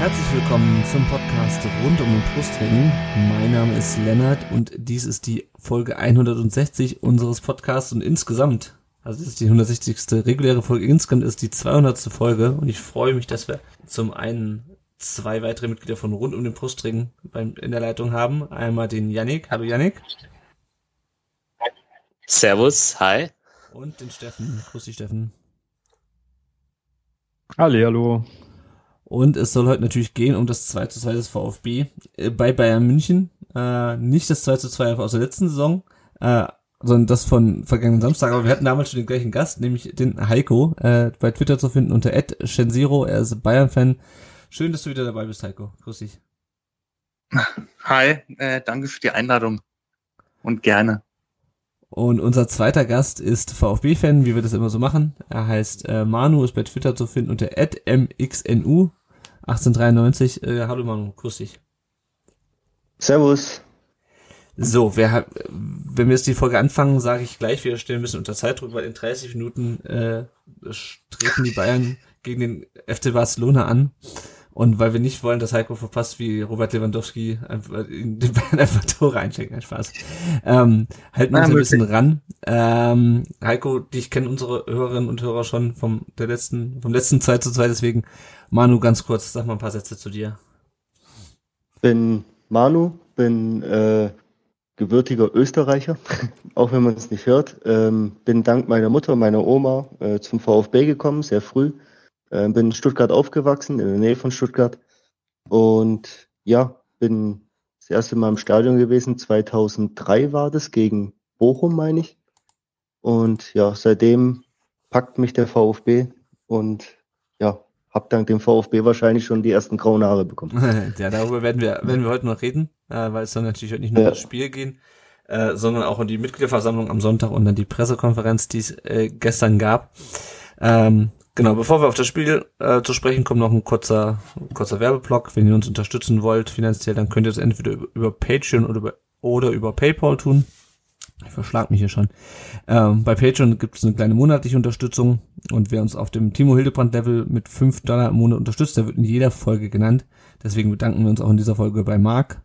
Herzlich willkommen zum Podcast rund um den Brustring. Mein Name ist Lennart und dies ist die Folge 160 unseres Podcasts und insgesamt, also das ist die 160. reguläre Folge, insgesamt ist die 200. Folge und ich freue mich, dass wir zum einen zwei weitere Mitglieder von rund um den Brustring beim, in der Leitung haben. Einmal den Yannick. Hallo Yannick. Servus, hi. Und den Steffen. Grüß dich Steffen. Halli, hallo. Und es soll heute natürlich gehen um das 2 zu 2 des VfB äh, bei Bayern München. Äh, nicht das 2 zu 2 aus der letzten Saison, äh, sondern das von vergangenen Samstag. Aber wir hatten damals schon den gleichen Gast, nämlich den Heiko, äh, bei Twitter zu finden unter Shenziro. Er ist Bayern-Fan. Schön, dass du wieder dabei bist, Heiko. Grüß dich. Hi, äh, danke für die Einladung. Und gerne. Und unser zweiter Gast ist VfB-Fan, wie wir das immer so machen. Er heißt äh, Manu, ist bei Twitter zu finden unter mxnu. 1893. Äh, hallo Manu, grüß dich. Servus. So, wer, wenn wir jetzt die Folge anfangen, sage ich gleich, wir stehen ein bisschen unter Zeitdruck, weil in 30 Minuten äh, treten die Bayern gegen den FC Barcelona an. Und weil wir nicht wollen, dass Heiko verpasst, wie Robert Lewandowski einfach in den Bayern einfach Tore einschenkt. Ein Spaß. Ähm, halten wir uns ein bisschen ran. Ähm, Heiko, dich kennen unsere Hörerinnen und Hörer schon vom der letzten, vom letzten 2 zu 2, deswegen Manu, ganz kurz, sag mal ein paar Sätze zu dir. Bin Manu, bin äh, gebürtiger Österreicher, auch wenn man es nicht hört. Ähm, bin dank meiner Mutter, meiner Oma äh, zum VfB gekommen, sehr früh. Äh, bin in Stuttgart aufgewachsen, in der Nähe von Stuttgart. Und ja, bin das erste Mal im Stadion gewesen. 2003 war das, gegen Bochum, meine ich. Und ja, seitdem packt mich der VfB und ja, hab dank dem VfB wahrscheinlich schon die ersten grauen Haare bekommen. ja, darüber werden wir, werden wir heute noch reden, äh, weil es dann natürlich heute nicht nur ja. um das Spiel gehen, äh, sondern auch um die Mitgliederversammlung am Sonntag und dann die Pressekonferenz, die es äh, gestern gab. Ähm, Genau, bevor wir auf das Spiel äh, zu sprechen kommen, noch ein kurzer, kurzer Werbeblock. Wenn ihr uns unterstützen wollt finanziell, dann könnt ihr das entweder über, über Patreon oder über, oder über PayPal tun. Ich verschlag mich hier schon. Ähm, bei Patreon gibt es eine kleine monatliche Unterstützung und wer uns auf dem Timo Hildebrand Level mit 5 Dollar im Monat unterstützt, der wird in jeder Folge genannt. Deswegen bedanken wir uns auch in dieser Folge bei Marc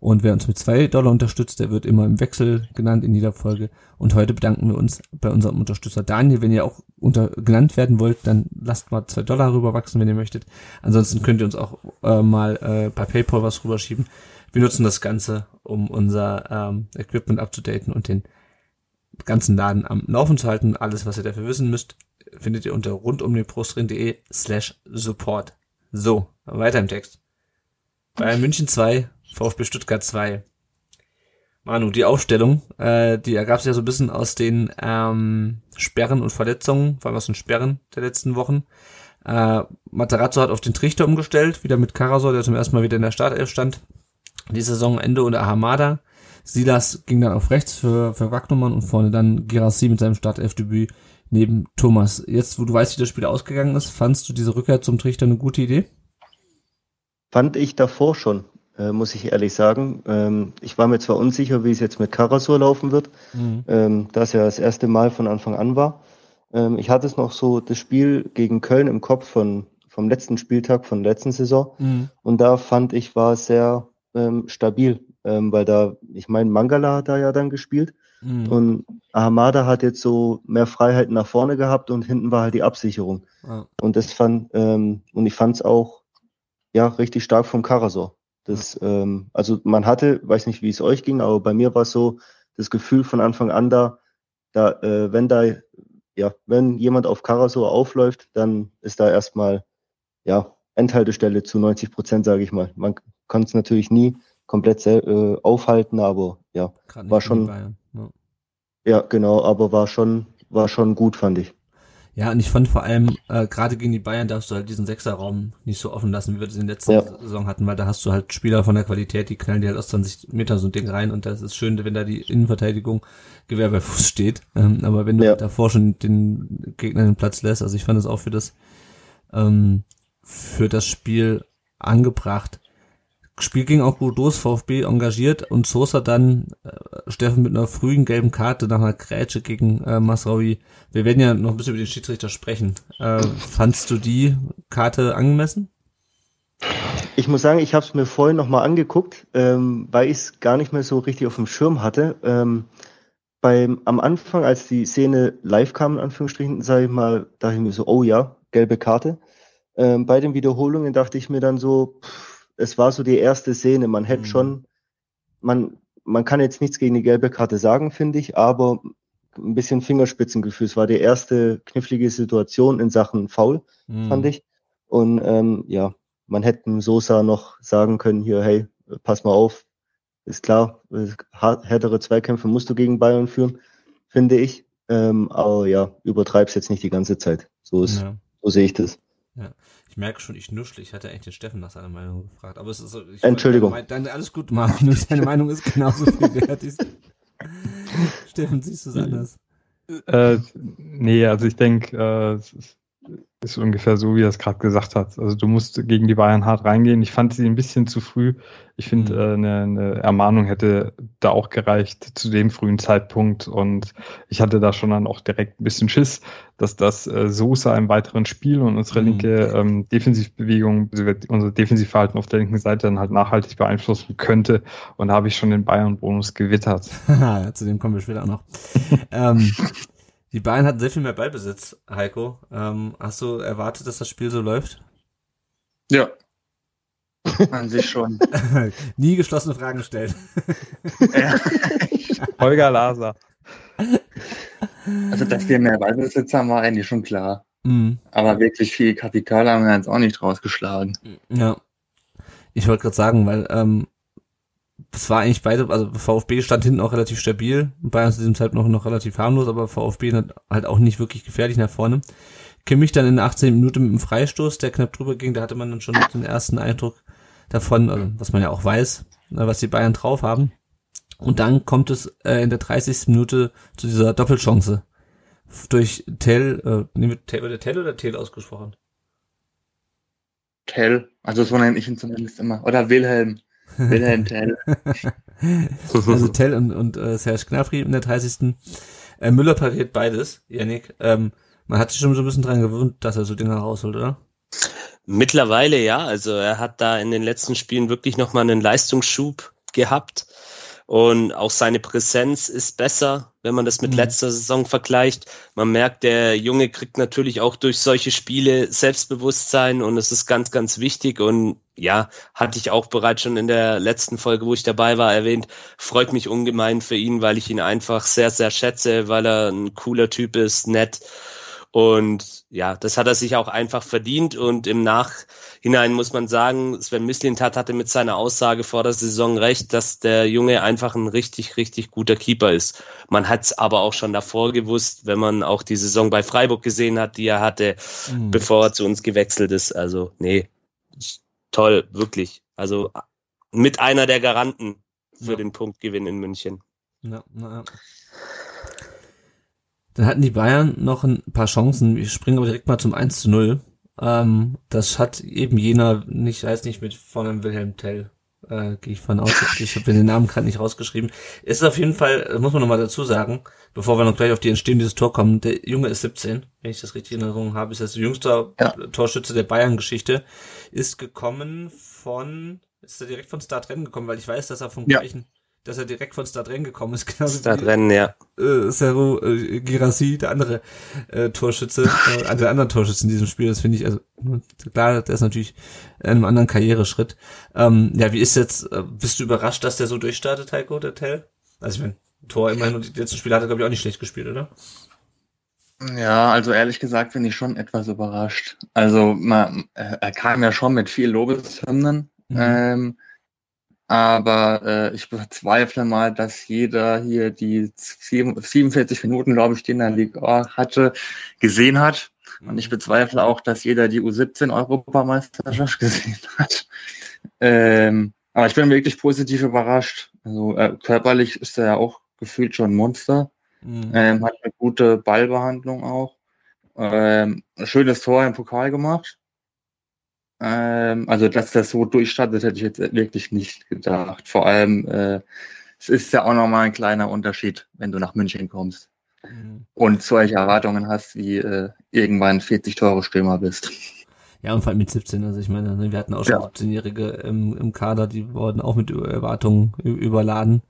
und wer uns mit zwei Dollar unterstützt, der wird immer im Wechsel genannt in jeder Folge. Und heute bedanken wir uns bei unserem Unterstützer Daniel. Wenn ihr auch unter genannt werden wollt, dann lasst mal zwei Dollar rüberwachsen, wenn ihr möchtet. Ansonsten könnt ihr uns auch äh, mal äh, bei PayPal was rüberschieben. Wir nutzen das Ganze, um unser ähm, Equipment abzudaten und den ganzen Laden am Laufen zu halten. Alles, was ihr dafür wissen müsst, findet ihr unter rundumdenbrustring.de slash support. So, weiter im Text. Bei München 2 VfB Stuttgart 2. Manu, die Aufstellung, äh, die ergab sich ja so ein bisschen aus den ähm, Sperren und Verletzungen, vor allem aus den Sperren der letzten Wochen. Äh, Materazzo hat auf den Trichter umgestellt, wieder mit Karasor, der zum ersten Mal wieder in der Startelf stand. Die Saisonende unter Hamada. Silas ging dann auf rechts für, für Wagnumann und vorne dann Girassi mit seinem Startelfdebüt neben Thomas. Jetzt, wo du weißt, wie das Spiel ausgegangen ist, fandst du diese Rückkehr zum Trichter eine gute Idee? Fand ich davor schon äh, muss ich ehrlich sagen. Ähm, ich war mir zwar unsicher, wie es jetzt mit Karasur laufen wird, mhm. ähm, dass er das erste Mal von Anfang an war. Ähm, ich hatte es noch so das Spiel gegen Köln im Kopf von vom letzten Spieltag von der letzten Saison mhm. und da fand ich war sehr ähm, stabil, ähm, weil da ich meine Mangala hat da ja dann gespielt mhm. und Ahamada hat jetzt so mehr Freiheiten nach vorne gehabt und hinten war halt die Absicherung ja. und das fand ähm, und ich fand es auch ja richtig stark vom Karasor. Das, ähm, also man hatte, weiß nicht, wie es euch ging, aber bei mir war es so das Gefühl von Anfang an da, da, äh, wenn da, ja, wenn jemand auf Karasor aufläuft, dann ist da erstmal, ja, Endhaltestelle zu 90 Prozent, sage ich mal. Man kann es natürlich nie komplett äh, aufhalten, aber ja, war schon, ja. ja. genau, aber war schon, war schon gut, fand ich. Ja, und ich fand vor allem, äh, gerade gegen die Bayern darfst du halt diesen Sechserraum nicht so offen lassen, wie wir das in der letzten ja. Saison hatten, weil da hast du halt Spieler von der Qualität, die knallen dir halt aus 20 Meter so ein Ding rein und das ist schön, wenn da die Innenverteidigung Gewehr bei Fuß steht. Ähm, aber wenn du ja. davor schon den Gegner den Platz lässt, also ich fand das auch für das, ähm, für das Spiel angebracht. Spiel ging auch gut los, VfB engagiert und Sosa dann äh, Steffen mit einer frühen gelben Karte nach einer Grätsche gegen äh, Masraoui. Wir werden ja noch ein bisschen über den Schiedsrichter sprechen. Äh, fandst du die Karte angemessen? Ich muss sagen, ich habe es mir vorhin nochmal angeguckt, ähm, weil ich es gar nicht mehr so richtig auf dem Schirm hatte. Ähm, beim, am Anfang, als die Szene live kam, in Anführungsstrichen, sage ich mal, dachte ich mir so, oh ja, gelbe Karte. Ähm, bei den Wiederholungen dachte ich mir dann so, pff, es war so die erste Szene. Man hätte mhm. schon, man, man kann jetzt nichts gegen die gelbe Karte sagen, finde ich, aber ein bisschen Fingerspitzengefühl. Es war die erste knifflige Situation in Sachen Foul, mhm. fand ich. Und ähm, ja, man hätte Sosa noch sagen können, hier, hey, pass mal auf, ist klar, härtere Zweikämpfe musst du gegen Bayern führen, finde ich. Ähm, aber ja, übertreib's jetzt nicht die ganze Zeit. So ist, ja. so sehe ich das. Ja merke schon, ich nuschle. Ich hatte eigentlich den Steffen nach seiner Meinung gefragt. Aber es ist so. Entschuldigung. Deine, deine, alles gut, Martin. Deine Meinung ist genauso viel wert. Steffen, siehst du es anders? Äh, nee, also ich denke, äh, es ist ist ungefähr so, wie er es gerade gesagt hat. Also du musst gegen die Bayern hart reingehen. Ich fand sie ein bisschen zu früh. Ich finde, mhm. äh, eine, eine Ermahnung hätte da auch gereicht zu dem frühen Zeitpunkt. Und ich hatte da schon dann auch direkt ein bisschen Schiss, dass das äh, Sosa im weiteren Spiel und unsere mhm. linke ähm, Defensivbewegung, unser Defensivverhalten auf der linken Seite dann halt nachhaltig beeinflussen könnte. Und da habe ich schon den Bayern-Bonus gewittert. zu dem kommen wir später auch noch. ähm, die Bayern hatten sehr viel mehr Ballbesitz, Heiko. Ähm, hast du erwartet, dass das Spiel so läuft? Ja. An sich schon. Nie geschlossene Fragen stellen. Holger Laser. Also, dass wir mehr Ballbesitz haben, war eigentlich schon klar. Mhm. Aber wirklich viel Kapital haben wir jetzt auch nicht rausgeschlagen. Ja. Ich wollte gerade sagen, weil ähm, es war eigentlich beide, also VfB stand hinten auch relativ stabil, Bayern zu diesem Zeitpunkt noch, noch relativ harmlos, aber VfB hat halt auch nicht wirklich gefährlich nach vorne. Kimmich dann in der 18 Minute mit dem Freistoß, der knapp drüber ging, da hatte man dann schon den ersten Eindruck davon, also was man ja auch weiß, ne, was die Bayern drauf haben. Und dann kommt es äh, in der 30. Minute zu dieser Doppelchance durch Tell, äh, wird Tell oder Tell ausgesprochen? Tell, also so nenne ich ihn zumindest immer. Oder Wilhelm. Wilhelm Tell. also Tell und, und äh, Serge Gnabry in der 30. Äh, Müller pariert beides, Yannick. Ähm, man hat sich schon so ein bisschen dran gewöhnt, dass er so Dinge rausholt, oder? Mittlerweile ja. Also er hat da in den letzten Spielen wirklich nochmal einen Leistungsschub gehabt. Und auch seine Präsenz ist besser, wenn man das mit mhm. letzter Saison vergleicht. Man merkt, der Junge kriegt natürlich auch durch solche Spiele Selbstbewusstsein und es ist ganz, ganz wichtig. Und ja, hatte ich auch bereits schon in der letzten Folge, wo ich dabei war, erwähnt, freut mich ungemein für ihn, weil ich ihn einfach sehr, sehr schätze, weil er ein cooler Typ ist, nett und ja, das hat er sich auch einfach verdient. Und im Nachhinein muss man sagen, Sven Mislintat hatte mit seiner Aussage vor der Saison recht, dass der Junge einfach ein richtig, richtig guter Keeper ist. Man hat es aber auch schon davor gewusst, wenn man auch die Saison bei Freiburg gesehen hat, die er hatte, mhm. bevor er zu uns gewechselt ist. Also, nee, toll, wirklich. Also mit einer der Garanten für ja. den Punktgewinn in München. Ja, na ja. Dann hatten die Bayern noch ein paar Chancen. Ich springe aber direkt mal zum 1 zu 0. Ähm, das hat eben jener, nicht, heißt nicht mit von Wilhelm Tell, äh, gehe ich von aus. Ich habe den Namen gerade nicht rausgeschrieben. Ist auf jeden Fall, muss man nochmal dazu sagen, bevor wir noch gleich auf die Entstehung dieses Tor kommen, der Junge ist 17, wenn ich das richtig in Erinnerung habe, ist das jüngste ja. Torschütze der Bayern-Geschichte, ist gekommen von, ist er direkt von Startrennen gekommen, weil ich weiß, dass er vom ja. gleichen dass er direkt von Stadrennen gekommen ist. Genauso Stadrennen, ja. Äh, Serro äh, Girassi, der andere äh, Torschütze, äh, also der andere Torschütze in diesem Spiel, das finde ich, also klar, der ist natürlich in einem anderen Karriereschritt. Ähm, ja, wie ist jetzt, äh, bist du überrascht, dass der so durchstartet, Heiko, der Tell? Also ich meine, Tor immerhin und die letzten Spiele hat er, glaube ich, auch nicht schlecht gespielt, oder? Ja, also ehrlich gesagt bin ich schon etwas überrascht. Also man, er kam ja schon mit viel Lobeshymnen. Mhm. Ähm, Aber äh, ich bezweifle mal, dass jeder hier die 47 Minuten, glaube ich, die in der Liga hatte, gesehen hat. Und ich bezweifle auch, dass jeder die U17-Europameisterschaft gesehen hat. Ähm, aber ich bin wirklich positiv überrascht. Also äh, körperlich ist er ja auch gefühlt schon ein Monster. Mhm. Ähm, hat eine gute Ballbehandlung auch. Ähm, schönes Tor im Pokal gemacht. Ähm, also, dass das so durchstattet, hätte ich jetzt wirklich nicht gedacht. Vor allem, äh, es ist ja auch nochmal ein kleiner Unterschied, wenn du nach München kommst mhm. und solche Erwartungen hast, wie äh, irgendwann 40 Tore Stürmer bist. Ja, und vor allem mit 17. Also ich meine, ne, wir hatten auch schon ja. 17-Jährige im, im Kader, die wurden auch mit Erwartungen überladen.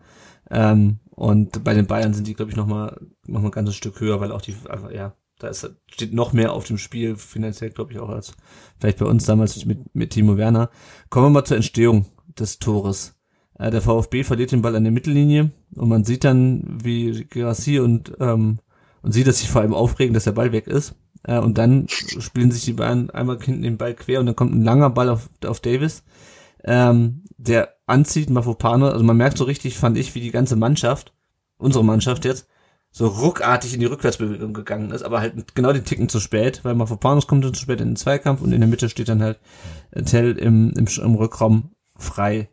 Ähm, und bei den Bayern sind die, glaube ich, nochmal noch mal ein ganzes Stück höher, weil auch die, einfach, ja, da ist, steht noch mehr auf dem Spiel, finanziell, glaube ich, auch als vielleicht bei uns damals mit, mit Timo Werner. Kommen wir mal zur Entstehung des Tores. Äh, der VfB verliert den Ball an der Mittellinie und man sieht dann, wie Gerassi und, ähm, und sieht, dass sich vor allem aufregen, dass der Ball weg ist. Äh, und dann spielen sich die Bayern einmal hinten den Ball quer und dann kommt ein langer Ball auf, auf Davis, ähm, der anzieht, Mafopano. Also man merkt so richtig, fand ich, wie die ganze Mannschaft, unsere Mannschaft jetzt, so ruckartig in die Rückwärtsbewegung gegangen ist, aber halt genau den Ticken zu spät, weil Mafropanos kommt dann zu spät in den Zweikampf und in der Mitte steht dann halt Tell im, im, im Rückraum frei.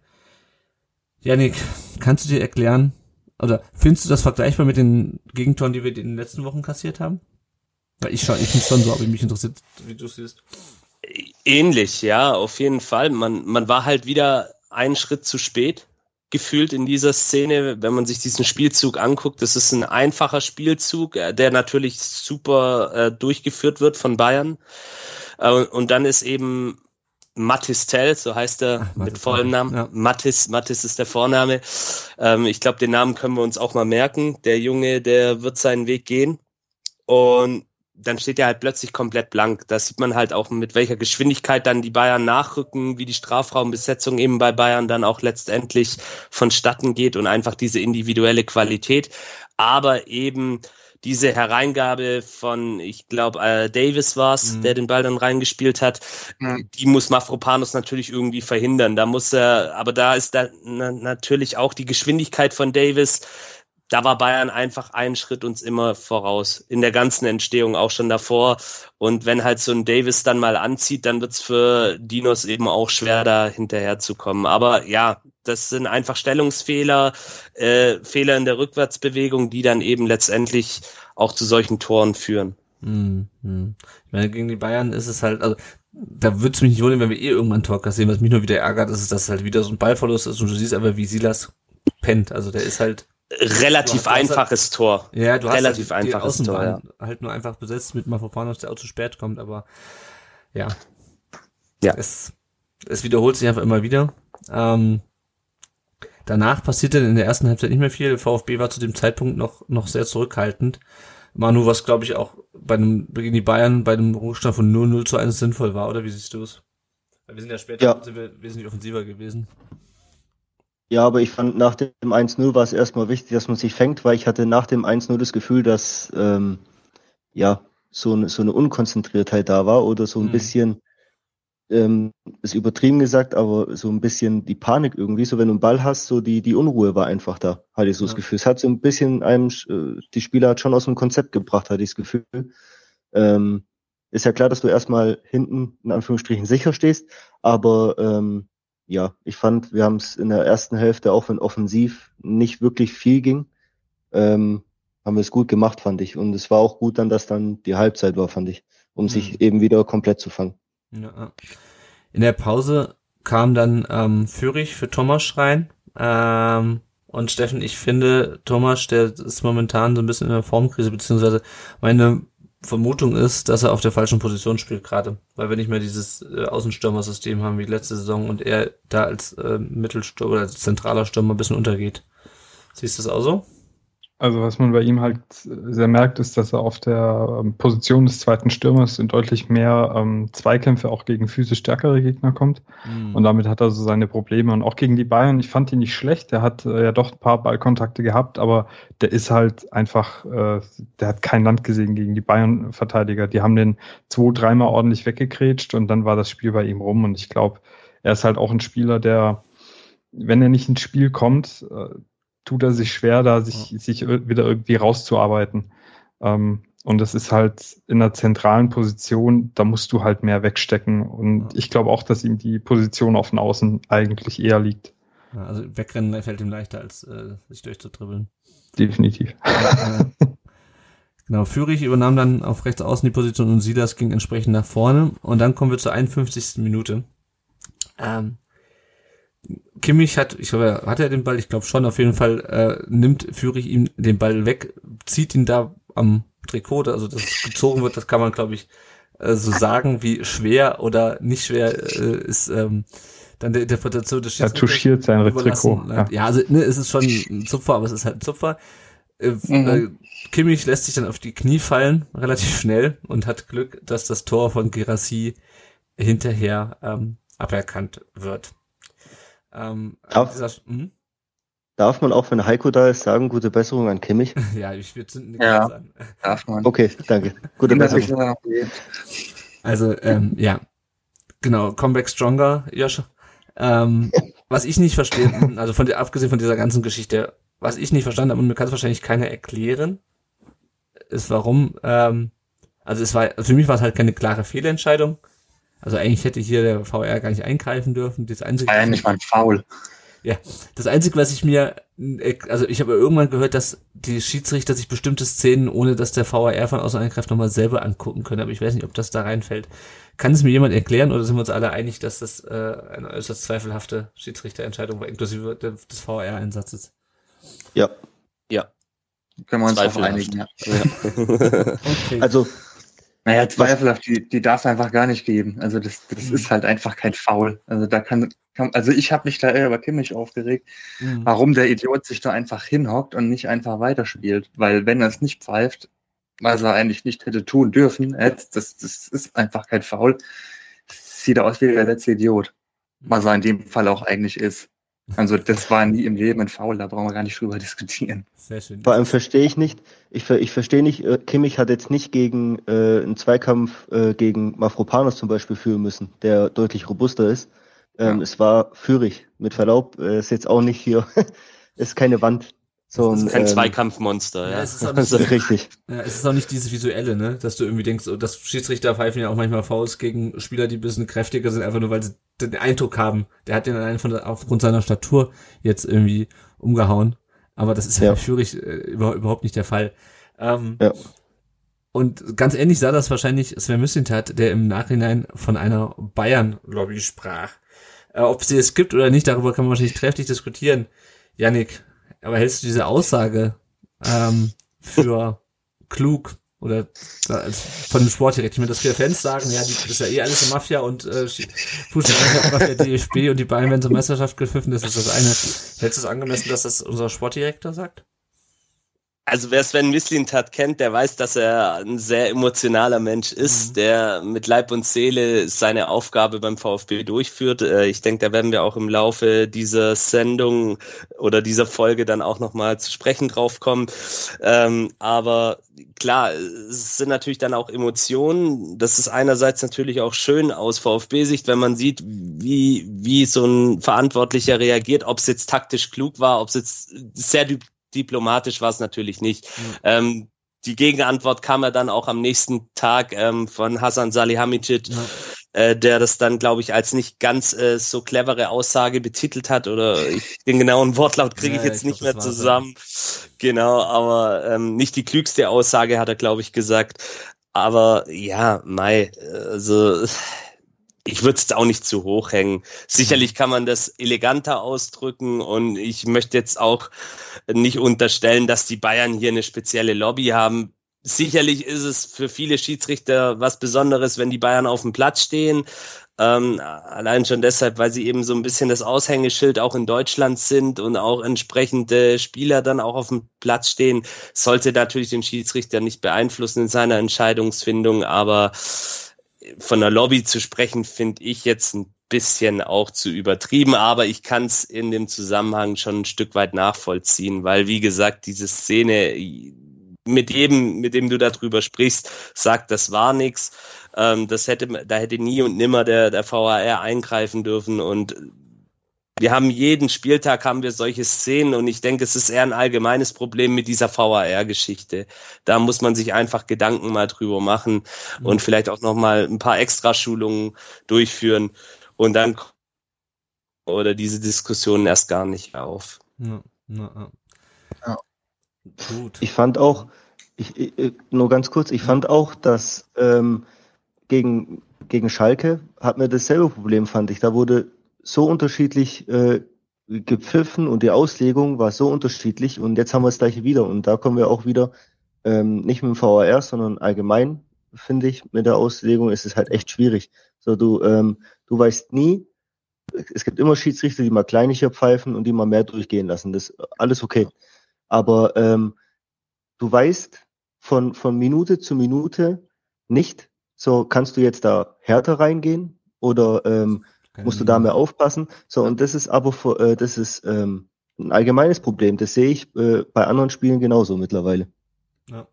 Janik, kannst du dir erklären, oder findest du das vergleichbar mit den Gegentoren, die wir in den letzten Wochen kassiert haben? Weil ich, ich finde schon so, aber mich interessiert, wie du siehst. Ähnlich, ja, auf jeden Fall. Man, man war halt wieder einen Schritt zu spät gefühlt in dieser Szene, wenn man sich diesen Spielzug anguckt. Das ist ein einfacher Spielzug, äh, der natürlich super äh, durchgeführt wird von Bayern. Äh, und dann ist eben Mattis Tell, so heißt er Ach, mit vollem Namen. Ja. Mattis, Mattis ist der Vorname. Ähm, ich glaube, den Namen können wir uns auch mal merken. Der Junge, der wird seinen Weg gehen. Und dann steht er halt plötzlich komplett blank. Da sieht man halt auch, mit welcher Geschwindigkeit dann die Bayern nachrücken, wie die Strafraumbesetzung eben bei Bayern dann auch letztendlich vonstatten geht und einfach diese individuelle Qualität. Aber eben diese Hereingabe von, ich glaube, äh, Davis war es, mhm. der den Ball dann reingespielt hat, mhm. die muss Mafropanos natürlich irgendwie verhindern. Da muss er, aber da ist da na, natürlich auch die Geschwindigkeit von Davis da war Bayern einfach einen Schritt uns immer voraus. In der ganzen Entstehung auch schon davor. Und wenn halt so ein Davis dann mal anzieht, dann wird's für Dinos eben auch schwer, da hinterherzukommen. Aber ja, das sind einfach Stellungsfehler, äh, Fehler in der Rückwärtsbewegung, die dann eben letztendlich auch zu solchen Toren führen. Mhm. Ich meine, gegen die Bayern ist es halt, also da würde es mich nicht wundern, wenn wir eh irgendwann ein Tor kassieren. Was mich nur wieder ärgert, ist, dass es halt wieder so ein Ballverlust ist und du siehst aber, wie Silas pennt. Also der ist halt relativ einfaches halt, Tor. Ja, du hast relativ halt einfaches Tor, ja. halt nur einfach besetzt mit Mafropanos, der auch zu spät kommt, aber ja. Ja. Es, es wiederholt sich einfach immer wieder. Ähm, danach passierte in der ersten Halbzeit nicht mehr viel. Der VfB war zu dem Zeitpunkt noch, noch sehr zurückhaltend. Manu, was glaube ich auch bei einem, gegen die Bayern bei einem Rückstand von 0-0 zu 1 sinnvoll war, oder wie siehst du es? Wir sind ja später ja. Sind wir wesentlich offensiver gewesen. Ja, aber ich fand nach dem 1-0 war es erstmal wichtig, dass man sich fängt, weil ich hatte nach dem 1-0 das Gefühl, dass ähm, ja so eine, so eine Unkonzentriertheit da war oder so ein mhm. bisschen, ähm, ist übertrieben gesagt, aber so ein bisschen die Panik irgendwie, so wenn du einen Ball hast, so die, die Unruhe war einfach da, hatte ich so ja. das Gefühl. Es hat so ein bisschen einem, äh, die Spieler hat schon aus dem Konzept gebracht, hatte ich das Gefühl. Ähm, ist ja klar, dass du erstmal hinten in Anführungsstrichen sicher stehst, aber ähm, ja, ich fand, wir haben es in der ersten Hälfte, auch wenn offensiv nicht wirklich viel ging, ähm, haben wir es gut gemacht, fand ich. Und es war auch gut dann, dass dann die Halbzeit war, fand ich, um mhm. sich eben wieder komplett zu fangen. Ja. In der Pause kam dann ähm, Fürich für Thomas rein. Ähm, und Steffen, ich finde, Thomas, der ist momentan so ein bisschen in der Formkrise, beziehungsweise meine Vermutung ist, dass er auf der falschen Position spielt gerade, weil wir nicht mehr dieses äh, Außenstürmer-System haben wie letzte Saison und er da als äh, Mittelstürmer oder als zentraler Stürmer ein bisschen untergeht. Siehst du das auch so? Also was man bei ihm halt sehr merkt, ist, dass er auf der ähm, Position des zweiten Stürmers in deutlich mehr ähm, Zweikämpfe auch gegen physisch stärkere Gegner kommt. Mhm. Und damit hat er so seine Probleme. Und auch gegen die Bayern, ich fand ihn nicht schlecht. Der hat äh, ja doch ein paar Ballkontakte gehabt, aber der ist halt einfach, äh, der hat kein Land gesehen gegen die Bayern-Verteidiger. Die haben den zwei, dreimal ordentlich weggekrätscht und dann war das Spiel bei ihm rum. Und ich glaube, er ist halt auch ein Spieler, der wenn er nicht ins Spiel kommt, äh, tut er sich schwer, da sich, ja. sich wieder irgendwie rauszuarbeiten. Ähm, und das ist halt in einer zentralen Position, da musst du halt mehr wegstecken. Und ja. ich glaube auch, dass ihm die Position auf den Außen eigentlich eher liegt. Ja, also wegrennen fällt ihm leichter, als äh, sich durchzudribbeln. Definitiv. Genau, Fürich übernahm dann auf rechts außen die Position und Silas ging entsprechend nach vorne. Und dann kommen wir zur 51. Minute. Ähm, Kimmich hat, ich glaube, hat er den Ball, ich glaube schon, auf jeden Fall äh, nimmt Fürich ihm den Ball weg, zieht ihn da am Trikot, also das gezogen wird, das kann man, glaube ich, äh, so sagen, wie schwer oder nicht schwer äh, ist ähm, dann der Interpretation des Er touchiert sein Trikot. Ja. ja, also ne, es ist schon ein Zupfer, aber es ist halt ein Zupfer. Äh, mhm. Äh, Kimmich lässt sich dann auf die Knie fallen, relativ schnell, und hat Glück, dass das Tor von Gerassi hinterher ähm, aberkannt wird. Ähm, darf, dieser, hm? darf man auch, wenn Heiko da ist, sagen, gute Besserung an Kimmich? ja, ich würde zünden ja, darf man. Okay, danke. Gute Besserung. Also, ähm, ja. Genau, Comeback Stronger, Josh. Ähm, was ich nicht verstehe, also von der, abgesehen von dieser ganzen Geschichte, was ich nicht verstanden habe und mir kann es wahrscheinlich keiner erklären, ist warum, ähm, also es war, für mich war es halt keine klare Fehlentscheidung. Also eigentlich hätte hier der VR gar nicht eingreifen dürfen. Das einzige, war ja nicht mal ein Foul. Ja, das Einzige, was ich mir, also ich habe irgendwann gehört, dass die Schiedsrichter sich bestimmte Szenen, ohne dass der VAR von außen eingreift, nochmal selber angucken können. Aber ich weiß nicht, ob das da reinfällt. Kann es mir jemand erklären oder sind wir uns alle einig, dass das äh, eine äußerst zweifelhafte Schiedsrichterentscheidung war, inklusive des VAR-Einsatzes? Ja. Ja. Können wir uns darauf einigen, ja. ja. okay. Also naja, zweifelhaft, die, die darf es einfach gar nicht geben. Also das, das mhm. ist halt einfach kein Foul. Also da kann, kann also ich habe mich da eher über Kimmich aufgeregt, mhm. warum der Idiot sich da einfach hinhockt und nicht einfach weiterspielt. Weil wenn er es nicht pfeift, was er eigentlich nicht hätte tun dürfen, das, das ist einfach kein Foul. Sieht aus wie der letzte Idiot. Was er in dem Fall auch eigentlich ist. Also das war nie im Leben ein Foul, da brauchen wir gar nicht drüber diskutieren. Sehr schön. Vor allem verstehe ich nicht, ich, ich verstehe nicht, äh, Kimmich hat jetzt nicht gegen äh, einen Zweikampf äh, gegen Mafropanos zum Beispiel führen müssen, der deutlich robuster ist. Ähm, ja. Es war Führig, mit Verlaub, äh, ist jetzt auch nicht hier, ist keine Wand. So das ist kein ähm, Zweikampfmonster, ja. ja. Es ist auch nicht, so, richtig. Ja, es ist auch nicht dieses Visuelle, ne? Dass du irgendwie denkst, oh, das Schiedsrichter pfeifen ja auch manchmal Fouls gegen Spieler, die ein bisschen kräftiger sind, einfach nur weil sie den Eindruck haben, der hat den allein von aufgrund seiner Statur jetzt irgendwie umgehauen. Aber das ist ja, ja. für Fürich äh, überhaupt nicht der Fall. Ähm, ja. Und ganz ähnlich sah das wahrscheinlich Sven Mislintat, der im Nachhinein von einer Bayern-Lobby sprach. Äh, ob sie es gibt oder nicht, darüber kann man wahrscheinlich trefflich diskutieren. Yannick, aber hältst du diese Aussage ähm, für klug oder von dem Sport direkt? Ich meine, dass viele Fans sagen, ja, die, das ist ja eh alles eine Mafia und äh, Fußball Mafia DFB und die Bayern werden zur Meisterschaft gepfiffen, das ist das eine. Hältst du es angemessen, dass das unser Sportdirektor sagt? Also wer Sven Mislintat kennt, der weiß, dass er ein sehr emotionaler Mensch ist, mhm. der mit Leib und Seele seine Aufgabe beim VfB durchführt. Äh, ich denke, da werden wir auch im Laufe dieser Sendung oder dieser Folge dann auch nochmal zu sprechen drauf kommen. Ähm, aber klar, es sind natürlich dann auch Emotionen. Das ist einerseits natürlich auch schön aus VfB-Sicht, wenn man sieht, wie, wie so ein Verantwortlicher reagiert, ob es jetzt taktisch klug war, ob es jetzt sehr diplomatisch war es natürlich nicht. Mhm. Ähm, die Gegenantwort kam ja dann auch am nächsten Tag ähm, von Hasan Salihamidzic, ja. äh, der das dann, glaube ich, als nicht ganz äh, so clevere Aussage betitelt hat. Oder ich, den genauen Wortlaut kriege ja, ich jetzt ich nicht glaub, mehr zusammen. So. Genau, aber ähm, nicht die klügste Aussage hat er, glaube ich, gesagt. Aber ja, Mai, also ich würde es auch nicht zu hoch hängen. Sicherlich kann man das eleganter ausdrücken und ich möchte jetzt auch nicht unterstellen, dass die Bayern hier eine spezielle Lobby haben. Sicherlich ist es für viele Schiedsrichter was Besonderes, wenn die Bayern auf dem Platz stehen. Ähm, allein schon deshalb, weil sie eben so ein bisschen das Aushängeschild auch in Deutschland sind und auch entsprechende Spieler dann auch auf dem Platz stehen, sollte natürlich den Schiedsrichter nicht beeinflussen in seiner Entscheidungsfindung, aber von der Lobby zu sprechen, finde ich jetzt ein bisschen auch zu übertrieben, aber ich kann es in dem Zusammenhang schon ein Stück weit nachvollziehen, weil wie gesagt, diese Szene mit jedem, mit dem du darüber sprichst, sagt, das war nix. Ähm, das hätte, da hätte nie und nimmer der, der VAR eingreifen dürfen und wir haben jeden Spieltag haben wir solche Szenen und ich denke, es ist eher ein allgemeines Problem mit dieser VAR-Geschichte. Da muss man sich einfach Gedanken mal drüber machen mhm. und vielleicht auch noch mal ein paar Extraschulungen durchführen und dann oder diese Diskussionen erst gar nicht auf. Ja, ja, ja. Gut. Ich fand auch, ich, ich, nur ganz kurz, ich fand auch, dass ähm, gegen, gegen Schalke hat mir dasselbe Problem, fand ich. Da wurde so unterschiedlich äh, gepfiffen und die Auslegung war so unterschiedlich und jetzt haben wir das gleiche wieder und da kommen wir auch wieder ähm, nicht mit dem VAR, sondern allgemein finde ich mit der Auslegung ist es halt echt schwierig. So du ähm, du weißt nie, es gibt immer Schiedsrichter, die mal kleinlicher pfeifen und die mal mehr durchgehen lassen. Das alles okay. Aber ähm, du weißt von von Minute zu Minute nicht, so kannst du jetzt da härter reingehen oder ähm, musst du da mehr aufpassen. So, und das ist aber für, äh, das ist ähm, ein allgemeines Problem. Das sehe ich äh, bei anderen Spielen genauso mittlerweile. Ja.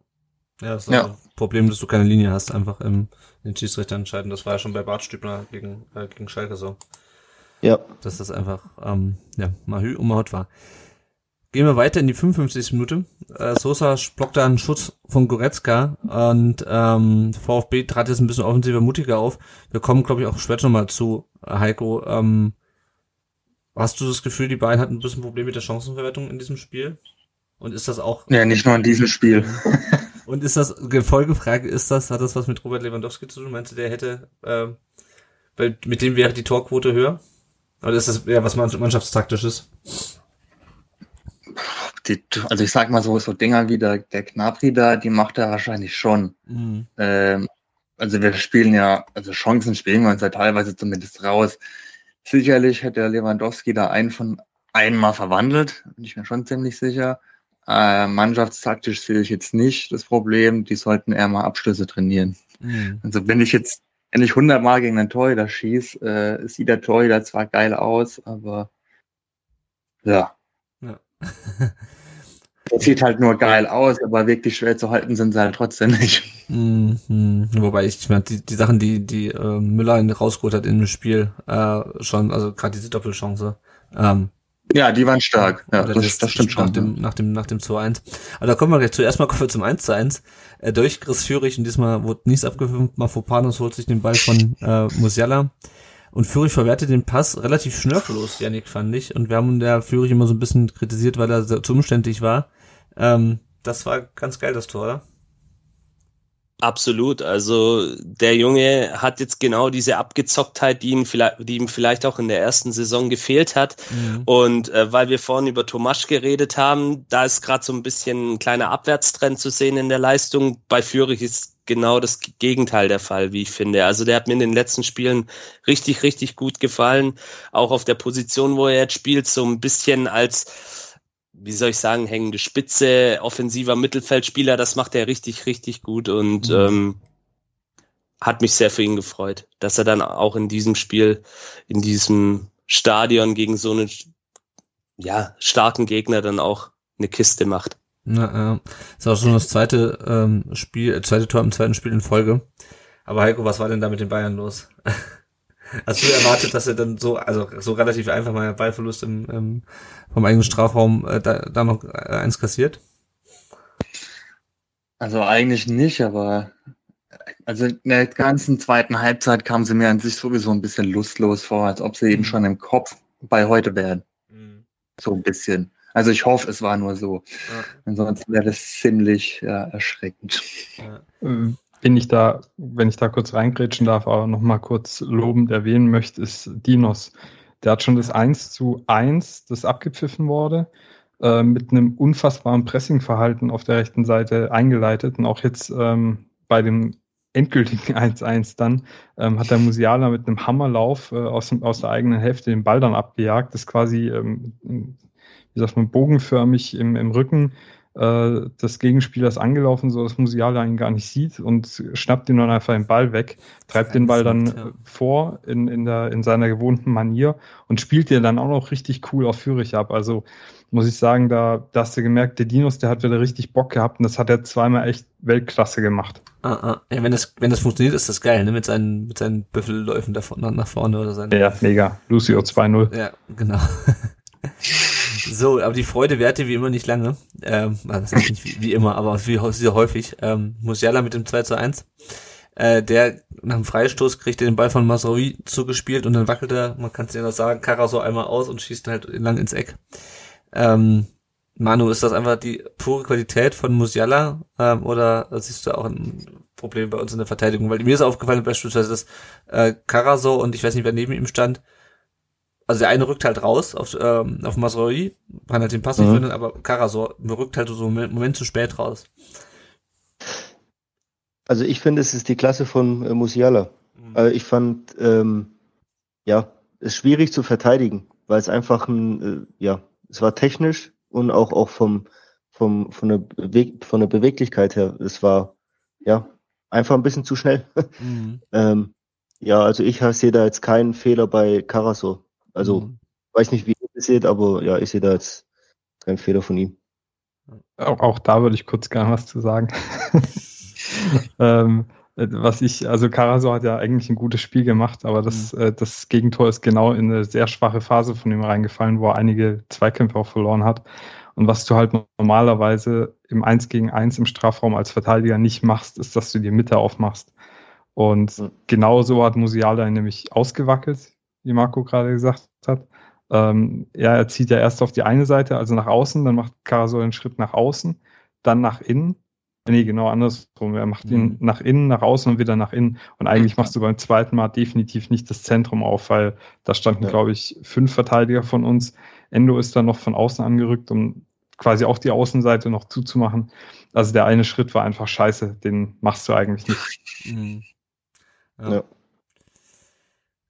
Ja, das ist ja. ein Problem, dass du keine Linie hast, einfach im, den Schiedsrichter entscheiden. Das war ja schon bei Bart Stübner gegen, äh, gegen Schalke so. Ja. Dass das einfach, ähm, ja, mal Hü und mal Hot war. Gehen wir weiter in die 55. Minute. Äh, Sosa blockt da einen Schutz von Goretzka und ähm, VfB trat jetzt ein bisschen offensiver, mutiger auf. Wir kommen, glaube ich, auch später nochmal zu Heiko. Ähm, hast du das Gefühl, die beiden hatten ein bisschen Probleme mit der Chancenverwertung in diesem Spiel? Und ist das auch... Ja, nicht nur in diesem Spiel. und ist das, Folgefrage, ist das, hat das was mit Robert Lewandowski zu tun? Meinst du, der hätte, äh, weil mit dem wäre die Torquote höher? Oder ist das eher was mannschaftstaktisches? Die, also ich sag mal so, so Dinger wie der, der Knapri da, die macht er wahrscheinlich schon. Mhm. Ähm, also wir spielen ja, also Chancen spielen wir uns ja teilweise zumindest raus. Sicherlich hätte der Lewandowski da einen von einmal verwandelt, bin ich mir schon ziemlich sicher. Äh, mannschaftstaktisch sehe ich jetzt nicht das Problem, die sollten eher mal Abschlüsse trainieren. Mhm. Also wenn ich jetzt endlich 100 Mal gegen einen Torhüter schieße, äh, sieht der Torhüter zwar geil aus, aber ja. Das sieht halt nur geil aus, aber wirklich schwer zu halten sind sie halt trotzdem nicht. Mhm. Wobei ich, ich meine, die, die Sachen, die, die äh, Müller rausgeholt hat in dem Spiel, äh, schon, also gerade diese Doppelchance. Ähm, ja, die waren stark. Ja, das, das, das stimmt schon. Nach dem, nach dem, nach dem 2-1. Aber da kommen wir gleich zuerst mal kommen wir zum 1 zu 1. Äh, durch Chris Führig und diesmal wurde nichts abgefilmt. Mafopanos holt sich den Ball von äh, Musiala. Und Führig verwertet den Pass relativ schnörkellos, Janik, fand ich. Und wir haben der Führig immer so ein bisschen kritisiert, weil er zu umständlich war. Ähm, das war ganz geil, das Tor, oder? Absolut. Also der Junge hat jetzt genau diese Abgezocktheit, die ihm vielleicht, die ihm vielleicht auch in der ersten Saison gefehlt hat. Mhm. Und äh, weil wir vorhin über Tomasch geredet haben, da ist gerade so ein bisschen ein kleiner Abwärtstrend zu sehen in der Leistung. Bei Fürich ist genau das Gegenteil der Fall, wie ich finde. Also der hat mir in den letzten Spielen richtig, richtig gut gefallen. Auch auf der Position, wo er jetzt spielt, so ein bisschen als, wie soll ich sagen, hängende Spitze, offensiver Mittelfeldspieler, das macht er richtig, richtig gut und mhm. ähm, hat mich sehr für ihn gefreut, dass er dann auch in diesem Spiel, in diesem Stadion gegen so einen ja, starken Gegner dann auch eine Kiste macht. Na, äh, ist auch schon das zweite ähm, Spiel, äh, zweite Tor im zweiten Spiel in Folge. Aber Heiko, was war denn da mit den Bayern los? Hast du erwartet, dass er dann so, also so relativ einfach mal Ballverlust im, im vom eigenen Strafraum äh, da, da noch äh, eins kassiert? Also eigentlich nicht, aber also in der ganzen zweiten Halbzeit kamen sie mir an sich sowieso ein bisschen lustlos vor, als ob sie eben mhm. schon im Kopf bei heute wären. Mhm. So ein bisschen. Also ich hoffe, es war nur so. Ja. Ansonsten wäre das ziemlich ja, erschreckend. Ja. Ähm, wenn ich da, wenn ich da kurz reingrätschen darf, aber noch mal kurz lobend erwähnen möchte, ist Dinos. Der hat schon das 1 zu 1, das abgepfiffen wurde, äh, mit einem unfassbaren Pressingverhalten auf der rechten Seite eingeleitet. Und auch jetzt ähm, bei dem endgültigen 1-1 dann ähm, hat der Musiala mit einem Hammerlauf äh, aus, aus der eigenen Hälfte den Ball dann abgejagt. Das ist quasi ähm, wie sagt man, bogenförmig im, im Rücken äh, des Gegenspielers angelaufen, so dass Musiala ihn gar nicht sieht und schnappt ihn dann einfach den Ball weg, treibt den Ball dann ja. vor in, in, der, in seiner gewohnten Manier und spielt den dann auch noch richtig cool auf Führig ab. Also muss ich sagen, da, da hast du gemerkt, der Dinos, der hat wieder richtig Bock gehabt und das hat er zweimal echt Weltklasse gemacht. Ah, ah. Ja, wenn das, wenn das funktioniert, ist das geil, ne? Mit seinen, mit seinen Büffelläufen da nach, nach vorne oder seinen. Ja, mega. Lucio 2-0. Ja, genau. so, aber die Freude währte wie immer nicht lange. Ähm, also nicht wie, immer, aber wie sehr häufig. Ähm, Musiala mit dem 2 zu 1. Äh, der nach dem Freistoß kriegt er den Ball von Masraoui zugespielt und dann wackelt er, man kann es ja noch sagen, Karaso einmal aus und schießt halt lang ins Eck. Ähm, Manu, ist das einfach die pure Qualität von Musiala ähm, oder siehst du auch ein Problem bei uns in der Verteidigung? Weil mir ist aufgefallen beispielsweise, dass äh, Caraso und ich weiß nicht, wer neben ihm stand, also der eine rückt halt raus auf, ähm, auf Masroi, kann halt den Pass nicht mhm. finden, aber Caraso rückt halt so einen Moment zu spät raus. Also ich finde, es ist die Klasse von äh, Musiala. Mhm. Also ich fand, ähm, ja, es schwierig zu verteidigen, weil es einfach ein, äh, ja, es war technisch und auch, auch vom, vom, von, der Beweg von der Beweglichkeit her. Es war, ja, einfach ein bisschen zu schnell. Mhm. ähm, ja, also ich sehe da jetzt keinen Fehler bei Caraso. Also, mhm. weiß nicht, wie ihr das seht, aber ja, ich sehe da jetzt keinen Fehler von ihm. Auch, auch da würde ich kurz gerne was zu sagen. ähm, was ich, also Caraso hat ja eigentlich ein gutes Spiel gemacht, aber das, mhm. äh, das Gegentor ist genau in eine sehr schwache Phase von ihm reingefallen, wo er einige Zweikämpfe auch verloren hat. Und was du halt normalerweise im 1 gegen 1 im Strafraum als Verteidiger nicht machst, ist, dass du die Mitte aufmachst. Und mhm. genau so hat Musiala nämlich ausgewackelt, wie Marco gerade gesagt hat. Ähm, ja, er zieht ja erst auf die eine Seite, also nach außen, dann macht Caraso einen Schritt nach außen, dann nach innen Nee, genau andersrum. Er macht ihn mhm. nach innen, nach außen und wieder nach innen. Und eigentlich machst du beim zweiten Mal definitiv nicht das Zentrum auf, weil da standen, ja. glaube ich, fünf Verteidiger von uns. Endo ist dann noch von außen angerückt, um quasi auch die Außenseite noch zuzumachen. Also der eine Schritt war einfach scheiße, den machst du eigentlich nicht. Mhm. Ja. ja.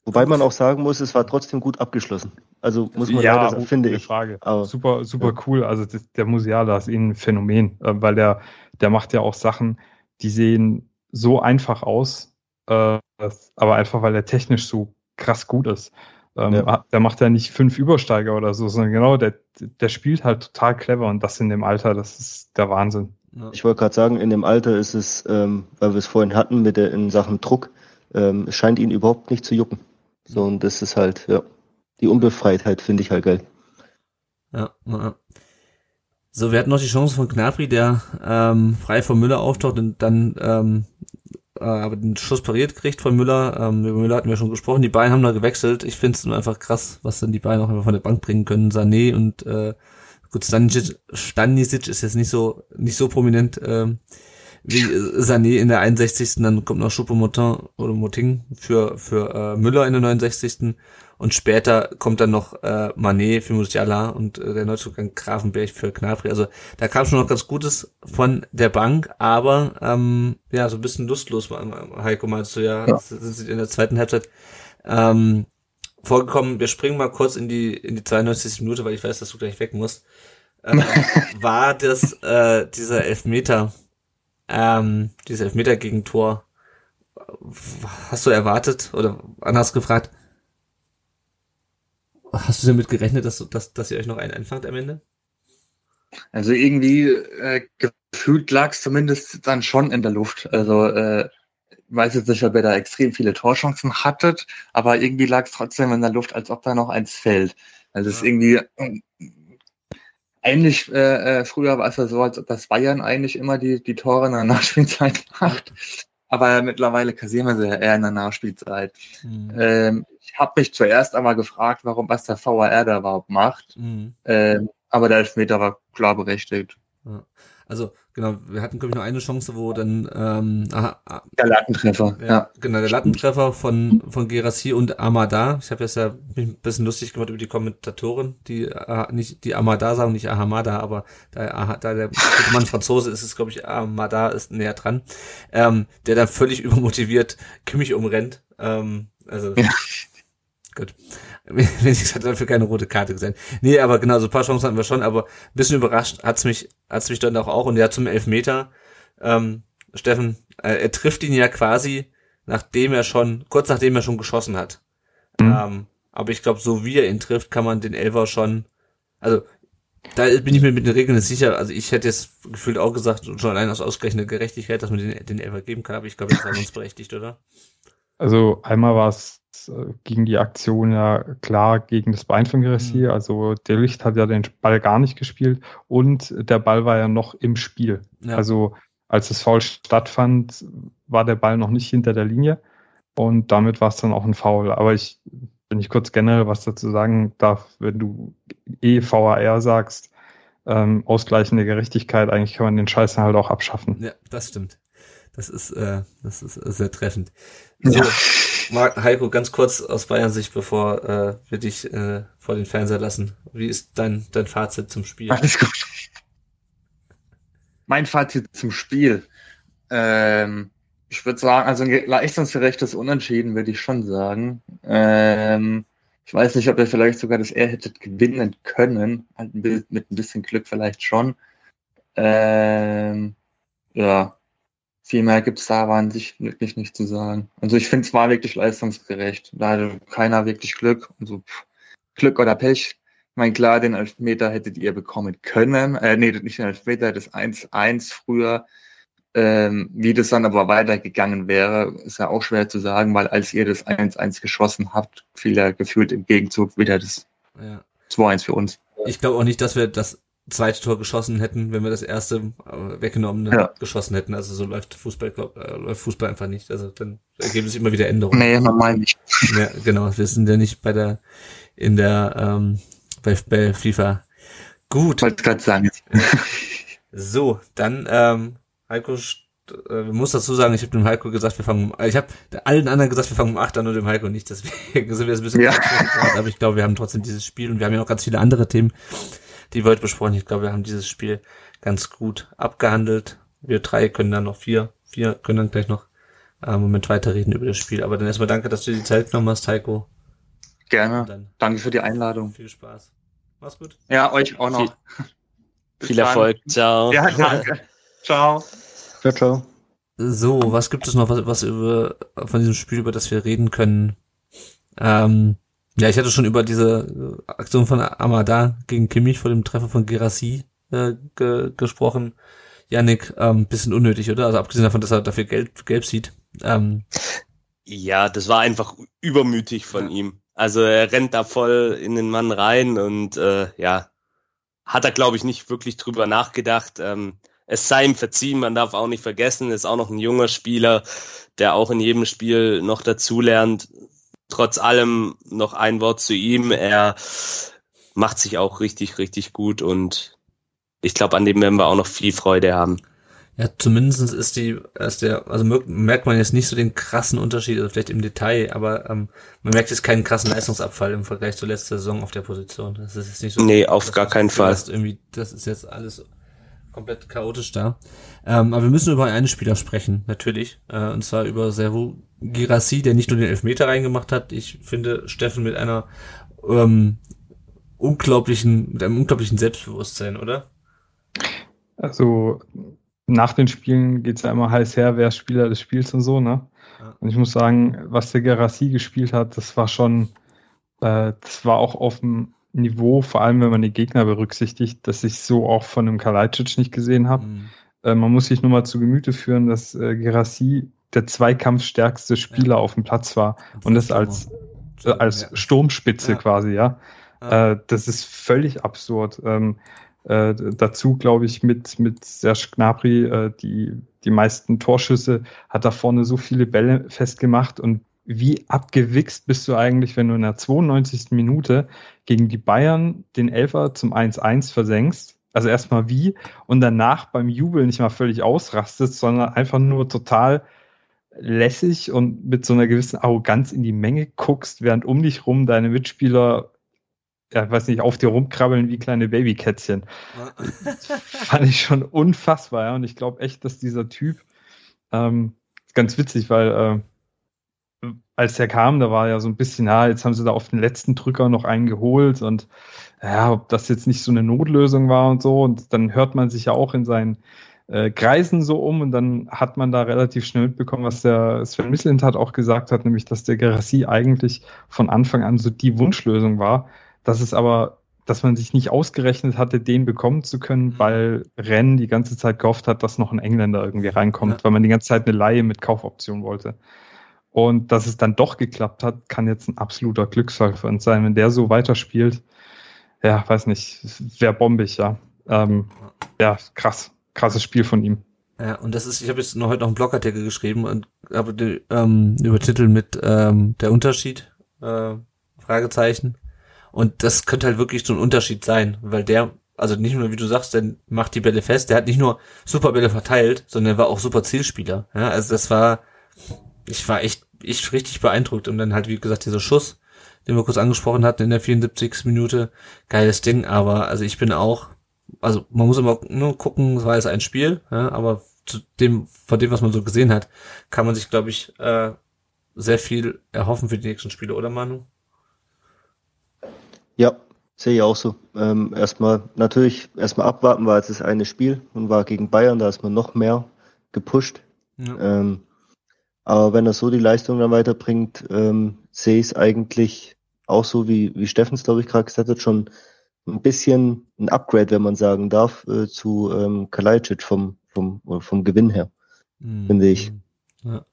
Wobei man auch sagen muss, es war trotzdem gut abgeschlossen. Also muss man ja, sagen, finde ich. Frage. Aber, super, super ja. cool. Also das, der Musiala ist ein Phänomen, äh, weil der, der macht ja auch Sachen, die sehen so einfach aus, äh, aber einfach weil er technisch so krass gut ist. Ähm, ja. Der macht ja nicht fünf Übersteiger oder so, sondern genau, der, der spielt halt total clever und das in dem Alter, das ist der Wahnsinn. Ich wollte gerade sagen, in dem Alter ist es, ähm, weil wir es vorhin hatten mit der in Sachen Druck, ähm, es scheint ihn überhaupt nicht zu jucken. So, und das ist halt, ja, die Unbefreitheit finde ich halt geil. Ja, ja. So, wir hatten noch die Chance von Knapri, der ähm, frei von Müller auftaucht und dann ähm, äh, den Schuss pariert kriegt von Müller. Ähm, über Müller hatten wir schon gesprochen. Die beiden haben da gewechselt. Ich finde es nur einfach krass, was dann die beiden auch einfach von der Bank bringen können. Sané und äh, gut, Stanisic, Stanisic ist jetzt nicht so nicht so prominent ähm, wie Sané in der 61. Dann kommt noch Choupo-Motin oder Moting für, für äh, Müller in der 69. Und später kommt dann noch äh, Manet für Musiala und äh, der Neuzugang Grafenberg für Knapri. Also da kam schon noch ganz Gutes von der Bank, aber ähm, ja, so ein bisschen lustlos, Heiko, meinst du ja, ja. sind sie in der zweiten Halbzeit ähm, vorgekommen. Wir springen mal kurz in die in die 92. Minute, weil ich weiß, dass du gleich weg musst. Ähm, war das äh, dieser Elfmeter ähm, dieses Elfmeter gegen Tor, hast du erwartet oder anders gefragt, hast du damit gerechnet, dass, dass, dass ihr euch noch einen einfangt am Ende? Also irgendwie äh, gefühlt lag es zumindest dann schon in der Luft. Also äh, weiß jetzt nicht, ob ihr da extrem viele Torchancen hattet, aber irgendwie lag es trotzdem in der Luft, als ob da noch eins fällt. Also es ist irgendwie ähnlich äh, äh, früher war es ja so, als ob das Bayern eigentlich immer die, die Tore in der Nachspielzeit macht. Aber mittlerweile kassieren wir sie ja eher in der Nachspielzeit. Mhm. Ähm, ich habe mich zuerst einmal gefragt, warum was der VAR da überhaupt macht. Mhm. Ähm, aber der Elfmeter war klar berechtigt. Ja. Also genau, wir hatten glaube ich nur eine Chance, wo dann ähm, aha, ah, der Lattentreffer, ja, ja. genau der Lattentreffer von von Gerassi und Amada. Ich habe jetzt ja mich ein bisschen lustig gemacht über die Kommentatoren, die äh, nicht die Amada sagen, nicht Ahamada, aber da, da der gute Mann Franzose ist es glaube ich Amada ist näher dran, ähm, der dann völlig übermotiviert Kimmich umrennt. Ähm, also ja. gut wenigstens hat dafür keine rote Karte gesehen. Nee, aber genau, so ein paar Chancen hatten wir schon, aber ein bisschen überrascht hat's mich, hat's mich dann auch auch und ja zum Elfmeter, ähm, Steffen, äh, er trifft ihn ja quasi, nachdem er schon, kurz nachdem er schon geschossen hat. Mhm. Ähm, aber ich glaube, so wie er ihn trifft, kann man den Elfer schon, also da bin ich mir mit den Regeln nicht sicher. Also ich hätte jetzt gefühlt auch gesagt, schon allein aus ausgerechnete Gerechtigkeit, dass man den, den Elfer geben kann, aber ich glaube, das ist uns berechtigt, oder? Also einmal war es äh, gegen die Aktion ja klar gegen das Bein von Gerassi. Mhm. Also der Licht hat ja den Ball gar nicht gespielt und der Ball war ja noch im Spiel. Ja. Also als das Foul stattfand, war der Ball noch nicht hinter der Linie und damit war es dann auch ein Foul. Aber ich wenn ich kurz generell was dazu sagen darf, wenn du EVAR sagst, ähm, ausgleichende Gerechtigkeit, eigentlich kann man den Scheiß halt auch abschaffen. Ja, das stimmt. Das ist, äh, das ist sehr treffend. So, ja. Heiko, ganz kurz aus Bayern Sicht, bevor äh, wir dich äh, vor den Fernseher lassen. Wie ist dein, dein Fazit zum Spiel? Alles gut. Mein Fazit zum Spiel. Ähm, ich würde sagen, also ein leistungsgerechtes Unentschieden würde ich schon sagen. Ähm, ich weiß nicht, ob ihr vielleicht sogar das er hättet gewinnen können. Halt mit ein bisschen Glück vielleicht schon. Ähm, ja, viel mehr gibt es da aber an sich wirklich nicht zu sagen. Also ich finde es war wirklich leistungsgerecht. Da hatte keiner wirklich Glück. Also pff, Glück oder Pech. Ich meine, klar, den Elfmeter hättet ihr bekommen können. Äh, nee, nicht den Elfmeter, das 1-1 früher ähm, wie das dann aber weitergegangen wäre, ist ja auch schwer zu sagen, weil als ihr das 1-1 geschossen habt, fiel ja gefühlt im Gegenzug wieder das ja. 2-1 für uns. Ich glaube auch nicht, dass wir das zweite Tor geschossen hätten, wenn wir das erste äh, weggenommen ja. geschossen hätten. Also so läuft Fußball, glaub, äh, läuft Fußball einfach nicht. Also dann ergeben sich immer wieder Änderungen. Nee, normal nicht. Ja, genau. Wir sind ja nicht bei der in der ähm, bei, bei FIFA. Gut. Wollte gerade sagen. So, dann ähm, Heiko äh, muss dazu sagen, ich habe dem Heiko gesagt, wir fangen um, ich habe allen anderen gesagt, wir fangen um 8 an und dem Heiko nicht, deswegen sind wir jetzt ein bisschen ja. aber ich glaube, wir haben trotzdem dieses Spiel und wir haben ja noch ganz viele andere Themen, die heute besprochen. Ich glaube, wir haben dieses Spiel ganz gut abgehandelt. Wir drei können dann noch vier, vier können dann gleich noch äh, Moment weiterreden über das Spiel. Aber dann erstmal danke, dass du die Zeit genommen hast, Heiko. Gerne. Danke für die Einladung. Viel Spaß. Mach's gut. Ja, euch auch noch. Viel, viel Erfolg. Ciao. Ja, danke. Ciao. Ciao, ciao. So, was gibt es noch, was, was über von diesem Spiel, über das wir reden können? Ähm, ja, ich hatte schon über diese Aktion von Amada gegen Kimmich vor dem Treffen von Gerassi äh, ge gesprochen. Janik, ähm, bisschen unnötig, oder? Also abgesehen davon, dass er dafür gelb, gelb sieht. Ähm, ja, das war einfach übermütig von ja. ihm. Also er rennt da voll in den Mann rein und äh, ja, hat er, glaube ich, nicht wirklich drüber nachgedacht. Ähm, es sei ihm verziehen, man darf auch nicht vergessen, ist auch noch ein junger Spieler, der auch in jedem Spiel noch dazulernt. Trotz allem noch ein Wort zu ihm. Er macht sich auch richtig, richtig gut und ich glaube, an dem werden wir auch noch viel Freude haben. Ja, zumindest ist die, ist der, also merkt man jetzt nicht so den krassen Unterschied, also vielleicht im Detail, aber ähm, man merkt jetzt keinen krassen Leistungsabfall im Vergleich zur letzten Saison auf der Position. Das ist jetzt nicht so. Nee, auf gar keinen Fall. Irgendwie, das ist jetzt alles komplett chaotisch da. Ähm, aber wir müssen über einen Spieler sprechen, natürlich. Äh, und zwar über Servo Girassi, der nicht nur den Elfmeter reingemacht hat. Ich finde Steffen mit einer ähm, unglaublichen, mit einem unglaublichen Selbstbewusstsein, oder? Also nach den Spielen geht's ja immer heiß her, wer ist Spieler des Spiels und so, ne? Ja. Und ich muss sagen, was der Gerassi gespielt hat, das war schon, äh, das war auch auf dem Niveau, vor allem wenn man die Gegner berücksichtigt, dass ich so auch von einem Kalajdzic nicht gesehen habe. Mhm. Äh, man muss sich nur mal zu Gemüte führen, dass äh, Gerassi der zweikampfstärkste Spieler ja. auf dem Platz war das und das als, äh, als Sturmspitze ja. quasi, ja. ja. Äh, das ist völlig absurd. Ähm, äh, dazu glaube ich mit, mit Serge Gnabry äh, die, die meisten Torschüsse, hat da vorne so viele Bälle festgemacht und wie abgewichst bist du eigentlich, wenn du in der 92. Minute gegen die Bayern den Elfer zum 1-1 versenkst? Also erstmal wie und danach beim Jubel nicht mal völlig ausrastest, sondern einfach nur total lässig und mit so einer gewissen Arroganz in die Menge guckst, während um dich rum deine Mitspieler, ja, weiß nicht, auf dir rumkrabbeln wie kleine Babykätzchen. fand ich schon unfassbar, ja. Und ich glaube echt, dass dieser Typ, ähm, ganz witzig, weil äh, als er kam, da war ja so ein bisschen, ja, jetzt haben sie da auf den letzten Drücker noch einen geholt und ja, ob das jetzt nicht so eine Notlösung war und so. Und dann hört man sich ja auch in seinen äh, Kreisen so um und dann hat man da relativ schnell mitbekommen, was der Sven Mislint hat auch gesagt hat, nämlich, dass der Gerassi eigentlich von Anfang an so die Wunschlösung war, dass es aber dass man sich nicht ausgerechnet hatte, den bekommen zu können, mhm. weil Rennes die ganze Zeit gehofft hat, dass noch ein Engländer irgendwie reinkommt, ja. weil man die ganze Zeit eine Laie mit Kaufoption wollte. Und dass es dann doch geklappt hat, kann jetzt ein absoluter Glücksfall für uns sein. Wenn der so weiterspielt, ja, weiß nicht, wäre bombig, ja. Ähm, ja, krass. Krasses Spiel von ihm. Ja, und das ist, ich habe jetzt noch heute noch einen Blogartikel geschrieben und habe ähm, übertitelt mit ähm, der Unterschied, äh, Fragezeichen. Und das könnte halt wirklich so ein Unterschied sein, weil der, also nicht nur, wie du sagst, der macht die Bälle fest, der hat nicht nur super Bälle verteilt, sondern er war auch super Zielspieler. Ja, also das war, ich war echt, ich richtig beeindruckt. Und dann halt, wie gesagt, dieser Schuss, den wir kurz angesprochen hatten in der 74. Minute, geiles Ding, aber also ich bin auch, also man muss immer nur gucken, es war jetzt ein Spiel, ja, aber zu dem, von dem, was man so gesehen hat, kann man sich, glaube ich, äh, sehr viel erhoffen für die nächsten Spiele, oder Manu? Ja, sehe ich auch so. Ähm, erstmal, natürlich, erstmal abwarten war jetzt das eine Spiel und war gegen Bayern, da ist man noch mehr gepusht. Ja. Ähm, aber wenn er so die Leistung dann weiterbringt, ähm, sehe ich es eigentlich auch so, wie, wie Steffens, glaube ich, gerade gesagt hat, schon ein bisschen ein Upgrade, wenn man sagen darf, äh, zu ähm, Kalajdzic vom, vom, vom Gewinn her, mhm. finde ich. Ja.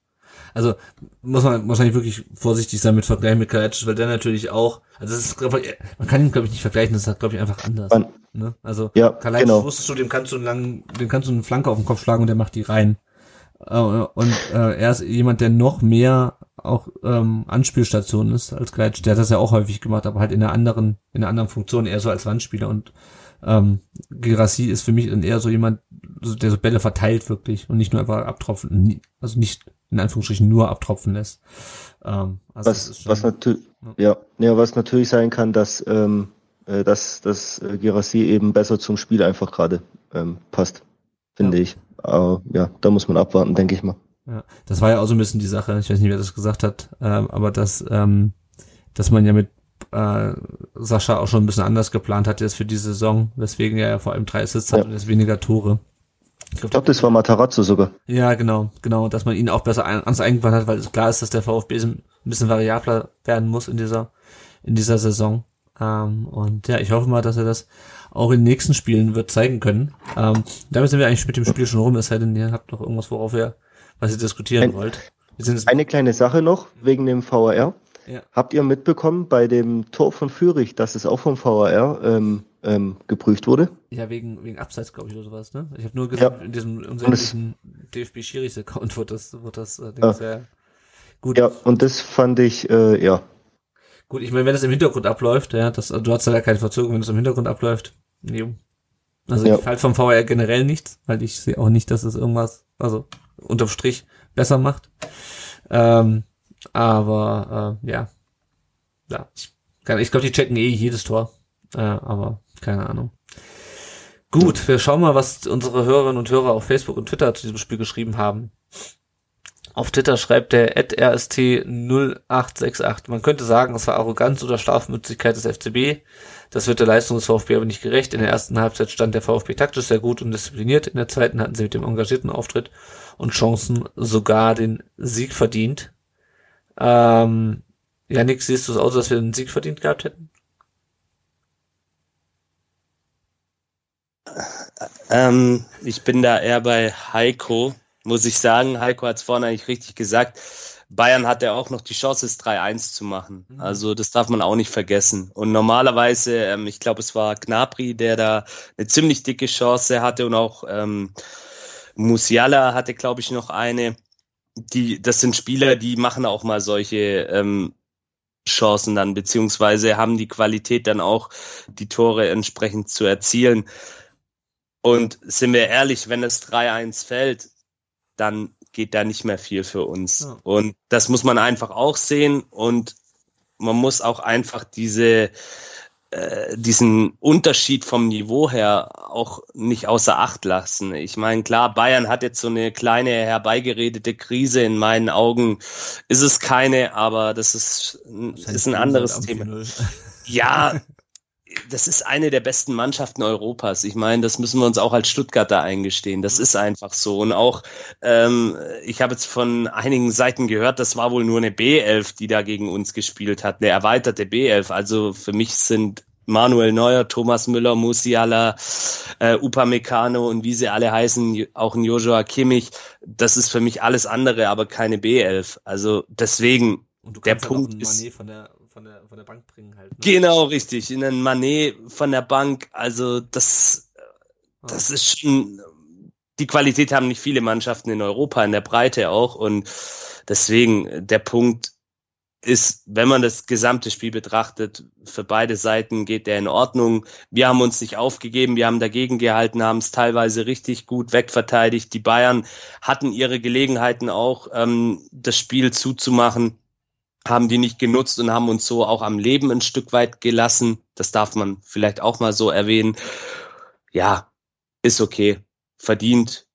Also muss man wahrscheinlich wirklich vorsichtig sein mit Vergleichen mit Kalajdzic, weil der natürlich auch, also das ist, man kann ihn glaube ich nicht vergleichen, das ist glaube ich einfach anders. Man, ne? Also ja, Kalajdzic genau. wusstest du, dem kannst du einen langen, dem kannst du einen Flanke auf den Kopf schlagen und der macht die rein. Äh, und äh, er ist jemand, der noch mehr auch ähm, Anspielstation ist als Kalajdzic. Der hat das ja auch häufig gemacht, aber halt in einer anderen, in einer anderen Funktion, eher so als Wandspieler und ähm, Girassi ist für mich dann eher so jemand, der so Bälle verteilt wirklich und nicht nur einfach abtropfen, also nicht in Anführungsstrichen nur abtropfen lässt. Ähm, also was, schon, was natürlich, ja. ja, was natürlich sein kann, dass, ähm, äh, dass, dass äh, Girassi eben besser zum Spiel einfach gerade ähm, passt, finde ja. ich. Aber ja, da muss man abwarten, denke ich mal. Ja, das war ja auch so ein bisschen die Sache, ich weiß nicht, wer das gesagt hat, ähm, aber dass, ähm, dass man ja mit äh, Sascha auch schon ein bisschen anders geplant hat jetzt für die Saison, weswegen er ja vor allem drei Assists ja. hat und jetzt weniger Tore. Ich glaube, glaub, das war Matarazzo sogar. Ja, genau, genau, dass man ihn auch besser ein, ans eingeplant hat, weil es klar ist, dass der VfB ein bisschen variabler werden muss in dieser, in dieser Saison. Ähm, und ja, ich hoffe mal, dass er das auch in den nächsten Spielen wird zeigen können. Ähm, damit sind wir eigentlich mit dem Spiel schon rum, es sei denn, ihr habt noch irgendwas, worauf ihr, was ihr diskutieren Ein, wollt. eine kleine Sache noch, wegen dem VAR. Ja. Habt ihr mitbekommen bei dem Tor von Fürich, dass es auch vom VAR ähm, ähm, geprüft wurde. Ja, wegen, wegen Abseits, glaube ich, oder sowas, ne? Ich habe nur gesehen, ja. in diesem unsäglichen dfb schiris account wird das, wird das äh, Ding ja. sehr gut. Ja, und das fand ich, äh, ja. Gut, ich meine, wenn das im Hintergrund abläuft, ja, das, du hast ja keine Verzögerung, wenn das im Hintergrund abläuft. Nee. Also ja. ich halte vom VR generell nichts, weil ich sehe auch nicht, dass es irgendwas, also unterm Strich besser macht. Ähm, aber äh, ja. Ja, ich, ich glaube, die checken eh jedes Tor. Äh, aber keine Ahnung. Gut, wir schauen mal, was unsere Hörerinnen und Hörer auf Facebook und Twitter zu diesem Spiel geschrieben haben. Auf Twitter schreibt der rst0868. Man könnte sagen, es war Arroganz oder Schlafmützigkeit des FCB. Das wird der Leistung des VfB aber nicht gerecht. In der ersten Halbzeit stand der VfB taktisch sehr gut und diszipliniert. In der zweiten hatten sie mit dem engagierten Auftritt und Chancen sogar den Sieg verdient. Ähm, Janik, siehst du es aus, dass wir den Sieg verdient gehabt hätten? Ähm, ich bin da eher bei Heiko, muss ich sagen. Heiko hat es vorhin eigentlich richtig gesagt. Bayern hat ja auch noch die Chance, es 3-1 zu machen. Mhm. Also das darf man auch nicht vergessen. Und normalerweise, ähm, ich glaube, es war Gnabry, der da eine ziemlich dicke Chance hatte und auch ähm, Musiala hatte, glaube ich, noch eine. Die, das sind Spieler, die machen auch mal solche ähm, Chancen dann, beziehungsweise haben die Qualität dann auch, die Tore entsprechend zu erzielen. Und sind wir ehrlich, wenn es 3-1 fällt, dann geht da nicht mehr viel für uns. Ja. Und das muss man einfach auch sehen und man muss auch einfach diese äh, diesen Unterschied vom Niveau her auch nicht außer Acht lassen. Ich meine, klar, Bayern hat jetzt so eine kleine herbeigeredete Krise. In meinen Augen ist es keine, aber das ist, das ist ein anderes Thema. Ja, das ist eine der besten Mannschaften Europas. Ich meine, das müssen wir uns auch als Stuttgarter eingestehen. Das ist einfach so. Und auch, ähm, ich habe jetzt von einigen Seiten gehört, das war wohl nur eine B11, die da gegen uns gespielt hat, eine erweiterte B11. Also für mich sind Manuel Neuer, Thomas Müller, Musiala, äh, Upamecano und wie sie alle heißen, auch ein Joshua Kimmich. Das ist für mich alles andere, aber keine B11. Also deswegen, der Punkt ist von der von der, Bank bringen halt. Ne? Genau, richtig. In ein Manet von der Bank. Also das, das ist schon, die Qualität haben nicht viele Mannschaften in Europa, in der Breite auch. Und deswegen, der Punkt ist, wenn man das gesamte Spiel betrachtet, für beide Seiten geht der in Ordnung. Wir haben uns nicht aufgegeben, wir haben dagegen gehalten, haben es teilweise richtig gut wegverteidigt. Die Bayern hatten ihre Gelegenheiten auch, ähm, das Spiel zuzumachen haben die nicht genutzt und haben uns so auch am Leben ein Stück weit gelassen. Das darf man vielleicht auch mal so erwähnen. Ja, ist okay. Verdient.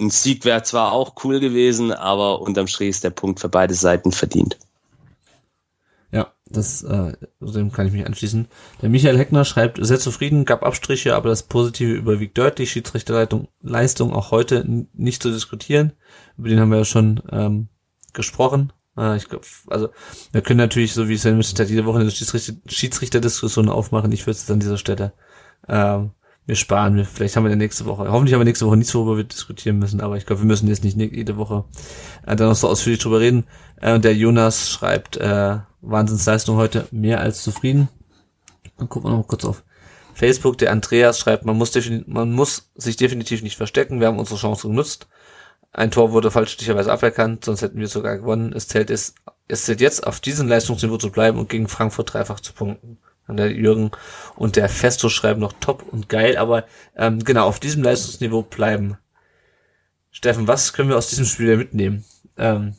Ein Sieg wäre zwar auch cool gewesen, aber unterm Strich ist der Punkt für beide Seiten verdient. Ja, das äh, dem kann ich mich anschließen. Der Michael Heckner schreibt, sehr zufrieden, gab Abstriche, aber das Positive überwiegt deutlich. Schiedsrichterleitung Leistung auch heute nicht zu diskutieren. Über den haben wir ja schon ähm, gesprochen. Ah, ich glaube, also wir können natürlich, so wie Sven Mitchell jede Woche eine Schiedsrichter Schiedsrichterdiskussion aufmachen. Ich würde es an dieser Stelle ähm, wir sparen. Wir, vielleicht haben wir nächste Woche. Hoffentlich haben wir nächste Woche nichts, worüber wir diskutieren müssen. Aber ich glaube, wir müssen jetzt nicht jede Woche äh, dann noch so ausführlich drüber reden. Äh, der Jonas schreibt äh, Wahnsinnsleistung heute mehr als zufrieden. Dann gucken wir noch mal kurz auf Facebook. Der Andreas schreibt, man muss, man muss sich definitiv nicht verstecken. Wir haben unsere Chance genutzt. Ein Tor wurde fälschlicherweise aberkannt, sonst hätten wir sogar gewonnen. Es zählt es, es zählt jetzt auf diesem Leistungsniveau zu bleiben und gegen Frankfurt dreifach zu punkten. Und der Jürgen und der Festo schreiben noch top und geil, aber ähm, genau, auf diesem Leistungsniveau bleiben. Steffen, was können wir aus diesem Spiel mitnehmen ähm,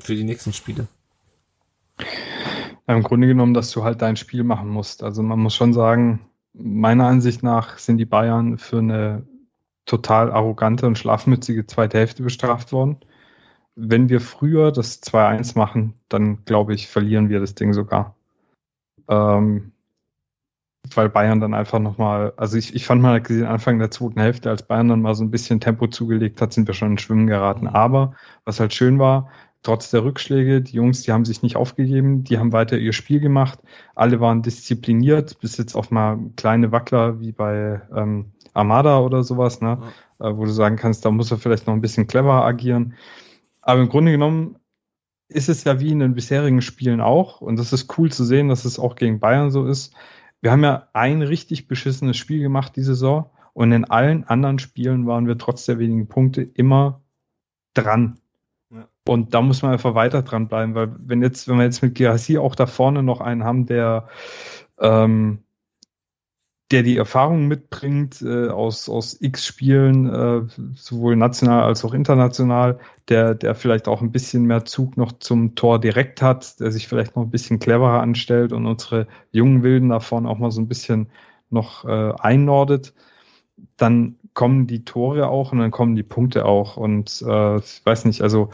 für die nächsten Spiele? Im Grunde genommen, dass du halt dein Spiel machen musst. Also man muss schon sagen, meiner Ansicht nach sind die Bayern für eine total arrogante und schlafmützige zweite Hälfte bestraft worden. Wenn wir früher das 2-1 machen, dann glaube ich, verlieren wir das Ding sogar. Ähm, weil Bayern dann einfach nochmal, also ich, ich fand mal gesehen, Anfang der zweiten Hälfte, als Bayern dann mal so ein bisschen Tempo zugelegt hat, sind wir schon ins Schwimmen geraten. Aber was halt schön war, trotz der Rückschläge, die Jungs, die haben sich nicht aufgegeben, die haben weiter ihr Spiel gemacht, alle waren diszipliniert, bis jetzt auch mal kleine Wackler wie bei ähm, Armada oder sowas, ne? Ja. Äh, wo du sagen kannst, da muss er vielleicht noch ein bisschen clever agieren. Aber im Grunde genommen ist es ja wie in den bisherigen Spielen auch, und das ist cool zu sehen, dass es auch gegen Bayern so ist. Wir haben ja ein richtig beschissenes Spiel gemacht diese Saison und in allen anderen Spielen waren wir trotz der wenigen Punkte immer dran. Ja. Und da muss man einfach weiter dran bleiben, weil wenn jetzt, wenn wir jetzt mit Girassi auch da vorne noch einen haben, der ähm, der die Erfahrung mitbringt äh, aus, aus X-Spielen, äh, sowohl national als auch international, der, der vielleicht auch ein bisschen mehr Zug noch zum Tor direkt hat, der sich vielleicht noch ein bisschen cleverer anstellt und unsere jungen Wilden da vorne auch mal so ein bisschen noch äh, einnordet, dann kommen die Tore auch und dann kommen die Punkte auch. Und äh, ich weiß nicht, also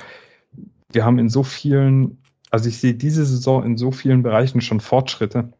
wir haben in so vielen, also ich sehe diese Saison in so vielen Bereichen schon Fortschritte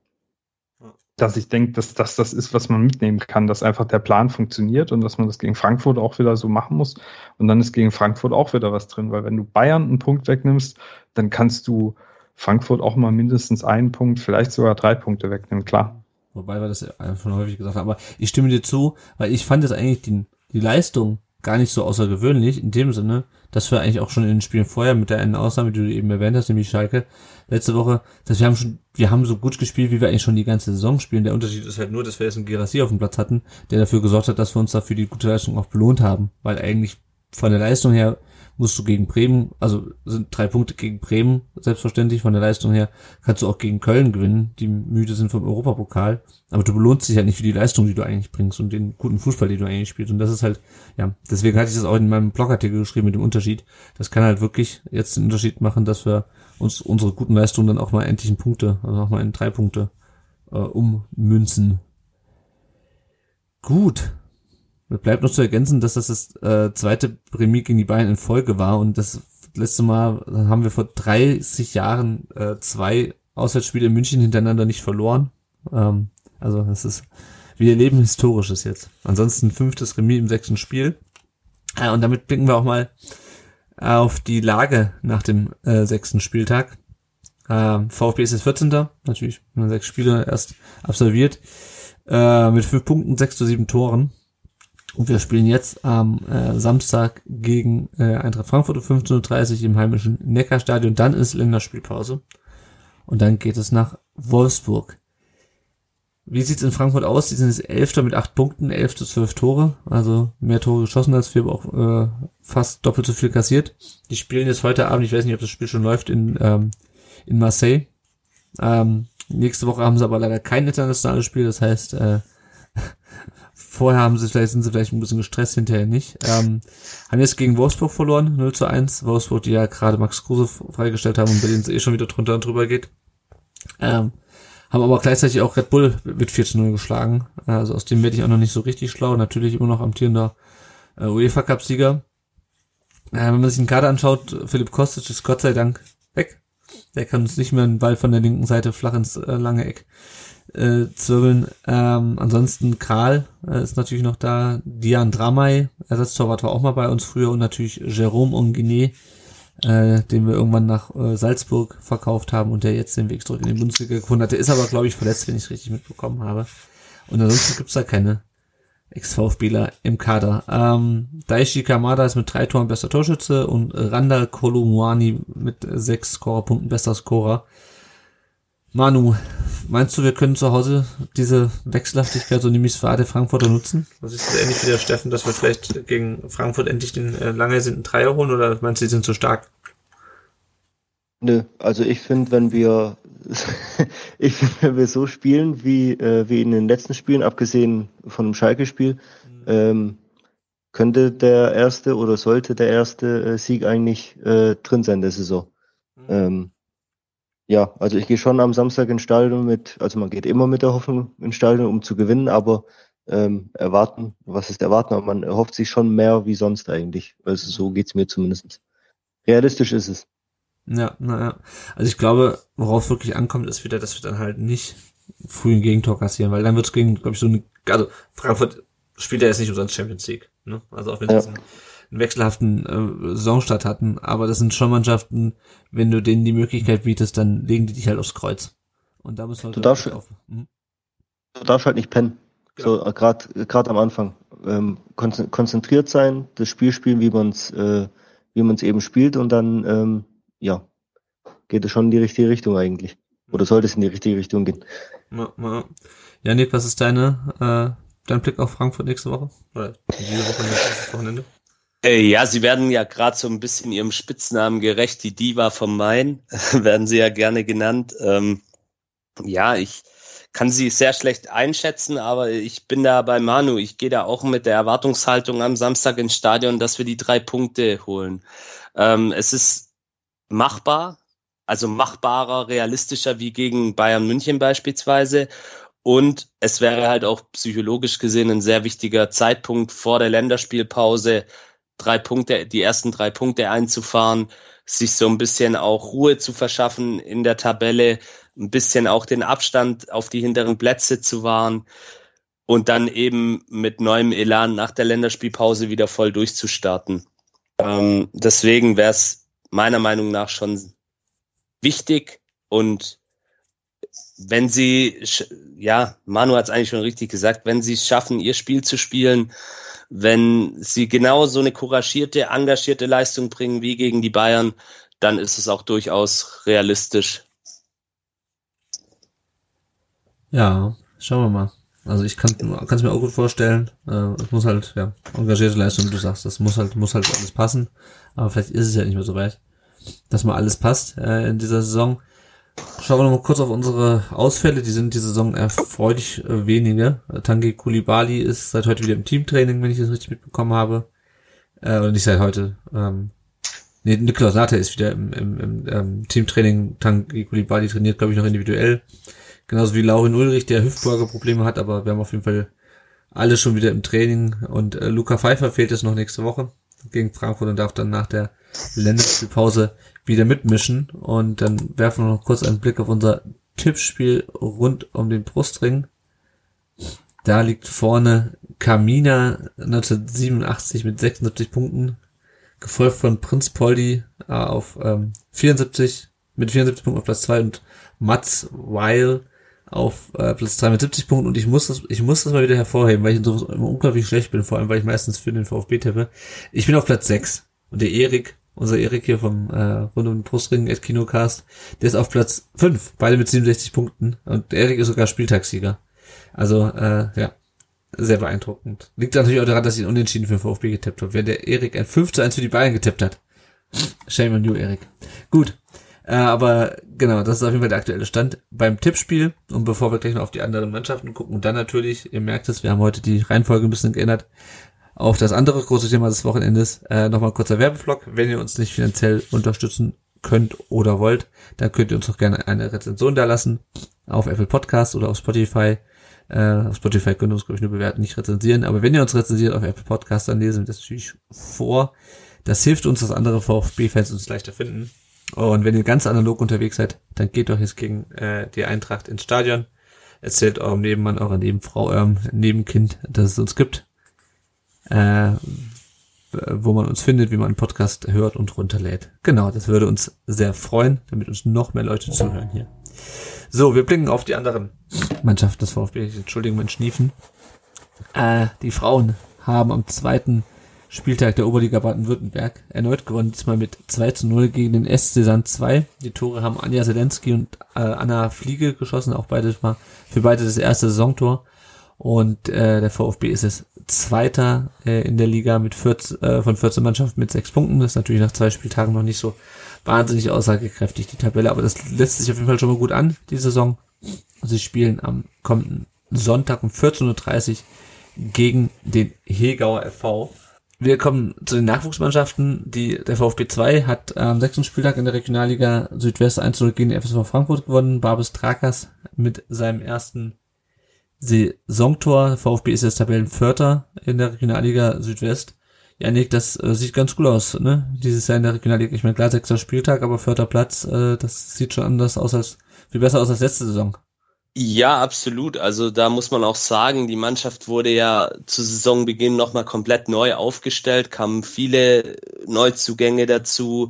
dass ich denke, dass das das ist, was man mitnehmen kann, dass einfach der Plan funktioniert und dass man das gegen Frankfurt auch wieder so machen muss. Und dann ist gegen Frankfurt auch wieder was drin, weil wenn du Bayern einen Punkt wegnimmst, dann kannst du Frankfurt auch mal mindestens einen Punkt, vielleicht sogar drei Punkte wegnehmen, klar. Wobei wir das ja schon häufig gesagt haben, aber ich stimme dir zu, weil ich fand jetzt eigentlich die, die Leistung gar nicht so außergewöhnlich in dem Sinne, dass wir eigentlich auch schon in den Spielen vorher mit der einen Ausnahme, die du eben erwähnt hast, nämlich Schalke, letzte Woche, dass wir haben schon, wir haben so gut gespielt, wie wir eigentlich schon die ganze Saison spielen. Der Unterschied ist halt nur, dass wir jetzt einen Gerassi auf dem Platz hatten, der dafür gesorgt hat, dass wir uns dafür die gute Leistung auch belohnt haben, weil eigentlich von der Leistung her musst du gegen Bremen, also sind drei Punkte gegen Bremen, selbstverständlich von der Leistung her, kannst du auch gegen Köln gewinnen, die müde sind vom Europapokal, aber du belohnst dich halt nicht für die Leistung, die du eigentlich bringst und den guten Fußball, den du eigentlich spielst und das ist halt, ja, deswegen hatte ich das auch in meinem Blogartikel geschrieben mit dem Unterschied, das kann halt wirklich jetzt den Unterschied machen, dass wir uns unsere guten Leistungen dann auch mal endlich in Punkte, also auch mal in drei Punkte äh, ummünzen. Gut. Bleibt noch zu ergänzen, dass das das äh, zweite Remis gegen die Bayern in Folge war und das letzte Mal haben wir vor 30 Jahren äh, zwei Auswärtsspiele in München hintereinander nicht verloren. Ähm, also das ist, wir erleben Historisches jetzt. Ansonsten fünftes Remis im sechsten Spiel. Äh, und damit blicken wir auch mal auf die Lage nach dem äh, sechsten Spieltag. Äh, VfB ist jetzt 14. Natürlich sechs Spiele erst absolviert. Äh, mit fünf Punkten, sechs zu sieben Toren. Und wir spielen jetzt am äh, Samstag gegen äh, Eintracht Frankfurt um 15.30 Uhr im heimischen Neckarstadion. Dann ist Länderspielpause. Und dann geht es nach Wolfsburg. Wie sieht's in Frankfurt aus? Die sind jetzt Elfter mit acht Punkten, elf zu zwölf Tore. Also mehr Tore geschossen als wir, aber auch äh, fast doppelt so viel kassiert. Die spielen jetzt heute Abend, ich weiß nicht, ob das Spiel schon läuft, in, ähm, in Marseille. Ähm, nächste Woche haben sie aber leider kein internationales Spiel, das heißt, äh, vorher haben sie vielleicht, sind sie vielleicht ein bisschen gestresst, hinterher nicht. Ähm, haben jetzt gegen Wolfsburg verloren, 0 zu 1. Wolfsburg, die ja gerade Max Kruse freigestellt haben und bei denen es eh schon wieder drunter und drüber geht. Ähm, haben aber gleichzeitig auch Red Bull mit 4 zu 0 geschlagen. Also aus dem werde ich auch noch nicht so richtig schlau. Natürlich immer noch amtierender äh, UEFA Cup Sieger. Äh, wenn man sich den Kader anschaut, Philipp Kostic ist Gott sei Dank weg. Der kann uns nicht mehr einen Ball von der linken Seite flach ins äh, lange Eck äh, zwirbeln. Ähm, ansonsten Kral äh, ist natürlich noch da. Dian Dramay, Ersatztorwart war auch mal bei uns früher und natürlich Jérôme Onguiné, äh, den wir irgendwann nach äh, Salzburg verkauft haben und der jetzt den Weg zurück in die Bundesliga gefunden hat. Der ist aber, glaube ich, verletzt, wenn ich richtig mitbekommen habe. Und ansonsten gibt's da keine Ex-VfBler im Kader. Ähm, Daishi Kamada ist mit drei Toren bester Torschütze und Randall Kolomwani mit sechs Scorerpunkten bester Scorer. Manu, meinst du, wir können zu Hause diese Wechselhaftigkeit, so nämlich für der Frankfurter nutzen? Was ist das ähnlich wie der Steffen, dass wir vielleicht gegen Frankfurt endlich den äh, lange sind Dreier holen oder meinst du, die sind zu stark? Nö, also ich finde, wenn wir ich finde, wenn wir so spielen wie, äh, wie in den letzten Spielen, abgesehen von dem Schalke-Spiel, mhm. ähm, könnte der erste oder sollte der erste äh, Sieg eigentlich äh, drin sein der Saison. Mhm. Ähm, ja, also ich gehe schon am Samstag ins Stadion mit, also man geht immer mit der Hoffnung ins Stadion, um zu gewinnen, aber ähm, erwarten, was ist erwarten, aber man erhofft sich schon mehr wie sonst eigentlich. Also so geht's mir zumindest. Realistisch ist es. Ja, naja. Also ich glaube, worauf es wirklich ankommt, ist wieder, dass wir dann halt nicht früh ein Gegentor kassieren, weil dann wird es gegen, glaube ich, so eine, also Frankfurt spielt ja jetzt nicht umsonst Champions League, ne? Also auch wenn ja. sie einen, wechselhaften äh, Saisonstart hatten, aber das sind schon Mannschaften, wenn du denen die Möglichkeit bietest, dann legen die dich halt aufs Kreuz. Und da müssen wir du darfst, auf. Mhm. Du darfst halt nicht pennen. Genau. So gerade gerade am Anfang ähm, konzentriert sein, das Spiel spielen, wie man es äh, wie man es eben spielt und dann ähm, ja, geht es schon in die richtige Richtung eigentlich. Oder sollte es in die richtige Richtung gehen. Ja, ja. Janik, was ist deine, äh, dein Blick auf Frankfurt nächste Woche? Oder diese Woche, nächstes Wochenende? Äh, ja, sie werden ja gerade so ein bisschen ihrem Spitznamen gerecht, die Diva vom Main, werden sie ja gerne genannt. Ähm, ja, ich kann sie sehr schlecht einschätzen, aber ich bin da bei Manu. Ich gehe da auch mit der Erwartungshaltung am Samstag ins Stadion, dass wir die drei Punkte holen. Ähm, es ist machbar, also machbarer, realistischer wie gegen Bayern München beispielsweise. Und es wäre halt auch psychologisch gesehen ein sehr wichtiger Zeitpunkt vor der Länderspielpause, drei Punkte, die ersten drei Punkte einzufahren, sich so ein bisschen auch Ruhe zu verschaffen in der Tabelle, ein bisschen auch den Abstand auf die hinteren Plätze zu wahren und dann eben mit neuem Elan nach der Länderspielpause wieder voll durchzustarten. Ähm, deswegen wäre es meiner Meinung nach schon wichtig und wenn sie, ja, Manu hat es eigentlich schon richtig gesagt, wenn sie es schaffen, ihr Spiel zu spielen, wenn sie genau so eine couragierte, engagierte Leistung bringen wie gegen die Bayern, dann ist es auch durchaus realistisch. Ja, schauen wir mal. Also ich kann es mir auch gut vorstellen. Äh, es muss halt, ja, engagierte Leistung, du sagst, das muss halt, muss halt alles passen. Aber vielleicht ist es ja nicht mehr so weit, dass mal alles passt äh, in dieser Saison. Schauen wir noch mal kurz auf unsere Ausfälle. Die sind diese Saison erfreulich äh, wenige. Tangi Kulibali ist seit heute wieder im Teamtraining, wenn ich das richtig mitbekommen habe. Äh, oder nicht seit heute. Ähm, nee, Niklas Nata ist wieder im, im, im ähm, Teamtraining. Tangi Kulibali trainiert, glaube ich, noch individuell. Genauso wie Laurin Ulrich, der Hüftbeuger-Probleme hat, aber wir haben auf jeden Fall alle schon wieder im Training und äh, Luca Pfeiffer fehlt es noch nächste Woche gegen Frankfurt und darf dann nach der Länderspielpause wieder mitmischen und dann werfen wir noch kurz einen Blick auf unser Tippspiel rund um den Brustring. Da liegt vorne Kamina 1987 mit 76 Punkten, gefolgt von Prinz Poldi äh, auf ähm, 74 mit 74 Punkten auf Platz 2 und Mats Weil auf äh, Platz 3 mit 70 Punkten und ich muss das, ich muss das mal wieder hervorheben, weil ich immer unglaublich schlecht bin, vor allem weil ich meistens für den VfB tippe. Ich bin auf Platz 6 und der Erik, unser Erik hier vom äh, Rund um den Brustring at Kinocast, der ist auf Platz 5, beide mit 67 Punkten und Erik ist sogar Spieltagssieger. Also, äh, ja, sehr beeindruckend. Liegt natürlich auch daran, dass ich ihn unentschieden für den VfB getippt habe. Wenn der Erik ein 5 zu 1 für die Bayern getippt hat. Shame on you, Erik. Gut, äh, aber genau, das ist auf jeden Fall der aktuelle Stand beim Tippspiel. Und bevor wir gleich noch auf die anderen Mannschaften gucken, dann natürlich, ihr merkt es, wir haben heute die Reihenfolge ein bisschen geändert, auf das andere große Thema des Wochenendes. Äh, Nochmal kurzer Werbeblock. Wenn ihr uns nicht finanziell unterstützen könnt oder wollt, dann könnt ihr uns auch gerne eine Rezension da lassen auf Apple Podcast oder auf Spotify. Äh, auf Spotify könnt ihr uns, glaube ich, nur bewerten, nicht rezensieren. Aber wenn ihr uns rezensiert auf Apple Podcast, dann lesen wir das natürlich vor. Das hilft uns, dass andere VfB-Fans uns leichter finden. Und wenn ihr ganz analog unterwegs seid, dann geht doch jetzt gegen äh, die Eintracht ins Stadion. Erzählt eurem Nebenmann, eurer Nebenfrau, eurem Nebenkind, dass es uns gibt. Äh, wo man uns findet, wie man einen Podcast hört und runterlädt. Genau, das würde uns sehr freuen, damit uns noch mehr Leute zuhören hier. So, wir blicken auf die anderen Mannschaften des VfB. Entschuldigung, mein Schniefen. Äh, die Frauen haben am zweiten Spieltag der Oberliga Baden-Württemberg erneut gewonnen, diesmal mit 2 zu 0 gegen den SC Sand 2. Die Tore haben Anja Zelensky und äh, Anna Fliege geschossen, auch beides mal für beide das erste Saisontor. Und äh, der VfB ist es Zweiter äh, in der Liga mit 14, äh, von 14 Mannschaften mit 6 Punkten. Das ist natürlich nach zwei Spieltagen noch nicht so wahnsinnig aussagekräftig, die Tabelle, aber das lässt sich auf jeden Fall schon mal gut an, die Saison. Sie spielen am kommenden Sonntag um 14.30 Uhr gegen den Hegauer FV. Wir kommen zu den Nachwuchsmannschaften. Die, der VfB 2 hat am sechsten Spieltag in der Regionalliga Südwest 1 gegen den FSV Frankfurt gewonnen. Babis Trakas mit seinem ersten Saisontor. VfB ist jetzt Tabellenvierter in der Regionalliga Südwest. Ja, Nick, das äh, sieht ganz cool aus, ne? Dieses Jahr in der Regionalliga. Ich meine, klar, sechster Spieltag, aber vierter Platz, äh, das sieht schon anders aus als, viel besser aus als letzte Saison. Ja, absolut. Also da muss man auch sagen, die Mannschaft wurde ja zu Saisonbeginn nochmal komplett neu aufgestellt, kamen viele Neuzugänge dazu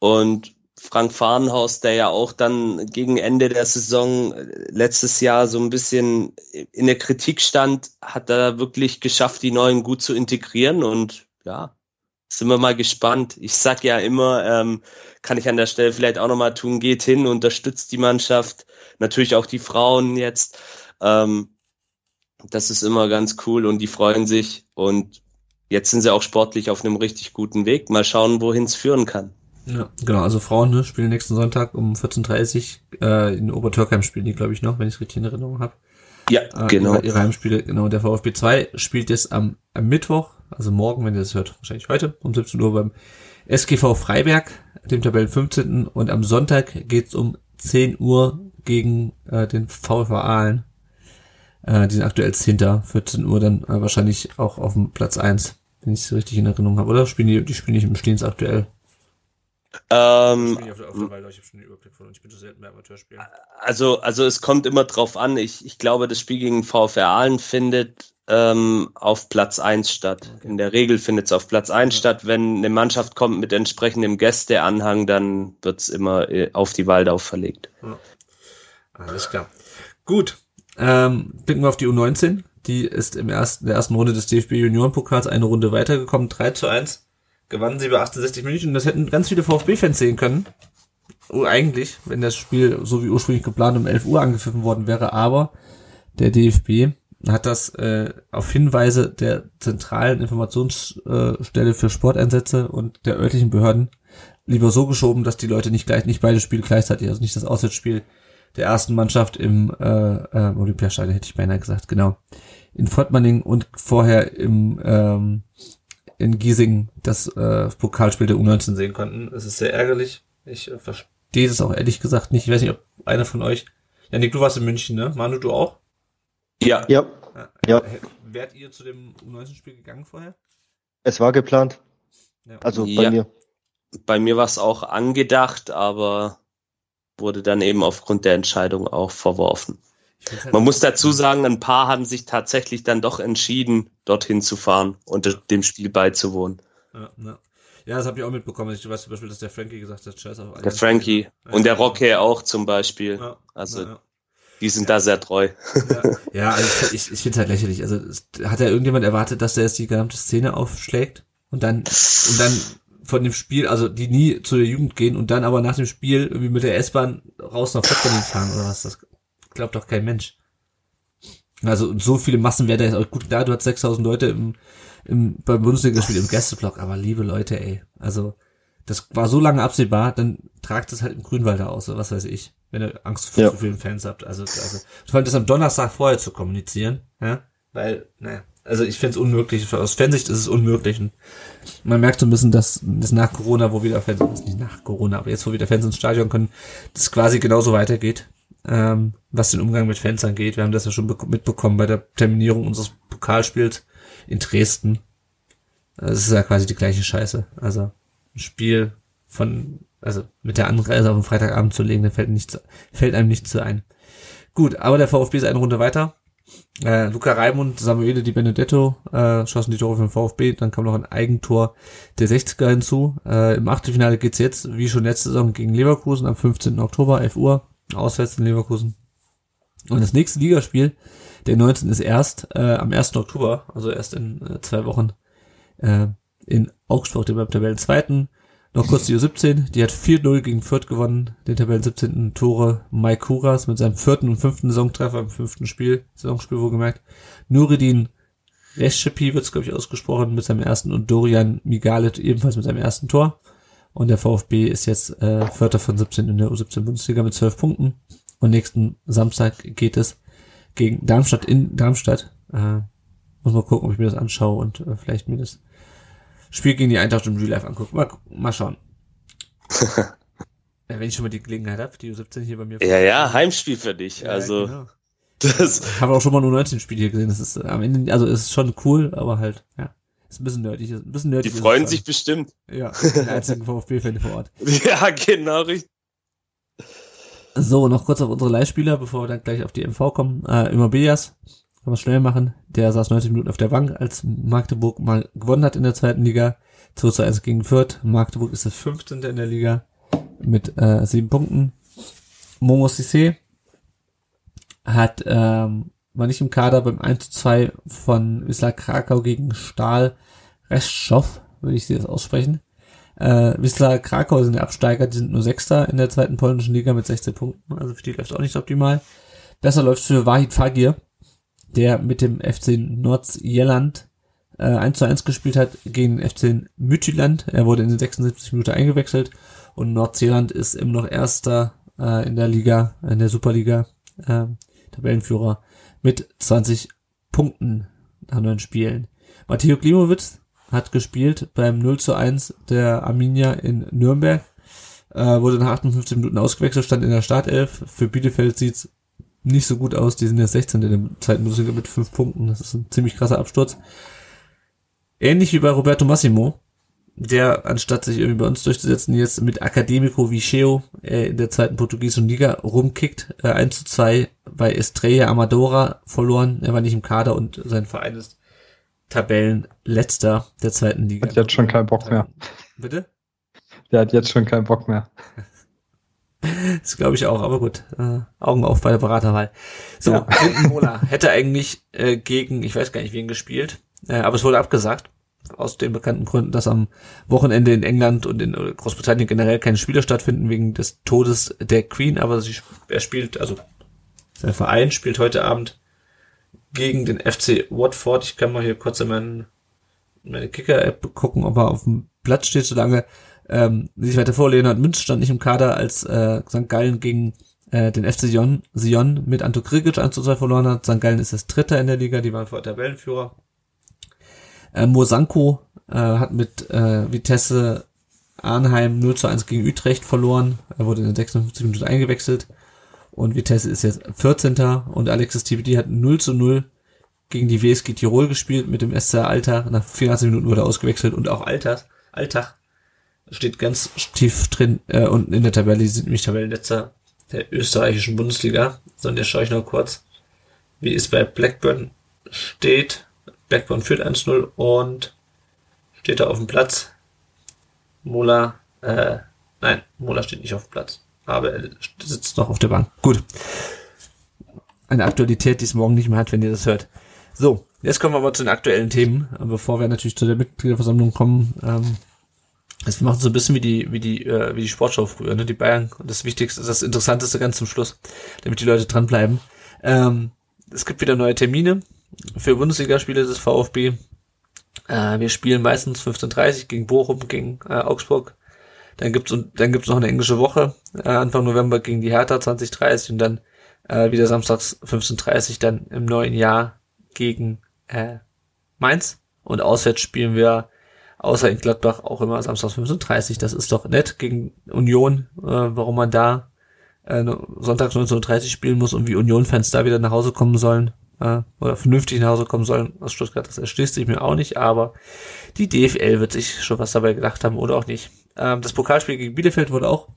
und Frank Fahrenhaus, der ja auch dann gegen Ende der Saison letztes Jahr so ein bisschen in der Kritik stand, hat da wirklich geschafft, die Neuen gut zu integrieren und ja, sind wir mal gespannt. Ich sag ja immer, ähm, kann ich an der Stelle vielleicht auch nochmal tun, geht hin, unterstützt die Mannschaft, natürlich auch die Frauen jetzt. Ähm, das ist immer ganz cool und die freuen sich und jetzt sind sie auch sportlich auf einem richtig guten Weg. Mal schauen, wohin es führen kann. Ja, genau, also Frauen ne, spielen nächsten Sonntag um 14.30 Uhr äh, in Obertürkheim spielen die, glaube ich, noch, wenn ich es richtig in Erinnerung habe. Ja, äh, genau. Ihre, ihre Heimspiele, genau. Der VfB 2 spielt jetzt am, am Mittwoch, also morgen, wenn ihr das hört, wahrscheinlich heute, um 17 Uhr beim SGV Freiberg, dem Tabellen 15. Und am Sonntag geht's um 10 Uhr gegen äh, den VfA Aalen. Äh, die sind aktuell hinter, 14 Uhr dann äh, wahrscheinlich auch auf dem Platz 1, wenn ich es richtig in Erinnerung habe. Oder spielen die, die spielen nicht im Stehens aktuell? Ähm, also, also es kommt immer drauf an. Ich, ich glaube, das Spiel gegen VfR Aalen findet ähm, auf Platz eins statt. Okay. In der Regel findet es auf Platz eins ja. statt. Wenn eine Mannschaft kommt mit entsprechendem Gästeanhang, dann wird es immer äh, auf die Waldau verlegt. Ja. Alles klar. Gut. Ähm, blicken wir auf die U19. Die ist im ersten, der ersten Runde des DFB Juniorenpokals eine Runde weitergekommen. 3 zu 1 gewannen sie bei 68 München. Das hätten ganz viele VfB-Fans sehen können. Oh, eigentlich, wenn das Spiel so wie ursprünglich geplant um 11 Uhr angepfiffen worden wäre. Aber der DFB hat das äh, auf Hinweise der zentralen Informationsstelle für Sporteinsätze und der örtlichen Behörden lieber so geschoben, dass die Leute nicht gleich nicht beide Spiele gleichzeitig, also nicht das Auswärtsspiel der ersten Mannschaft im äh, äh, Olympiastadion, hätte ich beinahe gesagt, genau. In Fortmanning und vorher im ähm, in Giesing das äh, Pokalspiel der U19 sehen konnten. Es ist sehr ärgerlich. Ich äh, verstehe das auch ehrlich gesagt nicht. Ich weiß nicht, ob einer von euch Janik, du warst in München, ne? Manu, du auch? Ja. Ja, Ja. Wärt ihr zu dem U19-Spiel gegangen vorher? es war geplant. Ja. Also Ja. bei mir. Bei mir war es auch angedacht, aber wurde dann eben aufgrund der Entscheidung auch verworfen. Halt Man muss dazu sagen, ein paar haben sich tatsächlich dann doch entschieden, dorthin zu fahren und dem Spiel beizuwohnen. Ja, ja. ja das habe ich auch mitbekommen. Ich weiß zum Beispiel, dass der Frankie gesagt hat, scheiß auf Der Frankie Ja, und der. Rocky auch zum Beispiel. Also die sind da sehr treu. Ja, also ich, ich, finde es halt lächerlich. Also hat ja irgendjemand erwartet, dass der jetzt die gesamte Szene aufschlägt und dann und dann von dem Spiel, also die nie zu der Jugend gehen und dann aber nach dem Spiel irgendwie mit der S-Bahn raus nach Fortberlin fahren oder was? Das glaubt doch kein Mensch. Also so viele Massen wäre da jetzt auch gut klar, du hast 6000 Leute im, im beim Bundesligaspiel im Gästeblock, aber liebe Leute, ey, also das war so lange absehbar, dann tragt es halt im Grünwalder aus, oder was weiß ich, wenn ihr Angst vor Ja. zu vielen Fans habt. Also, also vor allem das am Donnerstag vorher zu kommunizieren, ja, weil, naja, also ich find's unmöglich, aus Fansicht ist es unmöglich und man merkt so ein bisschen, dass das nach Corona, wo wieder Fans, ist nicht nach Corona, aber jetzt, wo wieder Fans ins Stadion können, das quasi genauso weitergeht, ähm, was den Umgang mit Fans angeht. Wir haben das ja schon bek- mitbekommen bei der Terminierung unseres Pokalspiels in Dresden. Es ist ja quasi die gleiche Scheiße. Also ein Spiel von, also mit der Anreise auf den Freitagabend zu legen, da fällt, nichts, fällt einem nichts zu ein. Gut, aber der VfB ist eine Runde weiter. Äh, Luca Raimund, Samuele Di Benedetto äh, schossen die Tore für den VfB, dann kam noch ein Eigentor der 60er hinzu. Äh, Im Achtelfinale geht's jetzt, wie schon letzte Saison, gegen Leverkusen am 15. Oktober, 11 Uhr, auswärts in Leverkusen. Und das nächste Ligaspiel, der 19. ist erst äh, am 1. Oktober, also erst in äh, zwei Wochen, äh, in Augsburg, dem Tabellenzweiten. Noch kurz die U17, die hat 4-0 gegen Fürth gewonnen, den Tabellen 17. Tore Mike Kuras mit seinem vierten und fünften Saisontreffer im fünften Spiel, Saisonspiel wohlgemerkt. Nuridin Rescepi wird's glaube ich ausgesprochen mit seinem ersten und Dorian Migalit ebenfalls mit seinem ersten Tor. Und der VfB ist jetzt äh, Vierter von 17 in der U17 Bundesliga mit 12 Punkten. Und nächsten Samstag geht es gegen Darmstadt in Darmstadt. Äh, muss mal gucken, ob ich mir das anschaue und äh, vielleicht mir das Spiel gegen die Eintracht im Real Life angucke. Mal, mal schauen. ja, wenn ich schon mal die Gelegenheit habe, die U17 hier bei mir. Ja, ja, Heimspiel für dich. Ja, also genau. das, Haben wir auch schon mal nur 19 Spiel hier gesehen. Das ist äh, am Ende, also ist schon cool, aber halt, ja. Ist ein bisschen nerdig. Ist ein bisschen nerdig. die freuen sich bestimmt. Ja, den einzigen VfB-Fan vor Ort. Ja, genau richtig. So, noch kurz auf unsere Leihspieler, bevor wir dann gleich auf die MV kommen. Äh, immer Beas, kann man schnell machen. Der saß 90 Minuten auf der Bank, als Magdeburg mal gewonnen hat in der zweiten Liga. 2 zu 1 gegen Fürth. Magdeburg ist das 15. in der Liga mit äh, sieben Punkten. Momo Sissé hat, ähm, war nicht im Kader beim 1 zu 2 von Wisla Krakau gegen Stahl Reschow, würde ich sie das aussprechen. Äh, Wisla Krakau sind der Absteiger, die sind nur Sechster in der zweiten polnischen Liga mit 16 Punkten, also für die läuft auch nicht optimal. Besser läuft für Wahid Fagir, der mit dem FC Nordsjelland äh, 1 zu 1 gespielt hat gegen FC Müthyland. Er wurde in den 76 Minuten eingewechselt und Nordsjelland ist immer noch Erster äh, in der Liga, in der Superliga, äh, Tabellenführer mit 20 Punkten nach neun Spielen. Matteo Klimowitz hat gespielt beim 0 zu 1 der Arminia in Nürnberg. Äh, wurde nach 58 Minuten ausgewechselt, stand in der Startelf. Für Bielefeld sieht's nicht so gut aus. Die sind jetzt 16 in der zweiten Bundesliga mit 5 Punkten. Das ist ein ziemlich krasser Absturz. Ähnlich wie bei Roberto Massimo, der anstatt sich irgendwie bei uns durchzusetzen, jetzt mit Academico Vicheo äh, in der zweiten portugiesischen Liga rumkickt. Äh, 1 zu 2 bei Estrella Amadora verloren. Er war nicht im Kader und sein Verein ist Tabellenletzter der zweiten Liga. Hat jetzt schon keinen Bock mehr. Bitte? Der hat jetzt schon keinen Bock mehr. Das glaube ich auch, aber gut. Äh, Augen auf bei der Beraterwahl. So, Ja. Mola hätte eigentlich äh, gegen, ich weiß gar nicht wen gespielt, äh, aber es wurde abgesagt. Aus den bekannten Gründen, dass am Wochenende in England und in Großbritannien generell keine Spiele stattfinden wegen des Todes der Queen, aber sie, er spielt, also sein Verein spielt heute Abend gegen den FC Watford. Ich kann mal hier kurz in meinen, meine Kicker-App gucken, ob er auf dem Platz steht, solange ähm, nicht weiter vor. Leonhard Münz stand nicht im Kader, als äh, St. Gallen gegen äh, den FC Sion, Sion mit Anto Krigic 1 zu 2 verloren hat. St. Gallen ist das Dritter in der Liga, die waren vor Tabellenführer. Äh, Mosanko äh, hat mit äh, Vitesse Arnheim 0 zu 1 gegen Utrecht verloren. Er wurde in den 56 Minuten eingewechselt. und Vitesse ist jetzt 14. und Alexis TBD hat 0 zu 0 gegen die WSG Tirol gespielt mit dem SC Alltag. Nach 84 Minuten wurde er ausgewechselt und auch Alltag, Alltag steht ganz tief drin äh, unten in der Tabelle. Die sind nämlich Tabellenletzter der österreichischen Bundesliga. So, und jetzt schaue ich noch kurz, wie es bei Blackburn steht. Blackburn führt 1-0 und steht da auf dem Platz. Mola, äh, nein, Mola steht nicht auf dem Platz, aber er sitzt noch auf der Bank. Gut. Eine Aktualität, die es morgen nicht mehr hat, wenn ihr das hört. So, jetzt kommen wir aber zu den aktuellen Themen, bevor wir natürlich zu der Mitgliederversammlung kommen. Ähm, das macht so ein bisschen wie die, wie die, äh, wie die Sportschau früher, ne? Die Bayern. Das Wichtigste, das Interessanteste ganz zum Schluss, damit die Leute dranbleiben. Ähm, es gibt wieder neue Termine für Bundesligaspiele des VfB. Äh, wir spielen meistens 15.30 gegen Bochum, gegen äh, Augsburg. Dann gibt's und dann gibt's noch eine englische Woche äh, Anfang November gegen die Hertha 2030 und dann äh, wieder samstags 15.30 dann im neuen Jahr gegen äh, Mainz. Und auswärts spielen wir außer in Gladbach auch immer samstags 15.30 Das ist doch nett gegen Union, äh, warum man da äh, sonntags 19.30 spielen muss und wie Union-Fans da wieder nach Hause kommen sollen äh, oder vernünftig nach Hause kommen sollen aus Stuttgart, das erschließt sich mir auch nicht, aber die DFL wird sich schon was dabei gedacht haben oder auch nicht. Ähm, das Pokalspiel gegen Bielefeld wurde auch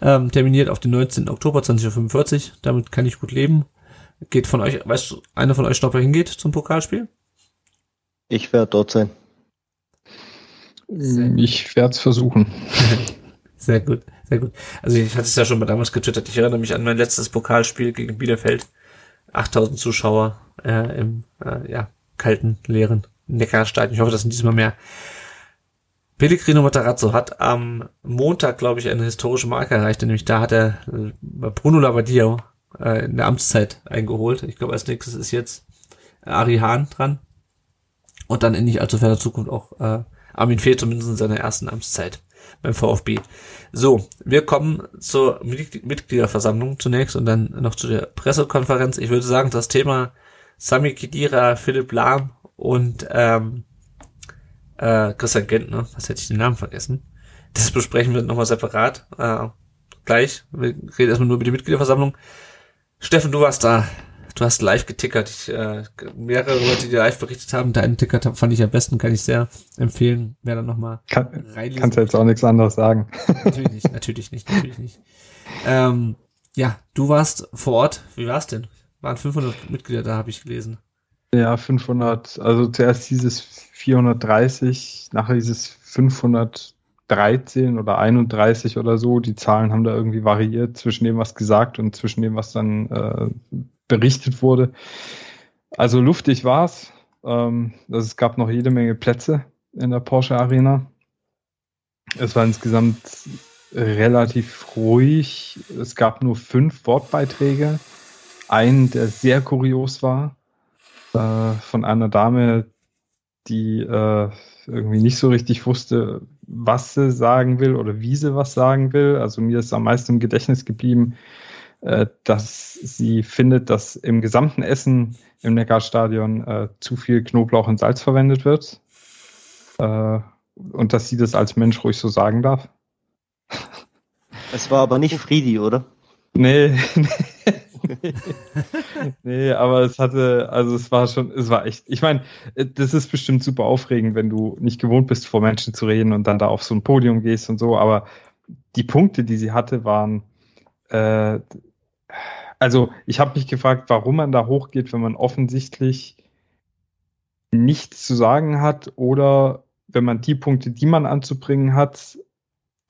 ähm, terminiert auf den 19. Oktober 2045. Damit kann ich gut leben. Geht von euch, weißt du, einer von euch, ob hingeht zum Pokalspiel? Ich werde dort sein. Ich werde es versuchen. Sehr gut, sehr gut. Also ich hatte es ja schon mal damals getwittert. Ich erinnere mich an mein letztes Pokalspiel gegen Bielefeld. 8000 Zuschauer äh, im äh, ja, kalten, leeren Neckarstadion. Ich hoffe, das sind diesmal mehr. Pellegrino Matarazzo hat am Montag, glaube ich, eine historische Marke erreicht, nämlich da hat er äh, Bruno Labbadia äh, in der Amtszeit eingeholt. Ich glaube, als nächstes ist jetzt Ari Hahn dran. Und dann in nicht allzu ferner Zukunft auch äh, Armin Fee zumindest in seiner ersten Amtszeit beim VfB. So, wir kommen zur Mitgliederversammlung zunächst und dann noch zu der Pressekonferenz. Ich würde sagen, das Thema Sami Khedira, Philipp Lahm und ähm, äh, Christian Gentner, was hätte ich den Namen vergessen? Das besprechen wir nochmal separat. Äh, gleich. Wir reden erstmal nur über die Mitgliederversammlung. Steffen, du warst da. Du hast live getickert. Ich, äh, mehrere Leute, die live berichtet haben, deinen Ticker fand ich am besten, kann ich sehr empfehlen. Wer dann nochmal kann, reinlesen. Kannst du jetzt auch nichts anderes sagen. Natürlich nicht, natürlich nicht, natürlich nicht. Ähm, ja, du warst vor Ort. Wie war's denn? Waren 500 Mitglieder da, habe ich gelesen. Ja, 500. Also zuerst dieses 430, nachher dieses 513 oder 31 oder so. Die Zahlen haben da irgendwie variiert zwischen dem, was gesagt und zwischen dem, was dann äh, berichtet wurde. Also luftig war's. Ähm, also es gab noch jede Menge Plätze in der Porsche Arena. Es war insgesamt relativ ruhig. Es gab nur fünf Wortbeiträge. Einen, der sehr kurios war, äh, von einer Dame, die äh, irgendwie nicht so richtig wusste, was sie sagen will oder wie sie was sagen will. Also mir ist am meisten im Gedächtnis geblieben, äh, dass sie findet, dass im gesamten Essen im Neckarstadion äh, zu viel Knoblauch und Salz verwendet wird. Äh, und dass sie das als Mensch ruhig so sagen darf. Es war aber nicht Friedi, oder? Nee, nee. nee, aber es hatte, also es war schon, es war echt, ich meine, das ist bestimmt super aufregend, wenn du nicht gewohnt bist, vor Menschen zu reden und dann da auf so ein Podium gehst und so, aber die Punkte, die sie hatte, waren, äh, also ich habe mich gefragt, warum man da hochgeht, wenn man offensichtlich nichts zu sagen hat oder wenn man die Punkte, die man anzubringen hat,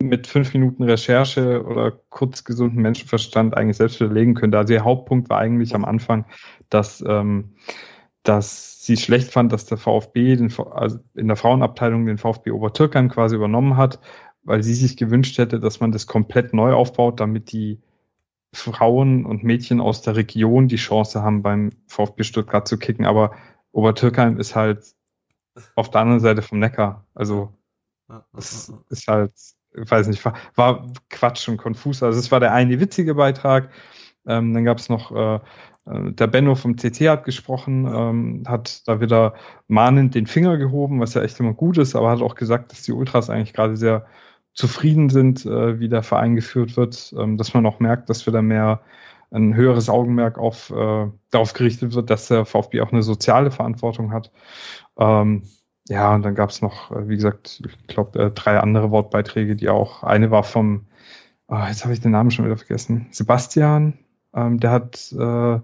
mit fünf Minuten Recherche oder kurz gesunden Menschenverstand eigentlich selbst widerlegen könnte. Also ihr Hauptpunkt war eigentlich am Anfang, dass, ähm, dass sie schlecht fand, dass der VfB den, also in der Frauenabteilung den VfB Obertürkheim quasi übernommen hat, weil sie sich gewünscht hätte, dass man das komplett neu aufbaut, damit die Frauen und Mädchen aus der Region die Chance haben, beim VfB Stuttgart zu kicken. Aber Obertürkheim ist halt auf der anderen Seite vom Neckar. Also es ist halt, ich weiß nicht, war, war Quatsch und konfus. Also es war der eine witzige Beitrag. Ähm, dann gab es noch äh, äh der Benno vom CT hat gesprochen, ähm, hat da wieder mahnend den Finger gehoben, was ja echt immer gut ist, aber hat auch gesagt, dass die Ultras eigentlich gerade sehr zufrieden sind, äh, wie der Verein geführt wird, ähm, dass man auch merkt, dass wir da mehr ein höheres Augenmerk auf, äh, darauf gerichtet wird, dass der VfB auch eine soziale Verantwortung hat. Ähm, ja, und dann gab es noch, äh, wie gesagt, ich glaube, äh, drei andere Wortbeiträge, die auch, eine war vom, oh, jetzt habe ich den Namen schon wieder vergessen, Sebastian, ähm, der hat, äh, äh,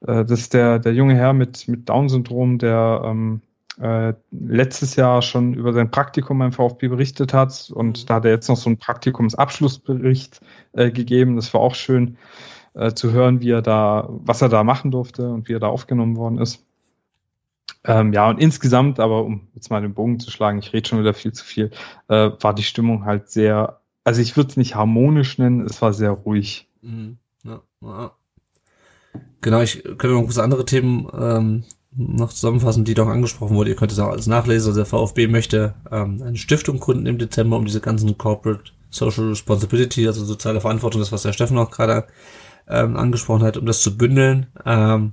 das ist der, der junge Herr mit, mit Down-Syndrom, der ähm, äh, letztes Jahr schon über sein Praktikum beim VfB berichtet hat und mhm. da hat er jetzt noch so einen Praktikumsabschlussbericht äh, gegeben. Das war auch schön äh, zu hören, wie er da, was er da machen durfte und wie er da aufgenommen worden ist. Ähm, ja, und insgesamt, aber um jetzt mal den Bogen zu schlagen, ich rede schon wieder viel zu viel, äh, war die Stimmung halt sehr, also ich würde es nicht harmonisch nennen, es war sehr ruhig. Mhm. Ja, ja. Genau, ich könnte noch kurz andere Themen ähm, noch zusammenfassen, die doch angesprochen wurde. Ihr könnt es auch alles nachlesen. Also der VfB möchte ähm, eine Stiftung gründen im Dezember, um diese ganzen Corporate Social Responsibility, also soziale Verantwortung, das was der Steffen auch gerade ähm, angesprochen hat, um das zu bündeln. Ähm,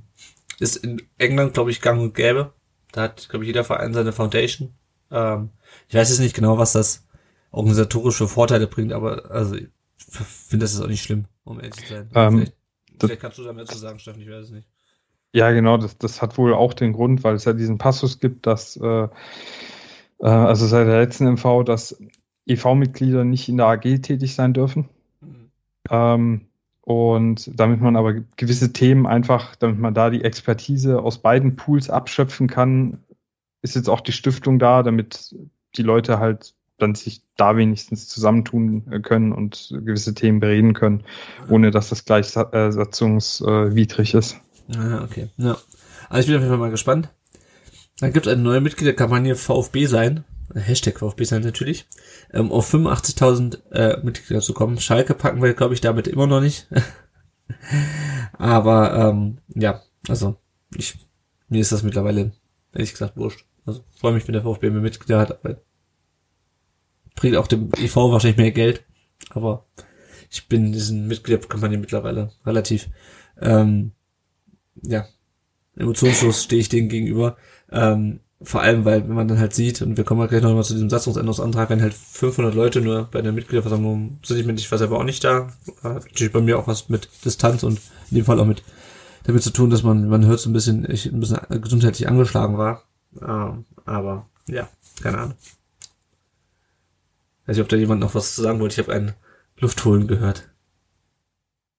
ist in England, glaube ich, gang und gäbe. Da hat, glaube ich, jeder Verein seine Foundation. Ähm, ich weiß jetzt nicht genau, was das organisatorische Vorteile bringt, aber also ich finde das ist auch nicht schlimm, um ehrlich zu sein. Ähm, vielleicht, vielleicht kannst du da mehr zu sagen, Steffen, ich weiß es nicht. Ja, genau, das, das hat wohl auch den Grund, weil es ja diesen Passus gibt, dass, äh, äh, also seit der letzten MV, dass EV-Mitglieder nicht in der AG tätig sein dürfen. Mhm. Ähm, und damit man aber gewisse Themen einfach, damit man da die Expertise aus beiden Pools abschöpfen kann, ist jetzt auch die Stiftung da, damit die Leute halt dann sich da wenigstens zusammentun können und gewisse Themen bereden können, ohne dass das gleichsatzungswidrig ist. Ah, okay. Ja. Also ich bin auf jeden Fall mal gespannt. Dann gibt es eine neue Mitgliederkampagne VfB sein, Hashtag VfB sein natürlich, ähm, auf 85.000 äh, Mitglieder zu kommen. Schalke packen wir, glaube ich, damit immer noch nicht. Aber ähm, ja, also ich mir ist das mittlerweile ehrlich gesagt wurscht. Also freue mich, wenn der VfB mehr Mitglieder hat, aber bringt auch dem EV wahrscheinlich mehr Geld. Aber ich bin diesen Mitgliederkampagne mittlerweile relativ ähm, ja, emotionslos stehe ich denen gegenüber. Ähm, vor allem, weil wenn man dann halt sieht, und wir kommen halt gleich noch mal zu diesem Satzungsänderungsantrag, wenn halt 500 Leute nur bei der Mitgliederversammlung sind, ich, mit, ich war selber auch nicht da, hat natürlich bei mir auch was mit Distanz und in dem Fall auch mit damit zu tun, dass man, man hört so ein bisschen, ich ein bisschen gesundheitlich angeschlagen war. Ähm, aber ja, keine Ahnung. Weiß nicht, ob da jemand noch was zu sagen wollte. Ich habe einen Luftholen gehört.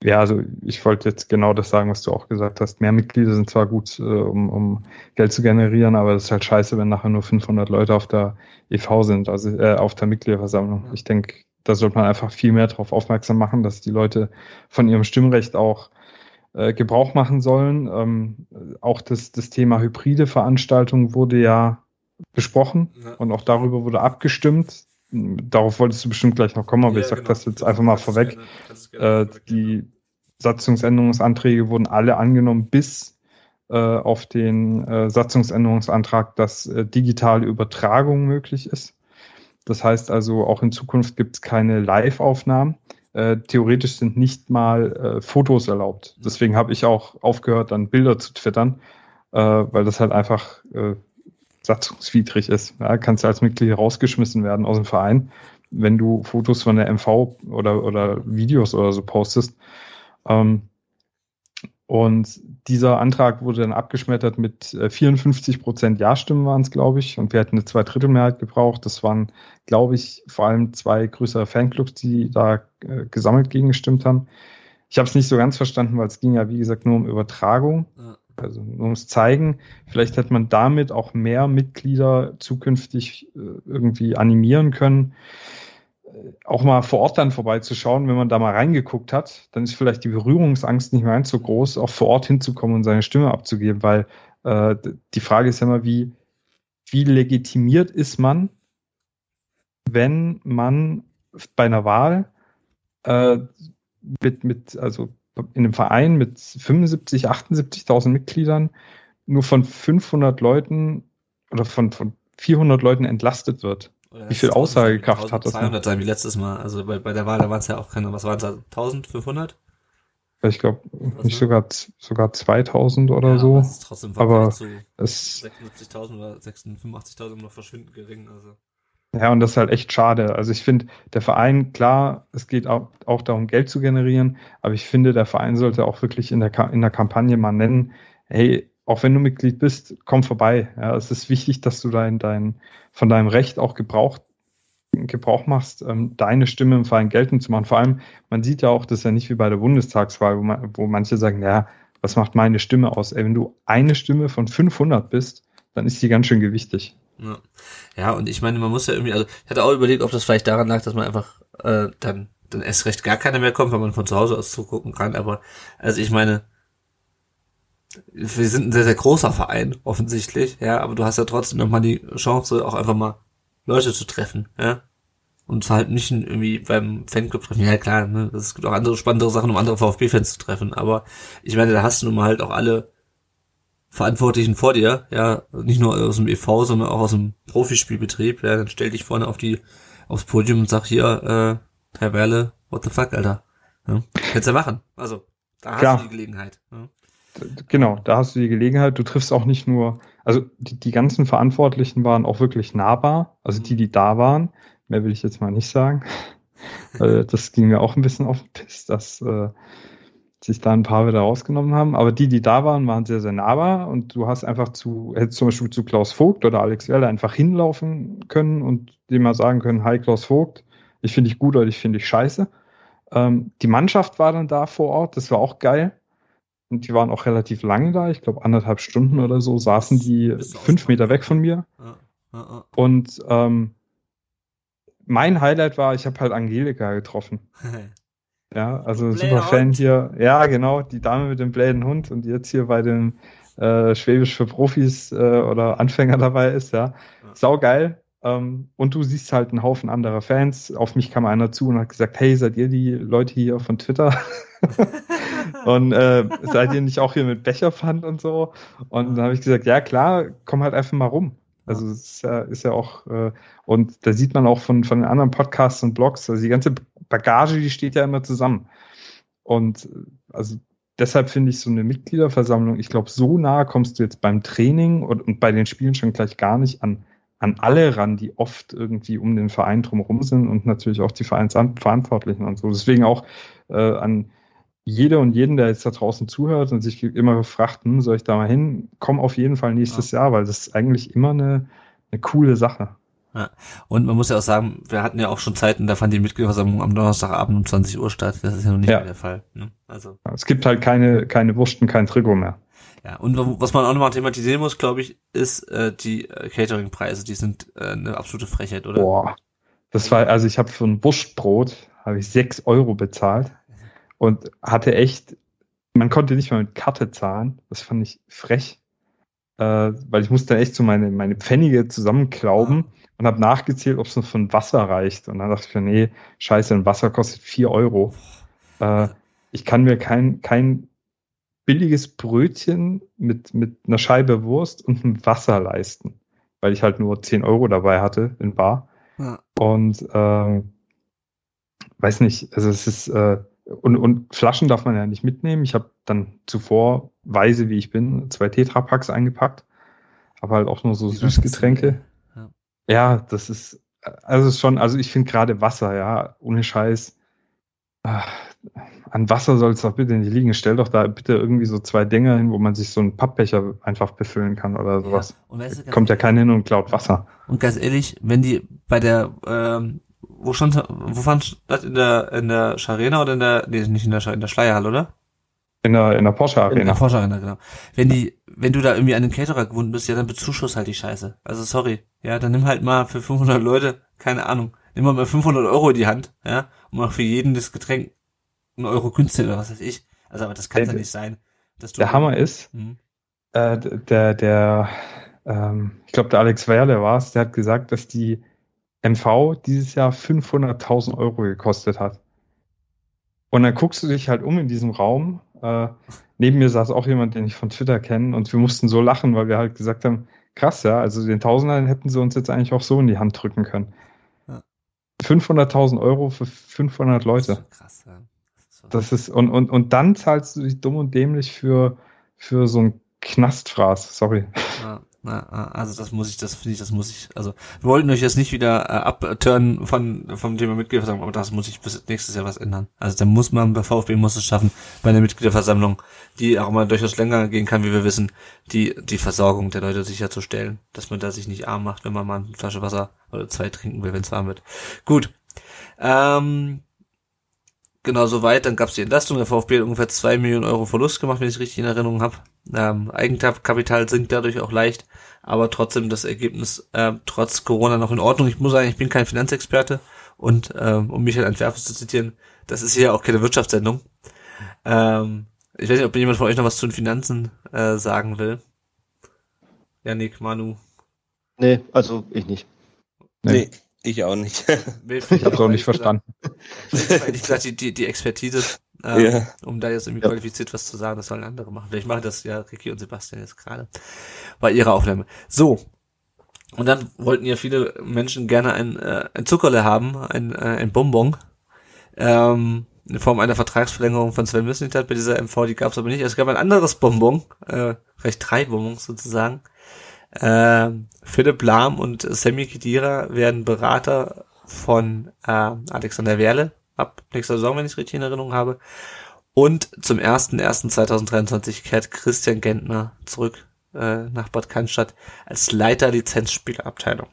Ja, also ich wollte jetzt genau das sagen, was du auch gesagt hast. Mehr Mitglieder sind zwar gut, äh, um, um Geld zu generieren, aber es ist halt scheiße, wenn nachher nur 500 Leute auf der EV sind, also äh, auf der Mitgliederversammlung. Ich denke, da sollte man einfach viel mehr darauf aufmerksam machen, dass die Leute von ihrem Stimmrecht auch äh, Gebrauch machen sollen. Ähm, auch das, das Thema hybride Veranstaltungen wurde ja besprochen ja. und auch darüber wurde abgestimmt darauf wolltest du bestimmt gleich noch kommen, aber ja, ich sag genau. das jetzt einfach mal vorweg. Gerne, äh, die Satzungsänderungsanträge wurden alle angenommen, bis äh, auf den äh, Satzungsänderungsantrag, dass äh, digitale Übertragung möglich ist. Das heißt also, auch in Zukunft gibt es keine Live-Aufnahmen. Äh, theoretisch sind nicht mal äh, Fotos erlaubt. Deswegen habe ich auch aufgehört, dann Bilder zu twittern, äh, weil das halt einfach satzungswidrig ist. Ja, kannst du als Mitglied rausgeschmissen werden aus dem Verein, wenn du Fotos von der MV oder, oder Videos oder so postest. Ähm, und dieser Antrag wurde dann abgeschmettert mit 54 äh, Prozent Ja-Stimmen waren es, glaube ich. Und wir hätten eine Zweidrittelmehrheit gebraucht. Das waren, glaube ich, vor allem zwei größere Fanclubs, die da äh, gesammelt gegen gestimmt haben. Ich habe es nicht so ganz verstanden, weil es ging ja, wie gesagt, nur um Übertragung. Also man muss zeigen, vielleicht hätte man damit auch mehr Mitglieder zukünftig äh, irgendwie animieren können, auch mal vor Ort dann vorbeizuschauen, wenn man da mal reingeguckt hat, dann ist vielleicht die Berührungsangst nicht mehr ganz so groß, auch vor Ort hinzukommen und seine Stimme abzugeben, weil äh, die Frage ist ja immer, wie, wie legitimiert ist man, wenn man bei einer Wahl äh, mit, mit, also in einem Verein mit 75, 78.000 Mitgliedern nur von 500 Leuten oder von, von 400 Leuten entlastet wird. Wie viel Aussagekraft hat das? 200 sein wie letztes Mal. Also bei, bei der Wahl, da waren es ja auch keine, was waren es, 1500? Ich glaube, nicht sogar, sogar 2000 oder ja, so. Aber, es ist trotzdem aber es 76.000 oder 85.000 noch verschwindend gering. Also. Ja, und das ist halt echt schade. Also ich finde, der Verein, klar, es geht auch, auch darum, Geld zu generieren, aber ich finde, der Verein sollte auch wirklich in der, in der Kampagne mal nennen, hey, auch wenn du Mitglied bist, komm vorbei. Ja, es ist wichtig, dass du dein, dein, von deinem Recht auch Gebrauch, Gebrauch machst, ähm, deine Stimme im Verein geltend zu machen. Vor allem, man sieht ja auch, das ist ja nicht wie bei der Bundestagswahl, wo, man, wo manche sagen, ja, was macht meine Stimme aus? Ey, wenn du eine Stimme von 500 bist, dann ist die ganz schön gewichtig. Ja. ja, und ich meine, man muss ja irgendwie, also ich hatte auch überlegt, ob das vielleicht daran lag, dass man einfach äh, dann, dann erst recht gar keiner mehr kommt, wenn man von zu Hause aus zugucken kann. Aber also ich meine, wir sind ein sehr, sehr großer Verein, offensichtlich, ja, aber du hast ja trotzdem nochmal die Chance, auch einfach mal Leute zu treffen, ja. Und halt nicht irgendwie beim Fanclub treffen. Ja klar, ne, es gibt auch andere spannendere Sachen, um andere VfB-Fans zu treffen. Aber ich meine, da hast du nun mal halt auch alle Verantwortlichen vor dir, ja, nicht nur aus dem EV, sondern auch aus dem Profispielbetrieb, ja, dann stell dich vorne auf die, aufs Podium und sag hier, äh, Herr Werle, what the fuck, Alter. Ja, kannst ja machen. Also, da hast Klar. du die Gelegenheit. Ja. Genau, da hast du die Gelegenheit. Du triffst auch nicht nur, also die, die ganzen Verantwortlichen waren auch wirklich nahbar, also die, die da waren. Mehr will ich jetzt mal nicht sagen. das ging mir auch ein bisschen auf den Piss, dass äh, sich da ein paar wieder rausgenommen haben. Aber die, die da waren, waren sehr, sehr nahbar und du hast einfach zu, hättest zum Beispiel zu Klaus Vogt oder Alex Werle einfach hinlaufen können und dem mal sagen können, hi Klaus Vogt, ich finde dich gut oder ich finde dich scheiße. Ähm, die Mannschaft war dann da vor Ort, das war auch geil. Und die waren auch relativ lange da, ich glaube anderthalb Stunden oder so, saßen die fünf Meter weg von mir. Ja, ja, ja. Und ähm, mein Highlight war, ich habe halt Angelika getroffen. Ja, also super Fan hier. Ja, genau, die Dame mit dem bläden Hund und jetzt hier bei den äh, Schwäbisch für Profis äh, oder Anfänger dabei ist, ja. ja. Sau geil. Ähm, und du siehst halt einen Haufen anderer Fans. Auf mich kam einer zu und hat gesagt, hey, seid ihr die Leute hier von Twitter? und äh, seid ihr nicht auch hier mit Becherpfand und so? Und dann habe ich gesagt, ja klar, komm halt einfach mal rum. Also es ist ja, ist ja auch, äh, und da sieht man auch von, von den anderen Podcasts und Blogs, also die ganze Bagage, die steht ja immer zusammen. Und also deshalb finde ich so eine Mitgliederversammlung, ich glaube, so nah kommst du jetzt beim Training und, und bei den Spielen schon gleich gar nicht an, an alle ran, die oft irgendwie um den Verein drumherum sind und natürlich auch die Vereinsverantwortlichen und so. Deswegen auch äh, an jede und jeden, der jetzt da draußen zuhört und sich immer fragt, hm, soll ich da mal hin, komm auf jeden Fall nächstes ja. Jahr, weil das ist eigentlich immer eine, eine coole Sache. Ja. Und man muss ja auch sagen, wir hatten ja auch schon Zeiten, da fand die Mitgliederversammlung am Donnerstagabend um 20 Uhr statt. Das ist ja noch nicht ja. mehr der Fall. Ne? Also. Es gibt halt keine, keine Wursten, kein Trigo mehr. Ja, und was man auch nochmal thematisieren muss, glaube ich, ist äh, die äh, Catering-Preise. Die sind äh, eine absolute Frechheit, oder? Boah. Das war, also ich habe für ein Wurstbrot habe ich sechs Euro bezahlt und hatte echt, man konnte nicht mal mit Karte zahlen. Das fand ich frech, äh, weil ich musste echt so meine, meine Pfennige zusammenklauben ah. und habe nachgezählt, ob es noch von Wasser reicht. Und dann dachte ich mir, nee, scheiße, ein Wasser kostet vier Euro. Äh, ich kann mir kein, kein billiges Brötchen mit, mit einer Scheibe Wurst und einem Wasser leisten, weil ich halt nur zehn Euro dabei hatte in Bar. Ja. Und äh, weiß nicht, also es ist, äh, und, und Flaschen darf man ja nicht mitnehmen. Ich habe dann zuvor, weise wie ich bin, zwei Tetrapacks eingepackt. Aber halt auch nur so Süßgetränke. Ja. ja, das ist, also ist schon, also ich finde gerade Wasser, ja, ohne Scheiß. Ach, an Wasser soll es doch bitte nicht liegen. Stell doch da bitte irgendwie so zwei Dinger hin, wo man sich so einen Pappbecher einfach befüllen kann oder sowas. Ja, weißt du, Kommt ja keiner hin und klaut Wasser. Und ganz ehrlich, wenn die bei der ähm, wo stand, wo fand das in der, in der Scharena oder in der, nee, nicht in der, in der Schleierhalle, oder? In der, in der Porsche Arena. In der Porsche Arena, genau. Wenn die, wenn du da irgendwie an den Caterer gewohnt bist, ja, dann bezuschuss halt die Scheiße. Also sorry. Ja, dann nimm halt mal für 500 Leute, keine Ahnung, nimm mal 500 Euro in die Hand, ja, und mach für jeden das Getränk einen Euro günstiger oder was weiß ich. Also, aber das kann ja nicht sein. Dass du der Hammer ist, mhm. äh, der, der, ähm, ich glaube, der Alex Werle war es, der hat gesagt, dass die MV dieses Jahr 500.000 Euro gekostet hat. Und dann guckst du dich halt um in diesem Raum. Äh, neben mir saß auch jemand, den ich von Twitter kenne, und wir mussten so lachen, weil wir halt gesagt haben, krass, ja, also den Tausender hätten sie uns jetzt eigentlich auch so in die Hand drücken können. Ja. 500.000 Euro für 500 Leute. Das ist krass, ja. Das ist, und, und, und dann zahlst du dich dumm und dämlich für, für so ein Knastfraß, sorry. Ja. Na, also das muss ich, das finde ich, das muss ich, also wir wollten euch jetzt nicht wieder äh, abturnen von vom Thema Mitgliederversammlung, aber das muss ich bis nächstes Jahr was ändern. Also da muss man, bei VfB muss es schaffen, bei einer Mitgliederversammlung, die auch mal durchaus länger gehen kann, wie wir wissen, die die Versorgung der Leute sicherzustellen, dass man da sich nicht arm macht, wenn man mal eine Flasche Wasser oder zwei trinken will, wenn es warm wird. Gut. Ähm, genau soweit. Dann gab es die Entlastung. Der VfB hat ungefähr zwei Millionen Euro Verlust gemacht, wenn ich es richtig in Erinnerung habe. Ähm, Eigenkapital sinkt dadurch auch leicht, aber trotzdem das Ergebnis äh, trotz Corona noch in Ordnung. Ich muss sagen, ich bin kein Finanzexperte und ähm, um Michael Antwerpes zu zitieren, das ist hier auch keine Wirtschaftssendung. Ähm, ich weiß nicht, ob jemand von euch noch was zu den Finanzen äh, sagen will. Janik, Manu. Nee, also ich nicht. Nee. nee. Ich auch nicht. ich habe es auch nicht verstanden. Ich gesagt, die, die, die Expertise, ähm, ja. um da jetzt irgendwie ja. qualifiziert was zu sagen, das sollen andere machen. Vielleicht machen das ja Ricky und Sebastian jetzt gerade bei ihrer Aufnahme. So. Und dann wollten ja viele Menschen gerne ein, äh, ein Zuckerle haben, ein, äh, ein Bonbon. Ähm, in Form einer Vertragsverlängerung von Sven Mislintat bei dieser MV, die gab es aber nicht. Es gab ein anderes Bonbon, äh, vielleicht drei Bonbons sozusagen. Äh, Philipp Lahm und Sammy Kedira werden Berater von äh, Alexander Werle ab nächster Saison, wenn ich es richtig in Erinnerung habe. Und zum 1.1.2023 kehrt Christian Gentner zurück äh, nach Bad Cannstatt als Leiter Lizenzspielabteilung.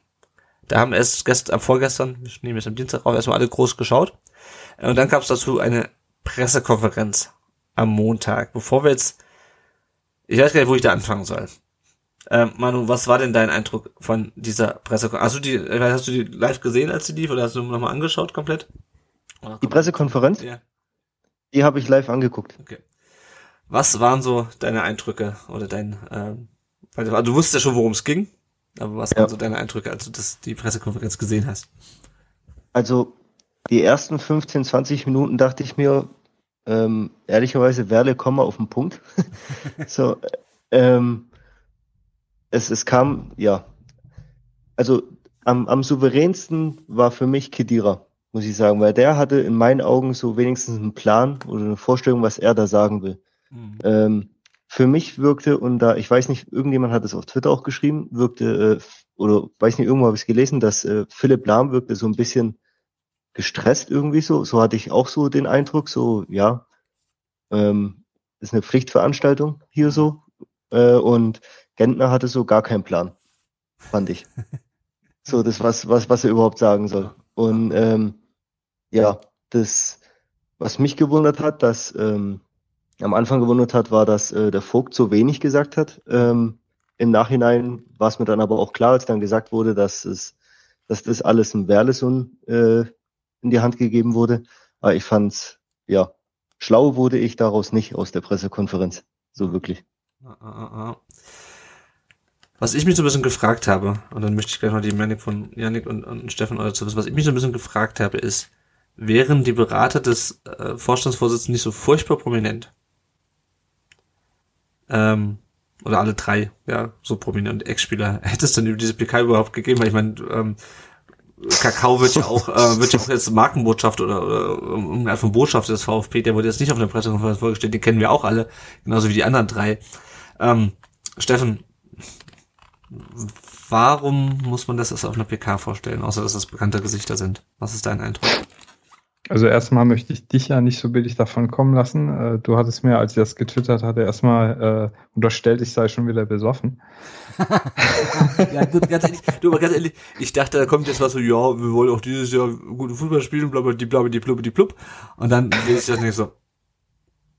Da haben es gestern, vorgestern, ich nehme es am Dienstag auch erstmal alle groß geschaut. Und dann gab es dazu eine Pressekonferenz am Montag. Bevor wir jetzt, ich weiß gar nicht, wo ich da anfangen soll. Ähm, Manu, was war denn dein Eindruck von dieser Pressekonferenz? Hast du die, hast du die live gesehen, als sie lief, oder hast du nochmal angeschaut komplett? Die Pressekonferenz? Ja. Die habe ich live angeguckt. Okay. Was waren so deine Eindrücke oder dein, ähm, weil du, wusstest ja schon, worum es ging, aber was ja. waren so deine Eindrücke, als du das, die Pressekonferenz gesehen hast? Also die ersten 15, 20 Minuten dachte ich mir, ähm, ehrlicherweise, Werle, komm mal auf den Punkt. so, ähm, es, es kam, ja, also am, am souveränsten war für mich Kedira, muss ich sagen, weil der hatte in meinen Augen so wenigstens einen Plan oder eine Vorstellung, was er da sagen will. Mhm. Ähm, für mich wirkte, und da, ich weiß nicht, irgendjemand hat es auf Twitter auch geschrieben, wirkte, äh, oder weiß nicht, irgendwo habe ich es gelesen, dass äh, Philipp Lahm wirkte so ein bisschen gestresst irgendwie so. So hatte ich auch so den Eindruck, so, ja, ähm, ist eine Pflichtveranstaltung hier so. Äh, und Gentner hatte so gar keinen Plan, fand ich. so, das, was, was, was er überhaupt sagen soll. Und ähm, ja, das, was mich gewundert hat, dass ähm, am Anfang gewundert hat, war, dass äh, der Vogt so wenig gesagt hat. Ähm, Im Nachhinein war es mir dann aber auch klar, als dann gesagt wurde, dass es, dass das alles im Werleson äh, in die Hand gegeben wurde. Aber ich fand's, ja, schlau wurde ich daraus nicht aus der Pressekonferenz. So wirklich. Ah, ah, ah. Was ich mich so ein bisschen gefragt habe, und dann möchte ich gleich noch die Meinung von Janik und, und Stefan oder zu wissen, was ich mich so ein bisschen gefragt habe, ist, wären die Berater des äh, Vorstandsvorsitzenden nicht so furchtbar prominent? Ähm, oder alle drei, ja, so prominente Ex-Spieler, hätte es dann über diese PK überhaupt gegeben? Weil ich meine, ähm, Kakao wird ja auch, äh, wird ja auch jetzt Markenbotschaft oder, oder irgendeine Art von Botschaft des VfB, der wurde jetzt nicht auf der Pressekonferenz vorgestellt, den kennen wir auch alle, genauso wie die anderen drei. Ähm, Steffen, warum muss man das erst auf einer PK vorstellen, außer dass das bekannte Gesichter sind? Was ist dein Eindruck? Also erstmal möchte ich dich ja nicht so billig davon kommen lassen. Äh, du hattest mir, als ich das getwittert hatte, erstmal äh, unterstellt, ich sei schon wieder besoffen. ja, gut, ganz ehrlich, du, ganz ehrlich, ich dachte, da kommt jetzt was so, ja, wir wollen auch dieses Jahr gute Fußball spielen, bla, bla, die, blub, die, blub. Und dann sehe ich das nicht so.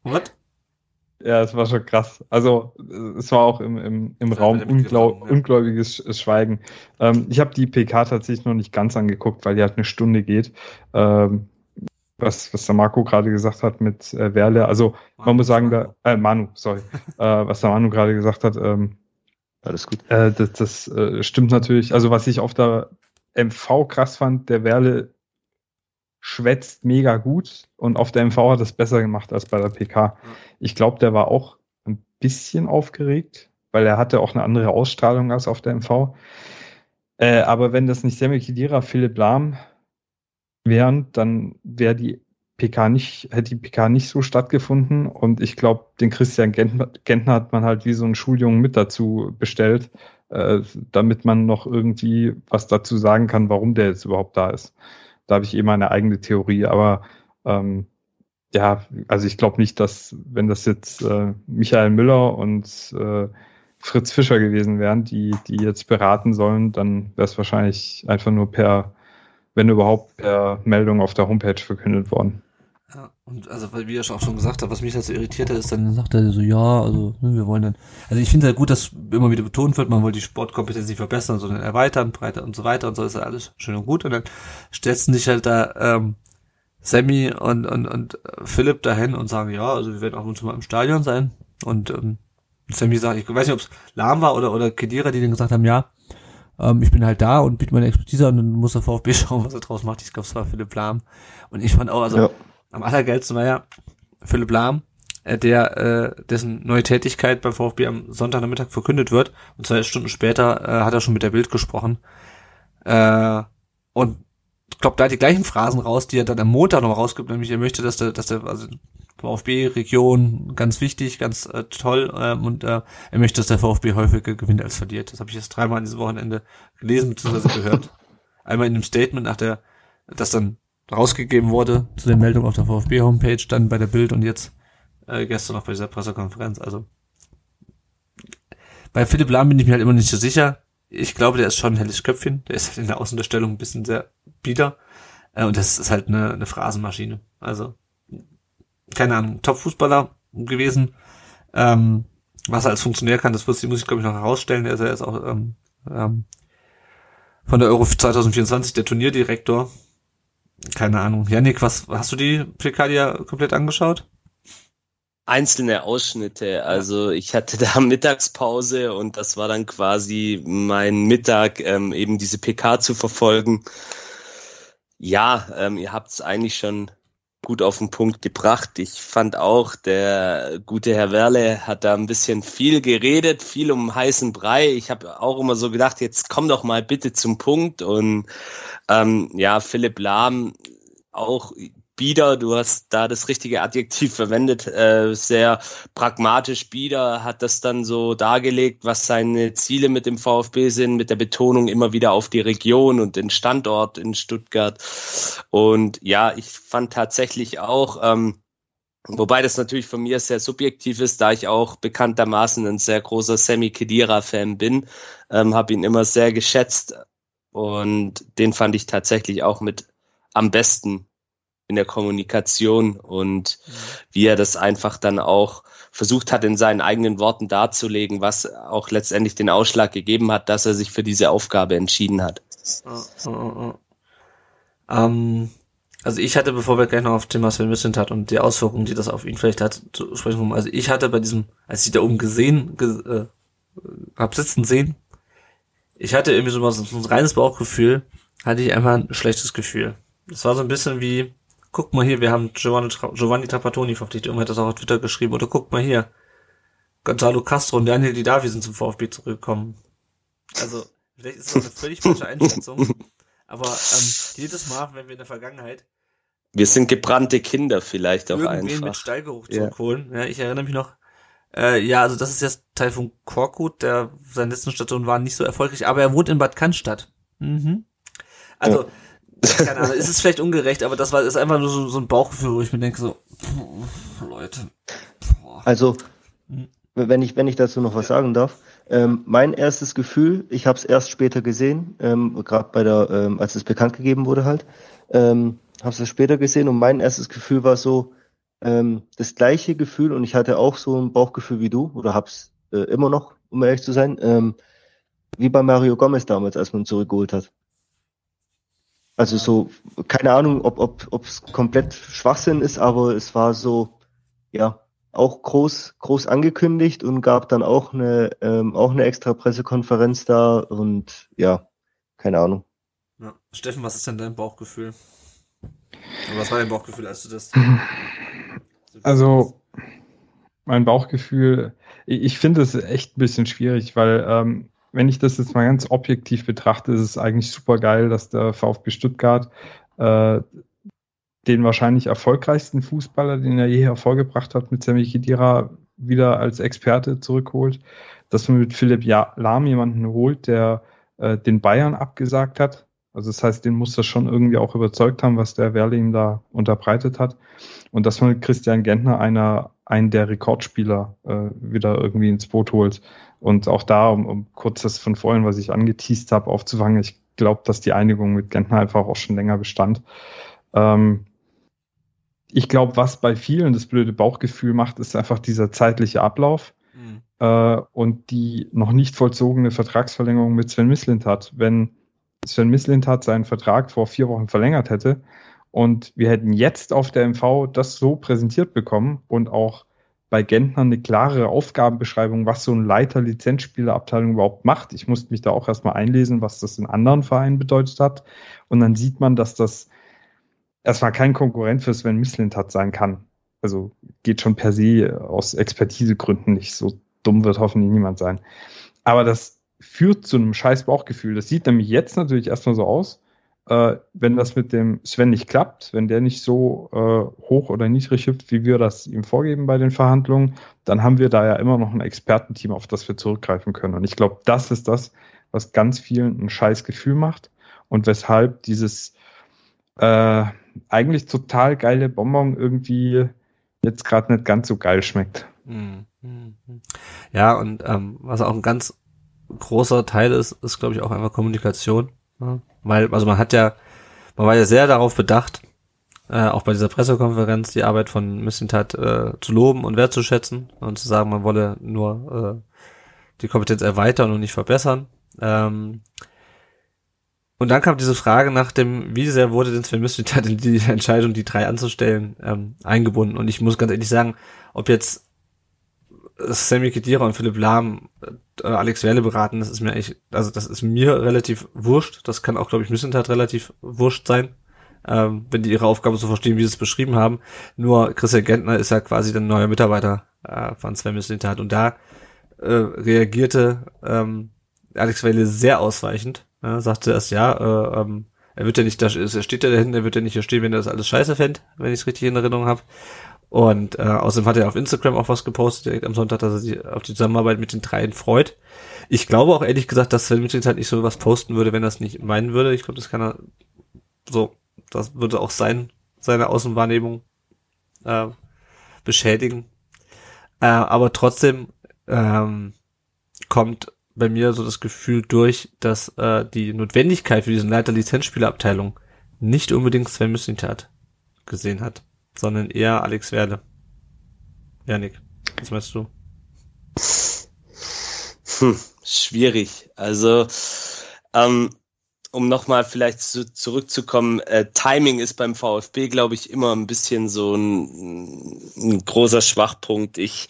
What? Ja, es war schon krass. Also es war auch im, im, im Raum unglaub, ja. ungläubiges Schweigen. Ähm, ich habe die PK tatsächlich noch nicht ganz angeguckt, weil die halt eine Stunde geht. Ähm, was, was der Marco gerade gesagt hat mit äh, Werle. Also Manu, man muss sagen, da, äh, Manu, sorry, äh, was der Manu gerade gesagt hat, ähm, alles gut. Äh, das das äh, stimmt natürlich. Also was ich auf der MV krass fand, der Werle schwätzt mega gut und auf der MV hat es besser gemacht als bei der PK. Ich glaube, der war auch ein bisschen aufgeregt, weil er hatte auch eine andere Ausstrahlung als auf der MV. Äh, aber wenn das nicht Semel Kidira, Philipp Lahm wären, dann wäre die PK nicht, hätte die PK nicht so stattgefunden. Und ich glaube, den Christian Gentner, Gentner, hat man halt wie so einen Schuljungen mit dazu bestellt, äh, damit man noch irgendwie was dazu sagen kann, warum der jetzt überhaupt da ist. Da habe ich eh meine eigene Theorie, aber ähm, ja, also ich glaube nicht, dass wenn das jetzt äh, Michael Müller und äh, Fritz Fischer gewesen wären, die, die jetzt beraten sollen, dann wäre es wahrscheinlich einfach nur per, wenn überhaupt, per Meldung auf der Homepage verkündet worden. Ja, und also, weil wie er auch schon gesagt hat, was mich halt so irritiert hat, ist, dann sagt er so, ja, also, ne, wir wollen dann, also ich finde es ja gut, dass immer wieder betont wird, man will die Sportkompetenz nicht verbessern, sondern erweitern, breiter und so weiter und so ist ja alles schön und gut und dann stellst du dich halt da, ähm, Sammy und, und, und Philipp dahin und sagen, ja, also wir werden auch uns mal im Stadion sein und, ähm, Sammy sagt, ich weiß nicht, ob es Lahm war oder, oder Kedira, die dann gesagt haben, ja, ähm, ich bin halt da und biete meine Expertise an und dann muss der VfB schauen, was er draus macht. Ich glaube, es war Philipp Lahm. Und ich fand auch, also, ja am allergeilsten war ja Philipp Lahm, äh, der äh, dessen neue Tätigkeit beim VfB am Sonntagnachmittag verkündet wird. Und zwei Stunden später äh, hat er schon mit der Bild gesprochen. Äh, und glaube, da die gleichen Phrasen raus, die er dann am Montag noch rausgibt, nämlich er möchte, dass der, dass der, also VfB-Region ganz wichtig, ganz äh, toll ähm, und äh, er möchte, dass der VfB häufiger gewinnt als verliert. Das habe ich jetzt dreimal an diesem Wochenende gelesen bzw. gehört. Einmal in dem Statement nach der, das dann rausgegeben wurde zu der Meldung auf der VfB-Homepage, dann bei der Bild und jetzt äh, gestern noch bei dieser Pressekonferenz. Also bei Philipp Lahm bin ich mir halt immer nicht so sicher. Ich glaube, der ist schon ein helles Köpfchen. Der ist halt in der Außendarstellung ein bisschen sehr bieder. Äh, und das ist halt eine, eine Phrasenmaschine. Also, keine Ahnung, Top-Fußballer gewesen. Ähm, was er als Funktionär kann, das muss ich, glaube ich, noch herausstellen. Er ist, er ist auch ähm, ähm, von der Euro 2024 der Turnierdirektor keine Ahnung. Janik, was hast du die Precaria komplett angeschaut? Einzelne Ausschnitte. Also ich hatte da Mittagspause und das war dann quasi mein Mittag, ähm, eben diese PK zu verfolgen. Ja, ähm, ihr habt es eigentlich schon gut auf den Punkt gebracht. Ich fand auch, der gute Herr Werle hat da ein bisschen viel geredet, viel um heißen Brei. Ich habe auch immer so gedacht, jetzt komm doch mal bitte zum Punkt. Und ähm, ja, Philipp Lahm auch bieder, du hast da das richtige Adjektiv verwendet, äh, sehr pragmatisch bieder, hat das dann so dargelegt, was seine Ziele mit dem VfB sind, mit der Betonung immer wieder auf die Region und den Standort in Stuttgart. Und ja, ich fand tatsächlich auch, ähm, Wobei das natürlich von mir sehr subjektiv ist, da ich auch bekanntermaßen ein sehr großer Sammy Kedira-Fan bin, ähm, habe ihn immer sehr geschätzt und den fand ich tatsächlich auch mit am besten in der Kommunikation und wie er das einfach dann auch versucht hat, in seinen eigenen Worten darzulegen, was auch letztendlich den Ausschlag gegeben hat, dass er sich für diese Aufgabe entschieden hat. Ähm, also ich hatte, bevor wir gleich noch auf Thema Sven Vincent hat und die Auswirkungen, die das auf ihn vielleicht hat, zu sprechen, also ich hatte bei diesem, als ich da oben gesehen, ge, äh, hab sitzen sehen, ich hatte irgendwie so, so ein reines Bauchgefühl, hatte ich einfach ein schlechtes Gefühl. Das war so ein bisschen wie, guck mal hier, wir haben Giovanni, Giovanni Trapattoni verpflichtet, irgendwer hat das auch auf Twitter geschrieben, oder guck mal hier, Gonzalo Castro und Daniel Didavi sind zum VfB zurückgekommen. Also, vielleicht ist das eine völlig falsche Einschätzung, aber ähm, jedes Mal, wenn wir in der Vergangenheit wir sind gebrannte Kinder vielleicht auch einfach. mit Stallgeruch ja. zurückholen. Ja, ich erinnere mich noch, äh, ja, also das ist jetzt Teil von Korkut, der seine letzten Stationen waren nicht so erfolgreich, aber er wohnt in Bad Cannstatt. Mhm. Also, ja keine Ahnung, ist es vielleicht ungerecht, aber das war ist einfach nur so, so ein Bauchgefühl, wo ich mir denke so, pff, Leute. Boah. Also, wenn ich wenn ich dazu noch was sagen darf, ähm, mein erstes Gefühl, ich habe es erst später gesehen, ähm, gerade bei der, ähm, als es bekannt gegeben wurde halt, ähm, habe es später gesehen und mein erstes Gefühl war so ähm, das gleiche Gefühl und ich hatte auch so ein Bauchgefühl wie du oder hab's äh, immer noch, um ehrlich zu sein, ähm, wie bei Mario Gomez damals, als man ihn zurückgeholt hat. Also so, keine Ahnung, ob ob ob es komplett Schwachsinn ist, aber es war so, ja, auch groß groß angekündigt und gab dann auch eine ähm, auch eine extra Pressekonferenz da und ja, keine Ahnung. Ja. Steffen, was ist denn dein Bauchgefühl? Oder was war dein Bauchgefühl, als du das? Also mein Bauchgefühl, ich, ich finde es echt ein bisschen schwierig, weil ähm, wenn ich das jetzt mal ganz objektiv betrachte, ist es eigentlich super geil, dass der VfB Stuttgart äh, den wahrscheinlich erfolgreichsten Fußballer, den er je hervorgebracht hat, mit Sami Khedira wieder als Experte zurückholt, dass man mit Philipp Lahm jemanden holt, der äh, den Bayern abgesagt hat. Also das heißt, den muss das schon irgendwie auch überzeugt haben, was der Werle ihm da unterbreitet hat. Und dass man mit Christian Gentner einer, einen der Rekordspieler äh, wieder irgendwie ins Boot holt. Und auch da, um, um kurz das von vorhin, was ich angeteased habe, aufzufangen, ich glaube, dass die Einigung mit Gentner einfach auch schon länger bestand. Ähm, ich glaube, was bei vielen das blöde Bauchgefühl macht, ist einfach dieser zeitliche Ablauf mhm. äh, und die noch nicht vollzogene Vertragsverlängerung mit Sven Mislint hat. Wenn Sven Mislint hat seinen Vertrag vor vier Wochen verlängert hätte und wir hätten jetzt auf der MV das so präsentiert bekommen und auch bei Gentner eine klare Aufgabenbeschreibung, was so ein Leiter Lizenzspielerabteilung überhaupt macht. Ich musste mich da auch erstmal einlesen, was das in anderen Vereinen bedeutet hat. Und dann sieht man, dass das erstmal kein Konkurrent für Sven Mislintat sein kann. Also geht schon per se aus Expertisegründen nicht. So dumm wird hoffentlich niemand sein. Aber das führt zu einem scheiß Bauchgefühl. Das sieht nämlich jetzt natürlich erstmal so aus, äh, wenn das mit dem Sven nicht klappt, wenn der nicht so äh, hoch oder niedrig hüpft, wie wir das ihm vorgeben bei den Verhandlungen, dann haben wir da ja immer noch ein Expertenteam, auf das wir zurückgreifen können. Und ich glaube, das ist das, was ganz vielen ein scheiß Gefühl macht und weshalb dieses äh, eigentlich total geile Bonbon irgendwie jetzt gerade nicht ganz so geil schmeckt. Hm, hm, hm. Ja, und ähm, was auch ein ganz großer Teil ist, ist, glaube ich, auch einfach Kommunikation. Weil, also man hat ja, man war ja sehr darauf bedacht, äh, auch bei dieser Pressekonferenz die Arbeit von Missintat äh, zu loben und wertzuschätzen und zu sagen, man wolle nur äh, die Kompetenz erweitern und nicht verbessern. Ähm, und dann kam diese Frage nach dem, wie sehr wurde denn Sven Mislintat in die Entscheidung, die drei anzustellen, ähm, eingebunden. Und ich muss ganz ehrlich sagen, ob jetzt Sammy Kedira und Philipp Lahm äh, Alex Werle beraten, das ist mir eigentlich, also das ist mir relativ wurscht. Das kann auch, glaube ich, Mislintat relativ wurscht sein, ähm, wenn die ihre Aufgabe so verstehen, wie sie es beschrieben haben. Nur Christian Gentner ist ja quasi der neue Mitarbeiter äh, von Sven Mislintat. Und da äh, reagierte ähm, Alex Werle sehr ausweichend ja, sagte erst, ja, äh, ähm, er wird ja nicht da, er steht ja da hinten, er wird ja nicht hier stehen, wenn er das alles scheiße fände, wenn ich es richtig in Erinnerung habe. Und äh, außerdem hat er auf Instagram auch was gepostet direkt am Sonntag, dass er sich auf die Zusammenarbeit mit den dreien freut. Ich glaube auch ehrlich gesagt, dass Sven Mittels halt nicht so was posten würde, wenn er es nicht meinen würde. Ich glaube, das kann er so, das würde auch sein, seine Außenwahrnehmung äh, beschädigen. Äh, aber trotzdem ähm, kommt bei mir so das Gefühl durch, dass äh, die Notwendigkeit für diesen Leiter Lizenzspielerabteilung nicht unbedingt Sven Mislintat gesehen hat, sondern eher Alex Werle. Janik, was meinst du? Hm, schwierig. Also, ähm, um nochmal vielleicht zu, zurückzukommen, äh, Timing ist beim VfB, glaube ich, immer ein bisschen so ein, ein großer Schwachpunkt. Ich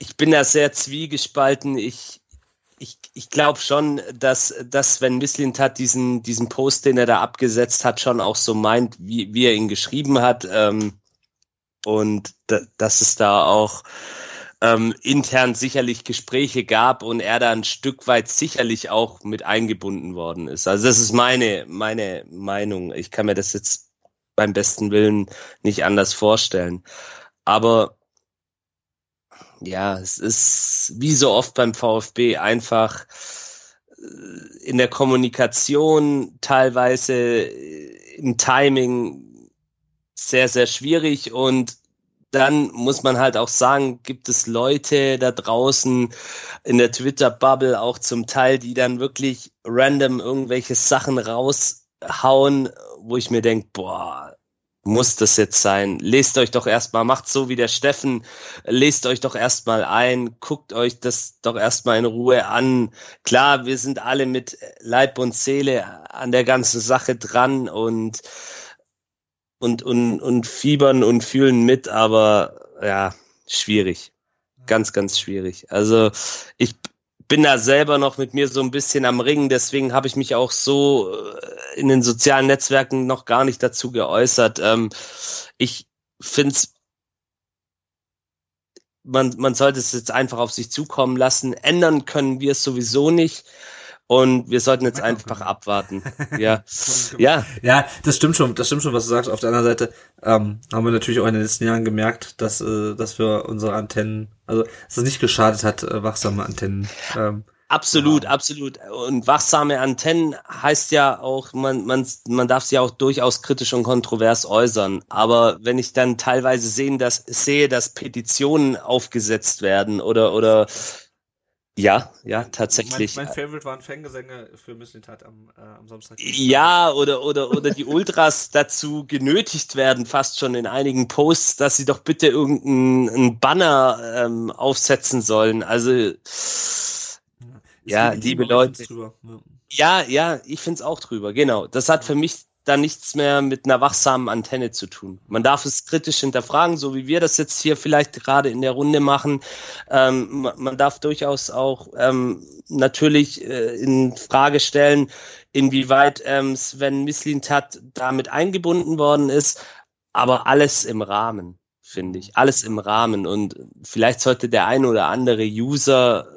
ich bin da sehr zwiegespalten. Ich, ich, ich glaube schon, dass, dass Sven Mislintat diesen, diesen Post, den er da abgesetzt hat, schon auch so meint, wie, wie er ihn geschrieben hat. Ähm, und da, dass es da auch ähm, intern sicherlich Gespräche gab und er da ein Stück weit sicherlich auch mit eingebunden worden ist. Also das ist meine, meine Meinung. Ich kann mir das jetzt beim besten Willen nicht anders vorstellen. Aber ja, es ist wie so oft beim VfB einfach äh, in der Kommunikation teilweise äh, im Timing sehr, sehr schwierig. Und dann muss man halt auch sagen, gibt es Leute da draußen in der Twitter-Bubble auch zum Teil, die dann wirklich random irgendwelche Sachen raushauen, wo ich mir denke, boah, muss das jetzt sein? Lest euch doch erstmal, macht so wie der Steffen, lest euch doch erstmal ein, guckt euch das doch erstmal in Ruhe an. Klar, wir sind alle mit Leib und Seele an der ganzen Sache dran und und und und fiebern und fühlen mit, aber ja, schwierig. Ganz, ganz schwierig. Also ich bin da selber noch mit mir so ein bisschen am Ringen, deswegen habe ich mich auch so äh, in den sozialen Netzwerken noch gar nicht dazu geäußert. Ähm, ich finde es, man, man sollte es jetzt einfach auf sich zukommen lassen. Ändern können wir es sowieso nicht. Und wir sollten jetzt einfach abwarten. Ja. ja. Ja, das stimmt schon, das stimmt schon, was du sagst. Auf der anderen Seite ähm, haben wir natürlich auch in den letzten Jahren gemerkt, dass, äh, dass wir unsere Antennen, also dass es nicht geschadet hat, äh, wachsame Antennen ähm, Absolut, ja. absolut. Und wachsame Antennen heißt ja auch, man, man, man darf sie auch durchaus kritisch und kontrovers äußern. Aber wenn ich dann teilweise sehen, dass, sehe, dass Petitionen aufgesetzt werden oder, oder ja, ja, tatsächlich. Mein, mein Favorite waren Fangesänge für Mislintat am, äh, am Samstag. Ja, oder, oder, oder die Ultras dazu genötigt werden, fast schon in einigen Posts, dass sie doch bitte irgendeinen Banner ähm, aufsetzen sollen. Also, ja, liebe Leute. Ja. ja, ich find's auch drüber, genau. Das hat für mich dann nichts mehr mit einer wachsamen Antenne zu tun. Man darf es kritisch hinterfragen, so wie wir das jetzt hier vielleicht gerade in der Runde machen. Ähm, man darf durchaus auch ähm, natürlich äh, in Frage stellen, inwieweit ähm, Sven Mislintat damit eingebunden worden ist, aber alles im Rahmen, finde ich. Alles im Rahmen. Und vielleicht sollte der ein oder andere User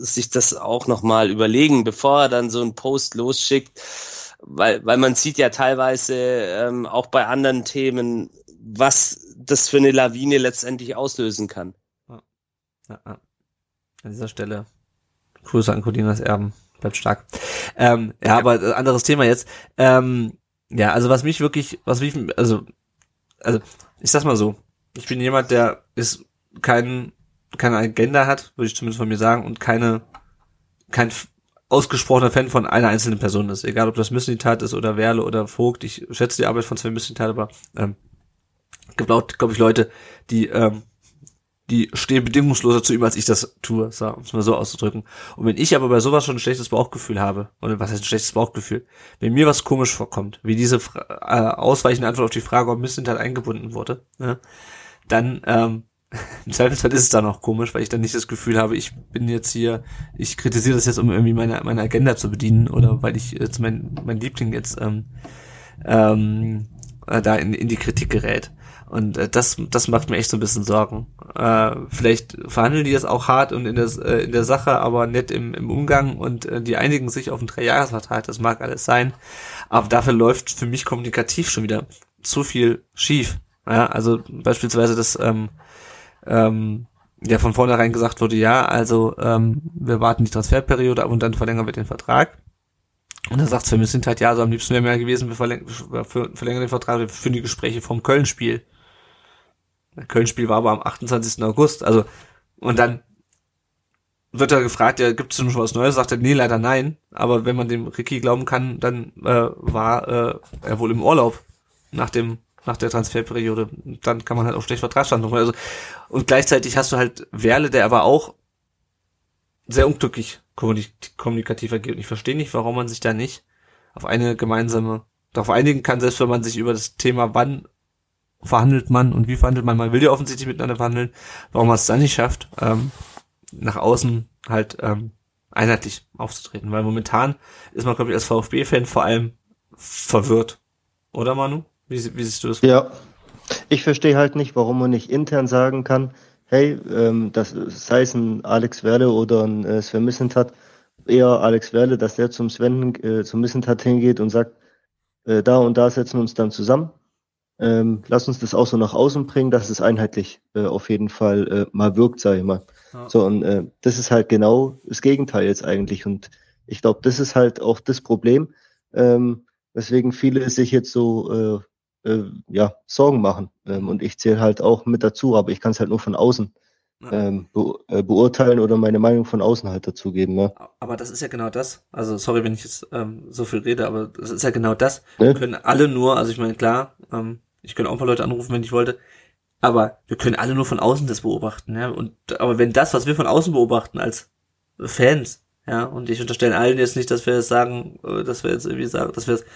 sich das auch nochmal überlegen, bevor er dann so einen Post losschickt, weil, weil man sieht ja teilweise ähm, auch bei anderen Themen, was das für eine Lawine letztendlich auslösen kann. Ja. Ja, ja. An dieser Stelle Grüße an Colinas Erben, bleibt stark. Ähm, ja, aber äh, anderes Thema jetzt. Ähm, ja, also was mich wirklich, was mich, also, also ich sag's mal so, ich bin jemand, der ist kein keine Agenda hat, würde ich zumindest von mir sagen, und keine, kein ausgesprochener Fan von einer einzelnen Person ist. Egal, ob das Missentat ist oder Werle oder Vogt. Ich schätze die Arbeit von Sven Missentat, aber ähm, gibt auch, glaube ich, Leute, die ähm, die stehen bedingungsloser zu ihm, als ich das tue, um es mal so auszudrücken. Und wenn ich aber bei sowas schon ein schlechtes Bauchgefühl habe, oder was heißt ein schlechtes Bauchgefühl, wenn mir was komisch vorkommt, wie diese äh, ausweichende Antwort auf die Frage, ob Missentat eingebunden wurde, ne, dann ähm, im Zweifelsfall ist es dann auch komisch, weil ich dann nicht das Gefühl habe, ich bin jetzt hier, ich kritisiere das jetzt, um irgendwie meine, meine Agenda zu bedienen oder weil ich jetzt mein, mein Liebling jetzt ähm, ähm, äh, da in, in die Kritik gerät. Und äh, das, das macht mir echt so ein bisschen Sorgen. Äh, vielleicht verhandeln die das auch hart und in der, äh, in der Sache, aber nett im, im Umgang und äh, die einigen sich auf einen Dreijahresvertrag, das mag alles sein. Aber dafür läuft für mich kommunikativ schon wieder zu viel schief. Ja, also beispielsweise das ähm, ähm, ja von vornherein gesagt wurde, ja, also ähm, wir warten die Transferperiode ab und dann verlängern wir den Vertrag. Und dann sagt Sven sind halt, ja, so am liebsten wäre mehr gewesen, wir verlängern, verlängern den Vertrag wir führen die Gespräche vom Köln-Spiel. Köln-Spiel war aber am 28. August, also und dann wird er gefragt, ja, gibt es schon was Neues? Sagt er, nee, leider nein. Aber wenn man dem Ricky glauben kann, dann äh, war äh, er wohl im Urlaub nach dem nach der Transferperiode. Dann kann man halt auch schlecht Vertragsverhandlungen. Also, und gleichzeitig hast du halt Werle, der aber auch sehr unglücklich kommunikativ agiert. Und ich verstehe nicht, warum man sich da nicht auf eine gemeinsame, darauf einigen kann, selbst wenn man sich über das Thema, wann verhandelt man und wie verhandelt man, man will ja offensichtlich miteinander verhandeln, warum man es dann nicht schafft, ähm, nach außen halt ähm, einheitlich aufzutreten. Weil momentan ist man, glaube ich, als VfB-Fan vor allem verwirrt. Oder Manu? Wie, wie siehst du das? Ja, ich verstehe halt nicht, warum man nicht intern sagen kann, hey, ähm, das sei es ein Alex Werle oder ein äh, Sven Missentat, eher Alex Werle, dass der zum Sven, äh, zum Missentat hingeht und sagt, äh, da und da setzen wir uns dann zusammen. Ähm, lass uns das auch so nach außen bringen, dass es einheitlich äh, auf jeden Fall äh, mal wirkt, sage ich mal. Ja. So, und äh, das ist halt genau das Gegenteil jetzt eigentlich. Und ich glaube, das ist halt auch das Problem, ähm, weswegen viele sich jetzt so äh, äh, ja, Sorgen machen. Ähm, und ich zähle halt auch mit dazu, aber ich kann es halt nur von außen ähm, be äh, beurteilen oder meine Meinung von außen halt dazugeben. Ja. Aber das ist ja genau das. Also sorry, wenn ich jetzt ähm, so viel rede, aber das ist ja genau das. Ne? Wir können alle nur, also ich meine, klar, ähm, ich könnte auch ein paar Leute anrufen, wenn ich wollte, aber wir können alle nur von außen das beobachten. Ja? Und aber wenn das, was wir von außen beobachten als Fans, ja, und ich unterstelle allen jetzt nicht, dass wir jetzt sagen, äh, dass wir jetzt irgendwie sagen, dass wir jetzt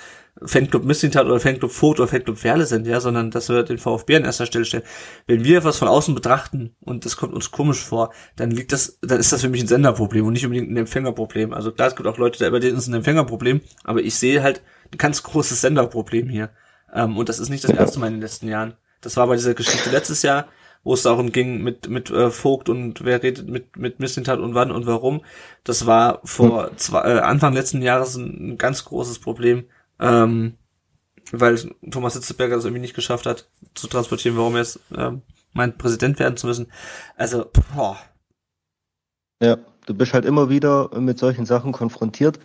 Fanclub Missintat oder Fanclub Vogt oder Fanclub Werle sind, ja, sondern dass wir den VfB an erster Stelle stellen. Wenn wir was von außen betrachten und das kommt uns komisch vor, dann liegt das, dann ist das für mich ein Senderproblem und nicht unbedingt ein Empfängerproblem. Also klar, es gibt auch Leute, bei denen ist ein Empfängerproblem, aber ich sehe halt ein ganz großes Senderproblem hier. Ähm, und das ist nicht das erste Mal in den letzten Jahren. Das war bei dieser Geschichte letztes Jahr, wo es darum ging mit mit äh, Vogt und wer redet mit mit Mislintat und wann und warum. Das war vor hm. zwei, äh, Anfang letzten Jahres ein, ein ganz großes Problem, ähm, weil Thomas Hitzberger das irgendwie nicht geschafft hat zu transportieren, warum er jetzt ähm, meint, Präsident werden zu müssen. Also, boah. Ja, du bist halt immer wieder mit solchen Sachen konfrontiert.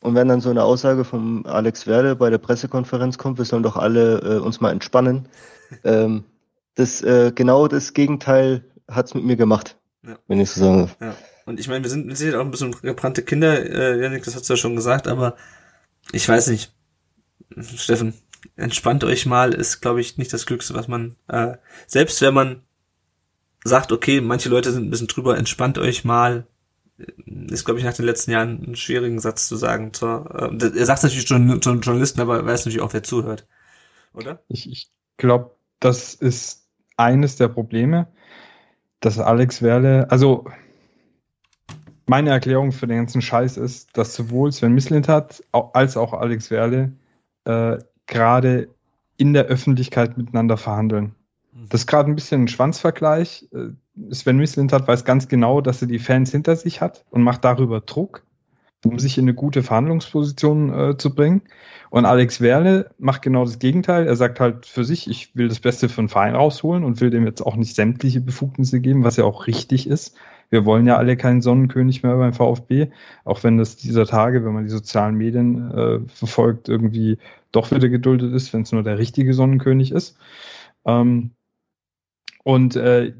Und wenn dann so eine Aussage von Alex Werde bei der Pressekonferenz kommt, wir sollen doch alle äh, uns mal entspannen, ähm, das äh, genau das Gegenteil hat's mit mir gemacht, ja. wenn ich so sagen Ja. Und ich meine, wir sind, wir sind auch ein bisschen gebrannte Kinder, äh, Janik, das hast du ja schon gesagt, aber ich weiß nicht. Steffen, entspannt euch mal, ist, glaube ich, nicht das Glückste, was man, äh, selbst wenn man sagt, okay, manche Leute sind ein bisschen drüber, entspannt euch mal, ist, glaube ich, nach den letzten Jahren einen schwierigen Satz zu sagen. Zur, äh, er sagt natürlich schon zu Journalisten, aber er weiß natürlich auch, wer zuhört. Oder? Ich, ich glaube, das ist eines der Probleme, dass Alex Werle, also meine Erklärung für den ganzen Scheiß ist, dass sowohl Sven Mislint hat, als auch Alex Werle äh, gerade in der Öffentlichkeit miteinander verhandeln. Mhm. Das ist gerade ein bisschen ein Schwanzvergleich. Äh, Sven Mislintat weiß ganz genau, dass er die Fans hinter sich hat und macht darüber Druck, um sich in eine gute Verhandlungsposition äh, zu bringen. Und Alex Werle macht genau das Gegenteil. Er sagt halt für sich, ich will das Beste für den Verein rausholen und will dem jetzt auch nicht sämtliche Befugnisse geben, was ja auch richtig ist. Wir wollen ja alle keinen Sonnenkönig mehr beim VfB, auch wenn das dieser Tage, wenn man die sozialen Medien äh, verfolgt, irgendwie doch wieder geduldet ist, wenn es nur der richtige Sonnenkönig ist. Ähm, und äh,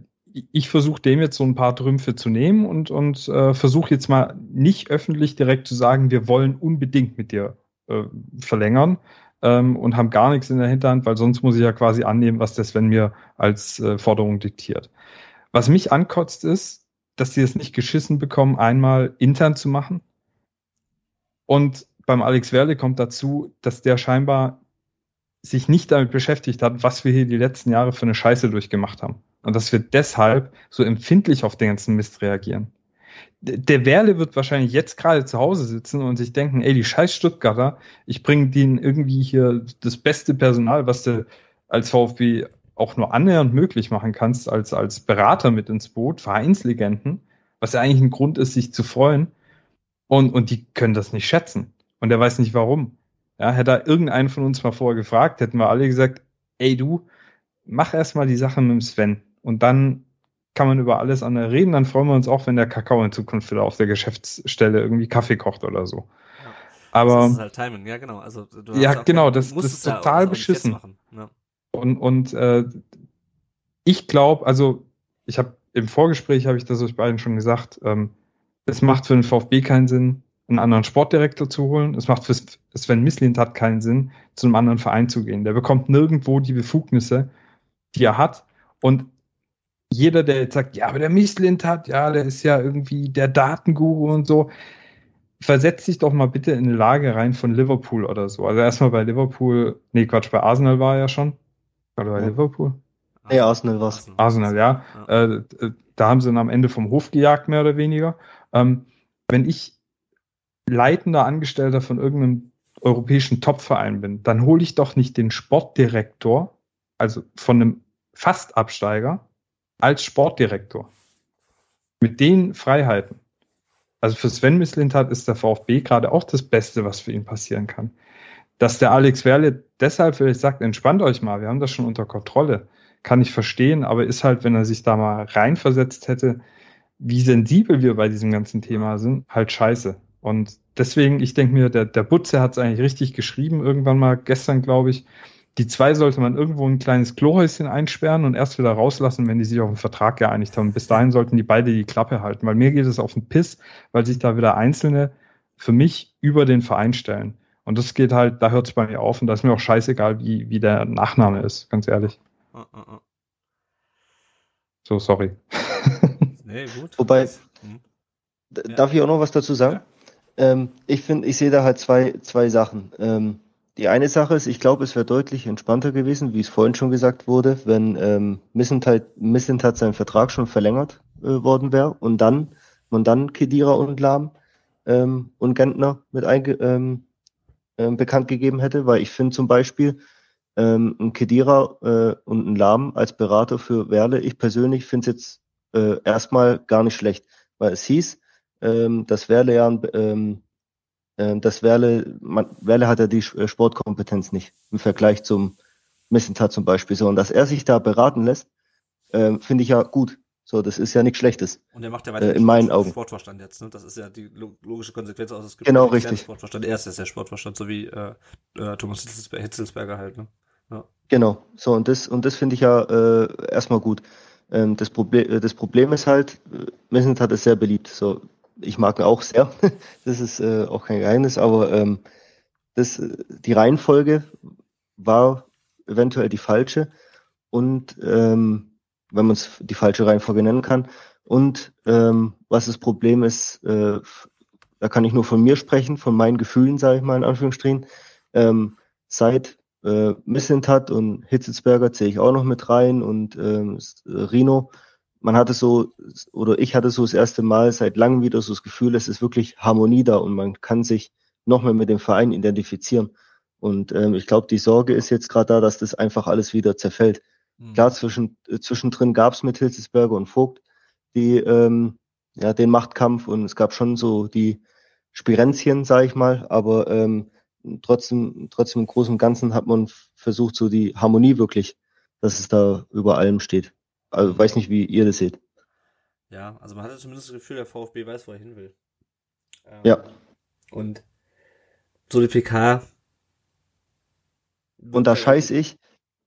ich versuche dem jetzt so ein paar Trümpfe zu nehmen und, und äh, versuche jetzt mal nicht öffentlich direkt zu sagen, wir wollen unbedingt mit dir äh, verlängern ähm, und haben gar nichts in der Hinterhand, weil sonst muss ich ja quasi annehmen, was das, wenn mir als äh, Forderung diktiert. Was mich ankotzt ist, dass sie es nicht geschissen bekommen, einmal intern zu machen. Und beim Alex Werle kommt dazu, dass der scheinbar sich nicht damit beschäftigt hat, was wir hier die letzten Jahre für eine Scheiße durchgemacht haben. Und dass wir deshalb so empfindlich auf den ganzen Mist reagieren. Der Werle wird wahrscheinlich jetzt gerade zu Hause sitzen und sich denken, ey, die scheiß Stuttgarter, ich bringe denen irgendwie hier das beste Personal, was du als VfB auch nur annähernd möglich machen kannst, als, als Berater mit ins Boot, Vereinslegenden, was ja eigentlich ein Grund ist, sich zu freuen. Und, und die können das nicht schätzen. Und er weiß nicht warum. Ja, hätte er irgendeinen von uns mal vorher gefragt, hätten wir alle gesagt, ey du, mach erstmal die Sache mit dem Sven. Und dann kann man über alles andere reden. Dann freuen wir uns auch, wenn der Kakao in Zukunft wieder auf der Geschäftsstelle irgendwie Kaffee kocht oder so. Ja. Aber das ist halt Timing, ja genau. Also ja genau, das, das ist total ja beschissen. Ja. Und und äh, ich glaube, also ich habe im Vorgespräch habe ich das euch beiden schon gesagt. Ähm, es macht für den VfB keinen Sinn, einen anderen Sportdirektor zu holen. Es macht für Sven Mislint hat keinen Sinn, zu einem anderen Verein zu gehen. Der bekommt nirgendwo die Befugnisse, die er hat. Und jeder, der jetzt sagt, ja, aber der Mislint hat, ja, der ist ja irgendwie der Datenguru und so, versetzt sich doch mal bitte in eine Lage rein von Liverpool oder so. Also erstmal bei Liverpool, nee, Quatsch, bei Arsenal war er ja schon. Oder bei ja. Liverpool? Nee, Arsenal war's. Arsenal, ja. ja. Äh, da haben sie ihn am Ende vom Hof gejagt, mehr oder weniger. Ähm, wenn ich leitender Angestellter von irgendeinem europäischen Topverein bin, dann hole ich doch nicht den Sportdirektor, also von einem Fastabsteiger, als Sportdirektor. Mit den Freiheiten. Also für Sven Mislintat ist der VfB gerade auch das Beste, was für ihn passieren kann. Dass der Alex Werle deshalb vielleicht sagt, entspannt euch mal, wir haben das schon unter Kontrolle, kann ich verstehen, aber ist halt, wenn er sich da mal reinversetzt hätte, wie sensibel wir bei diesem ganzen Thema sind, halt scheiße. Und deswegen, ich denke mir, der, der Butze hat es eigentlich richtig geschrieben, irgendwann mal gestern, glaube ich, die zwei sollte man irgendwo ein kleines Klohäuschen einsperren und erst wieder rauslassen, wenn die sich auf einen Vertrag geeinigt haben. Bis dahin sollten die beide die Klappe halten, weil mir geht es auf den Piss, weil sich da wieder Einzelne für mich über den Verein stellen. Und das geht halt, da hört es bei mir auf und da ist mir auch scheißegal, wie, wie der Nachname ist, ganz ehrlich. Uh, uh, uh. So, sorry. Nee, gut. Wobei, hm. darf ich auch noch was dazu sagen? Ja. Ähm, ich finde, ich sehe da halt zwei, zwei Sachen. Ähm, die eine Sache ist, ich glaube, es wäre deutlich entspannter gewesen, wie es vorhin schon gesagt wurde, wenn ähm, Missentat seinen Vertrag schon verlängert äh, worden wäre und dann man dann Kedira und Lahm ähm, und Gentner mit einge ähm, ähm, bekannt gegeben hätte, weil ich finde zum Beispiel, ähm, ein Kedira äh, und ein Lahm als Berater für Werle. Ich persönlich finde es jetzt äh, erstmal gar nicht schlecht, weil es hieß, ähm, dass Werle ja ähm, äh, dass Werle, man, Werle hat ja die äh, Sportkompetenz nicht im Vergleich zum Missentat zum Beispiel so und dass er sich da beraten lässt, äh, finde ich ja gut. So, das ist ja nichts Schlechtes. Und er macht ja weiter äh, in meinen Augen. Sportvorstand jetzt, ne? Das ist ja die logische Konsequenz aus. Es gibt genau, richtig. Sportvorstand. Er ist ja der Sportvorstand, so wie äh, äh, Thomas Hitzelsberger halt, ne? Ja. Genau. So, und das, und das finde ich ja äh, erstmal gut. Ähm, das, Problem, äh, das Problem ist halt, äh, Missentat ist sehr beliebt. So, ich mag ihn auch sehr. das ist äh, auch kein Geheimnis, aber ähm, das, die Reihenfolge war eventuell die falsche. Und ähm, wenn man es die falsche Reihenfolge nennen kann. Und ähm, was das Problem ist, äh, da kann ich nur von mir sprechen, von meinen Gefühlen, sage ich mal in Anführungsstrichen. Ähm, seit äh, Missentat und Hitzelsberger zähle ich auch noch mit rein und ähm, Rino. Man hatte so, oder ich hatte so das erste Mal seit langem wieder so das Gefühl, es ist wirklich Harmonie da und man kann sich noch mehr mit dem Verein identifizieren. Und ähm, ich glaube, die Sorge ist jetzt gerade da, dass das einfach alles wieder zerfällt. Mhm. Klar, zwischen, äh, zwischendrin gab es mit Hilzesberger und Vogt die, ähm, ja, den Machtkampf und es gab schon so die Spirenzchen, sage ich mal, aber ähm, trotzdem, trotzdem im Großen und Ganzen hat man versucht, so die Harmonie wirklich, dass es da über allem steht. Also mhm. weiß nicht, wie ihr das seht. Ja, also man hatte zumindest das Gefühl, der VfB weiß, wo er hin will. Ähm, ja. Und so die PK. Und da scheiß ich.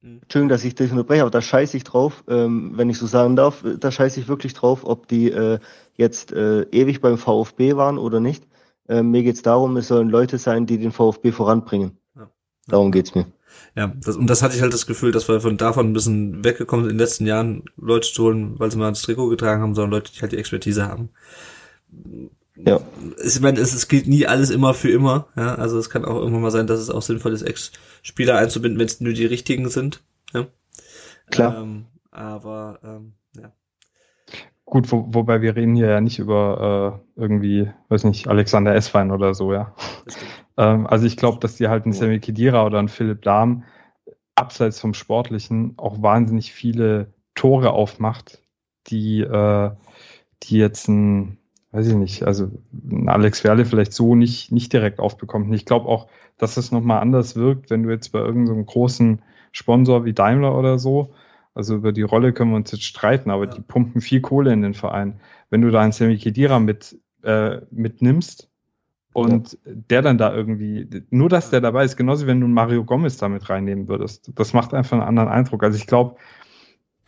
Entschuldigung, dass ich dich unterbreche, aber da scheiße ich drauf, ähm, wenn ich so sagen darf, da scheiße ich wirklich drauf, ob die äh, jetzt äh, ewig beim VfB waren oder nicht. Äh, mir geht's darum, es sollen Leute sein, die den VfB voranbringen. Ja. Darum geht's mir. Ja, das, und das hatte ich halt das Gefühl, dass wir von davon ein bisschen weggekommen sind, in den letzten Jahren Leute zu holen, weil sie mal ins Trikot getragen haben, sondern Leute, die halt die Expertise haben. Ja. Ich meine, es, es gilt nie alles immer für immer. Ja? Also es kann auch irgendwann mal sein, dass es auch sinnvoll ist, Ex-Spieler einzubinden, wenn es nur die richtigen sind. Ja? Klar. Ähm, aber ähm, ja. Gut, wo, wobei wir reden hier ja nicht über äh, irgendwie, weiß nicht, Alexander Esswein oder so, ja. Ähm, also ich glaube, dass die halt ein Sammy Kedira oder ein Philipp Lahm abseits vom Sportlichen auch wahnsinnig viele Tore aufmacht, die, äh, die jetzt ein weiß ich nicht, also Alex Werle vielleicht so nicht, nicht direkt aufbekommt. Und ich glaube auch, dass es nochmal anders wirkt, wenn du jetzt bei irgendeinem so großen Sponsor wie Daimler oder so, also über die Rolle können wir uns jetzt streiten, aber ja. die pumpen viel Kohle in den Verein. Wenn du da einen Semi Kedira mit, äh, mitnimmst und ja. der dann da irgendwie, nur dass der dabei ist, genauso wie wenn du einen Mario Gomez damit reinnehmen würdest, das macht einfach einen anderen Eindruck. Also ich glaube,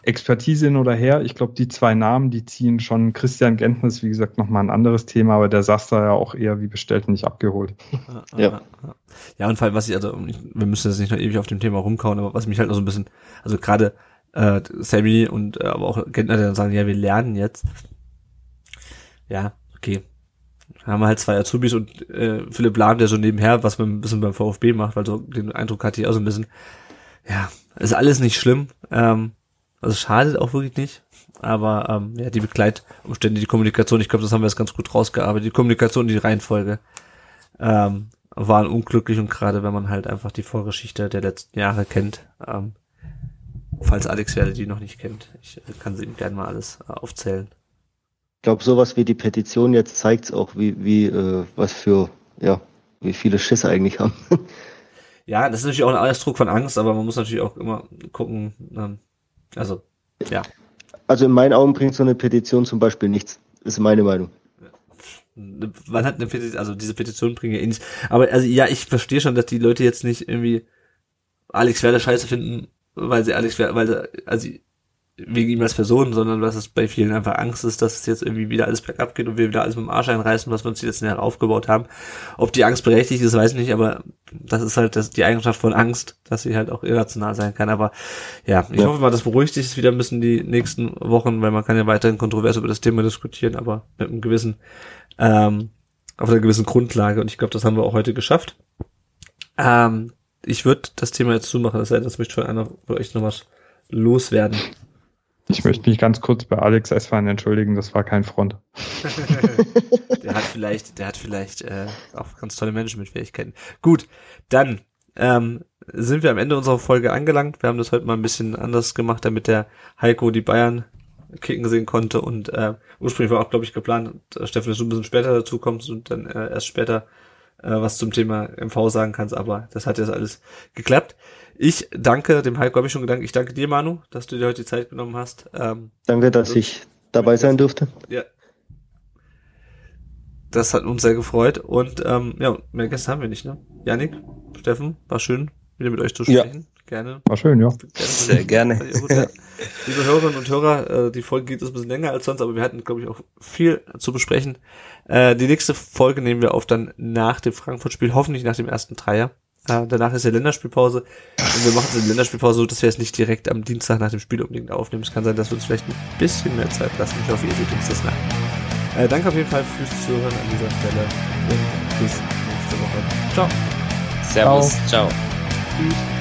Expertise hin oder her. Ich glaube, die zwei Namen, die ziehen schon. Christian Gentner wie gesagt, nochmal ein anderes Thema, aber der saß da ja auch eher wie bestellt nicht abgeholt. Ja. Ja, und vor allem, was ich, also, wir müssen jetzt nicht noch ewig auf dem Thema rumkauen, aber was mich halt noch so ein bisschen, also gerade äh, Sammy und äh, aber auch Gentner, der dann sagen, ja, wir lernen jetzt. Ja, okay. haben wir halt zwei Azubis und äh, Philipp Lahm, der so nebenher was man ein bisschen beim VfB macht, weil so den Eindruck hatte ich auch so ein bisschen, ja, ist alles nicht schlimm. Ähm, also schadet auch wirklich nicht. Aber ähm, ja, die Begleitumstände, die Kommunikation, ich glaube, das haben wir jetzt ganz gut rausgearbeitet. Die Kommunikation, die Reihenfolge ähm, waren unglücklich und gerade wenn man halt einfach die Vorgeschichte der letzten Jahre kennt, ähm, falls Alex Werde die noch nicht kennt, ich äh, kann sie ihm gerne mal alles äh, aufzählen. Ich glaube, sowas wie die Petition jetzt zeigt auch, wie, wie äh, was für, ja, wie viele Schisse eigentlich haben. ja, das ist natürlich auch ein Ausdruck von Angst, aber man muss natürlich auch immer gucken, ähm, also, ja. Also in meinen Augen bringt so eine Petition zum Beispiel nichts. Ist meine Meinung. Man hat eine Petition, also diese Petition bringt ja eh nichts. Aber also ja, ich verstehe schon, dass die Leute jetzt nicht irgendwie Alex Werder scheiße finden, weil sie Alex Werder, weil sie, also wegen ihm als Person, sondern was es bei vielen einfach Angst ist, dass es jetzt irgendwie wieder alles bergab geht und wir wieder alles mit dem Arsch einreißen, was wir uns die letzten Jahre aufgebaut haben. Ob die Angst berechtigt ist, weiß ich nicht, aber das ist halt das, die Eigenschaft von Angst, dass sie halt auch irrational sein kann. Aber ja, ich ja. hoffe mal, das beruhigt sich wieder ein bisschen die nächsten Wochen, weil man kann ja weiterhin kontrovers über das Thema diskutieren, aber mit einem gewissen, ähm, auf einer gewissen Grundlage. Und ich glaube, das haben wir auch heute geschafft. Ähm, ich würde das Thema jetzt zumachen, das denn, das möchte von einer von euch noch was loswerden. Ich möchte mich ganz kurz bei Alex Esfan entschuldigen, das war kein Front. der hat vielleicht, der hat vielleicht äh, auch ganz tolle Managementfähigkeiten. Gut, dann ähm, sind wir am Ende unserer Folge angelangt. Wir haben das heute mal ein bisschen anders gemacht, damit der Heiko die Bayern kicken sehen konnte und äh, ursprünglich war auch, glaube ich, geplant, dass Steffen, dass du ein bisschen später dazu kommst und dann äh, erst später äh, was zum Thema MV sagen kannst, aber das hat jetzt alles geklappt. Ich danke dem Heiko, habe ich schon gedankt. Ich danke dir, Manu, dass du dir heute die Zeit genommen hast. Ähm, danke, dass ich dabei sein durfte. Ja. Das hat uns sehr gefreut und ähm, ja, mehr Gäste haben wir nicht, ne? Janik, Steffen, war schön, wieder mit euch zu sprechen. Ja. Gerne. War schön, ja. Gerne. Sehr gerne. Liebe Hörerinnen und Hörer, äh, die Folge geht ein bisschen länger als sonst, aber wir hatten, glaube ich, auch viel zu besprechen. Äh, die nächste Folge nehmen wir auf dann nach dem Frankfurt-Spiel, hoffentlich nach dem ersten Dreier. Äh, danach ist ja Länderspielpause und wir machen die Länderspielpause so, dass wir es nicht direkt am Dienstag nach dem Spiel unbedingt aufnehmen. Es kann sein, dass wir uns vielleicht ein bisschen mehr Zeit lassen. Ich hoffe, ihr seht uns das nach. Äh, danke auf jeden Fall fürs Zuhören an dieser Stelle und bis nächste Woche. Ciao. Servus. Ciao. Ciao. Tschüss.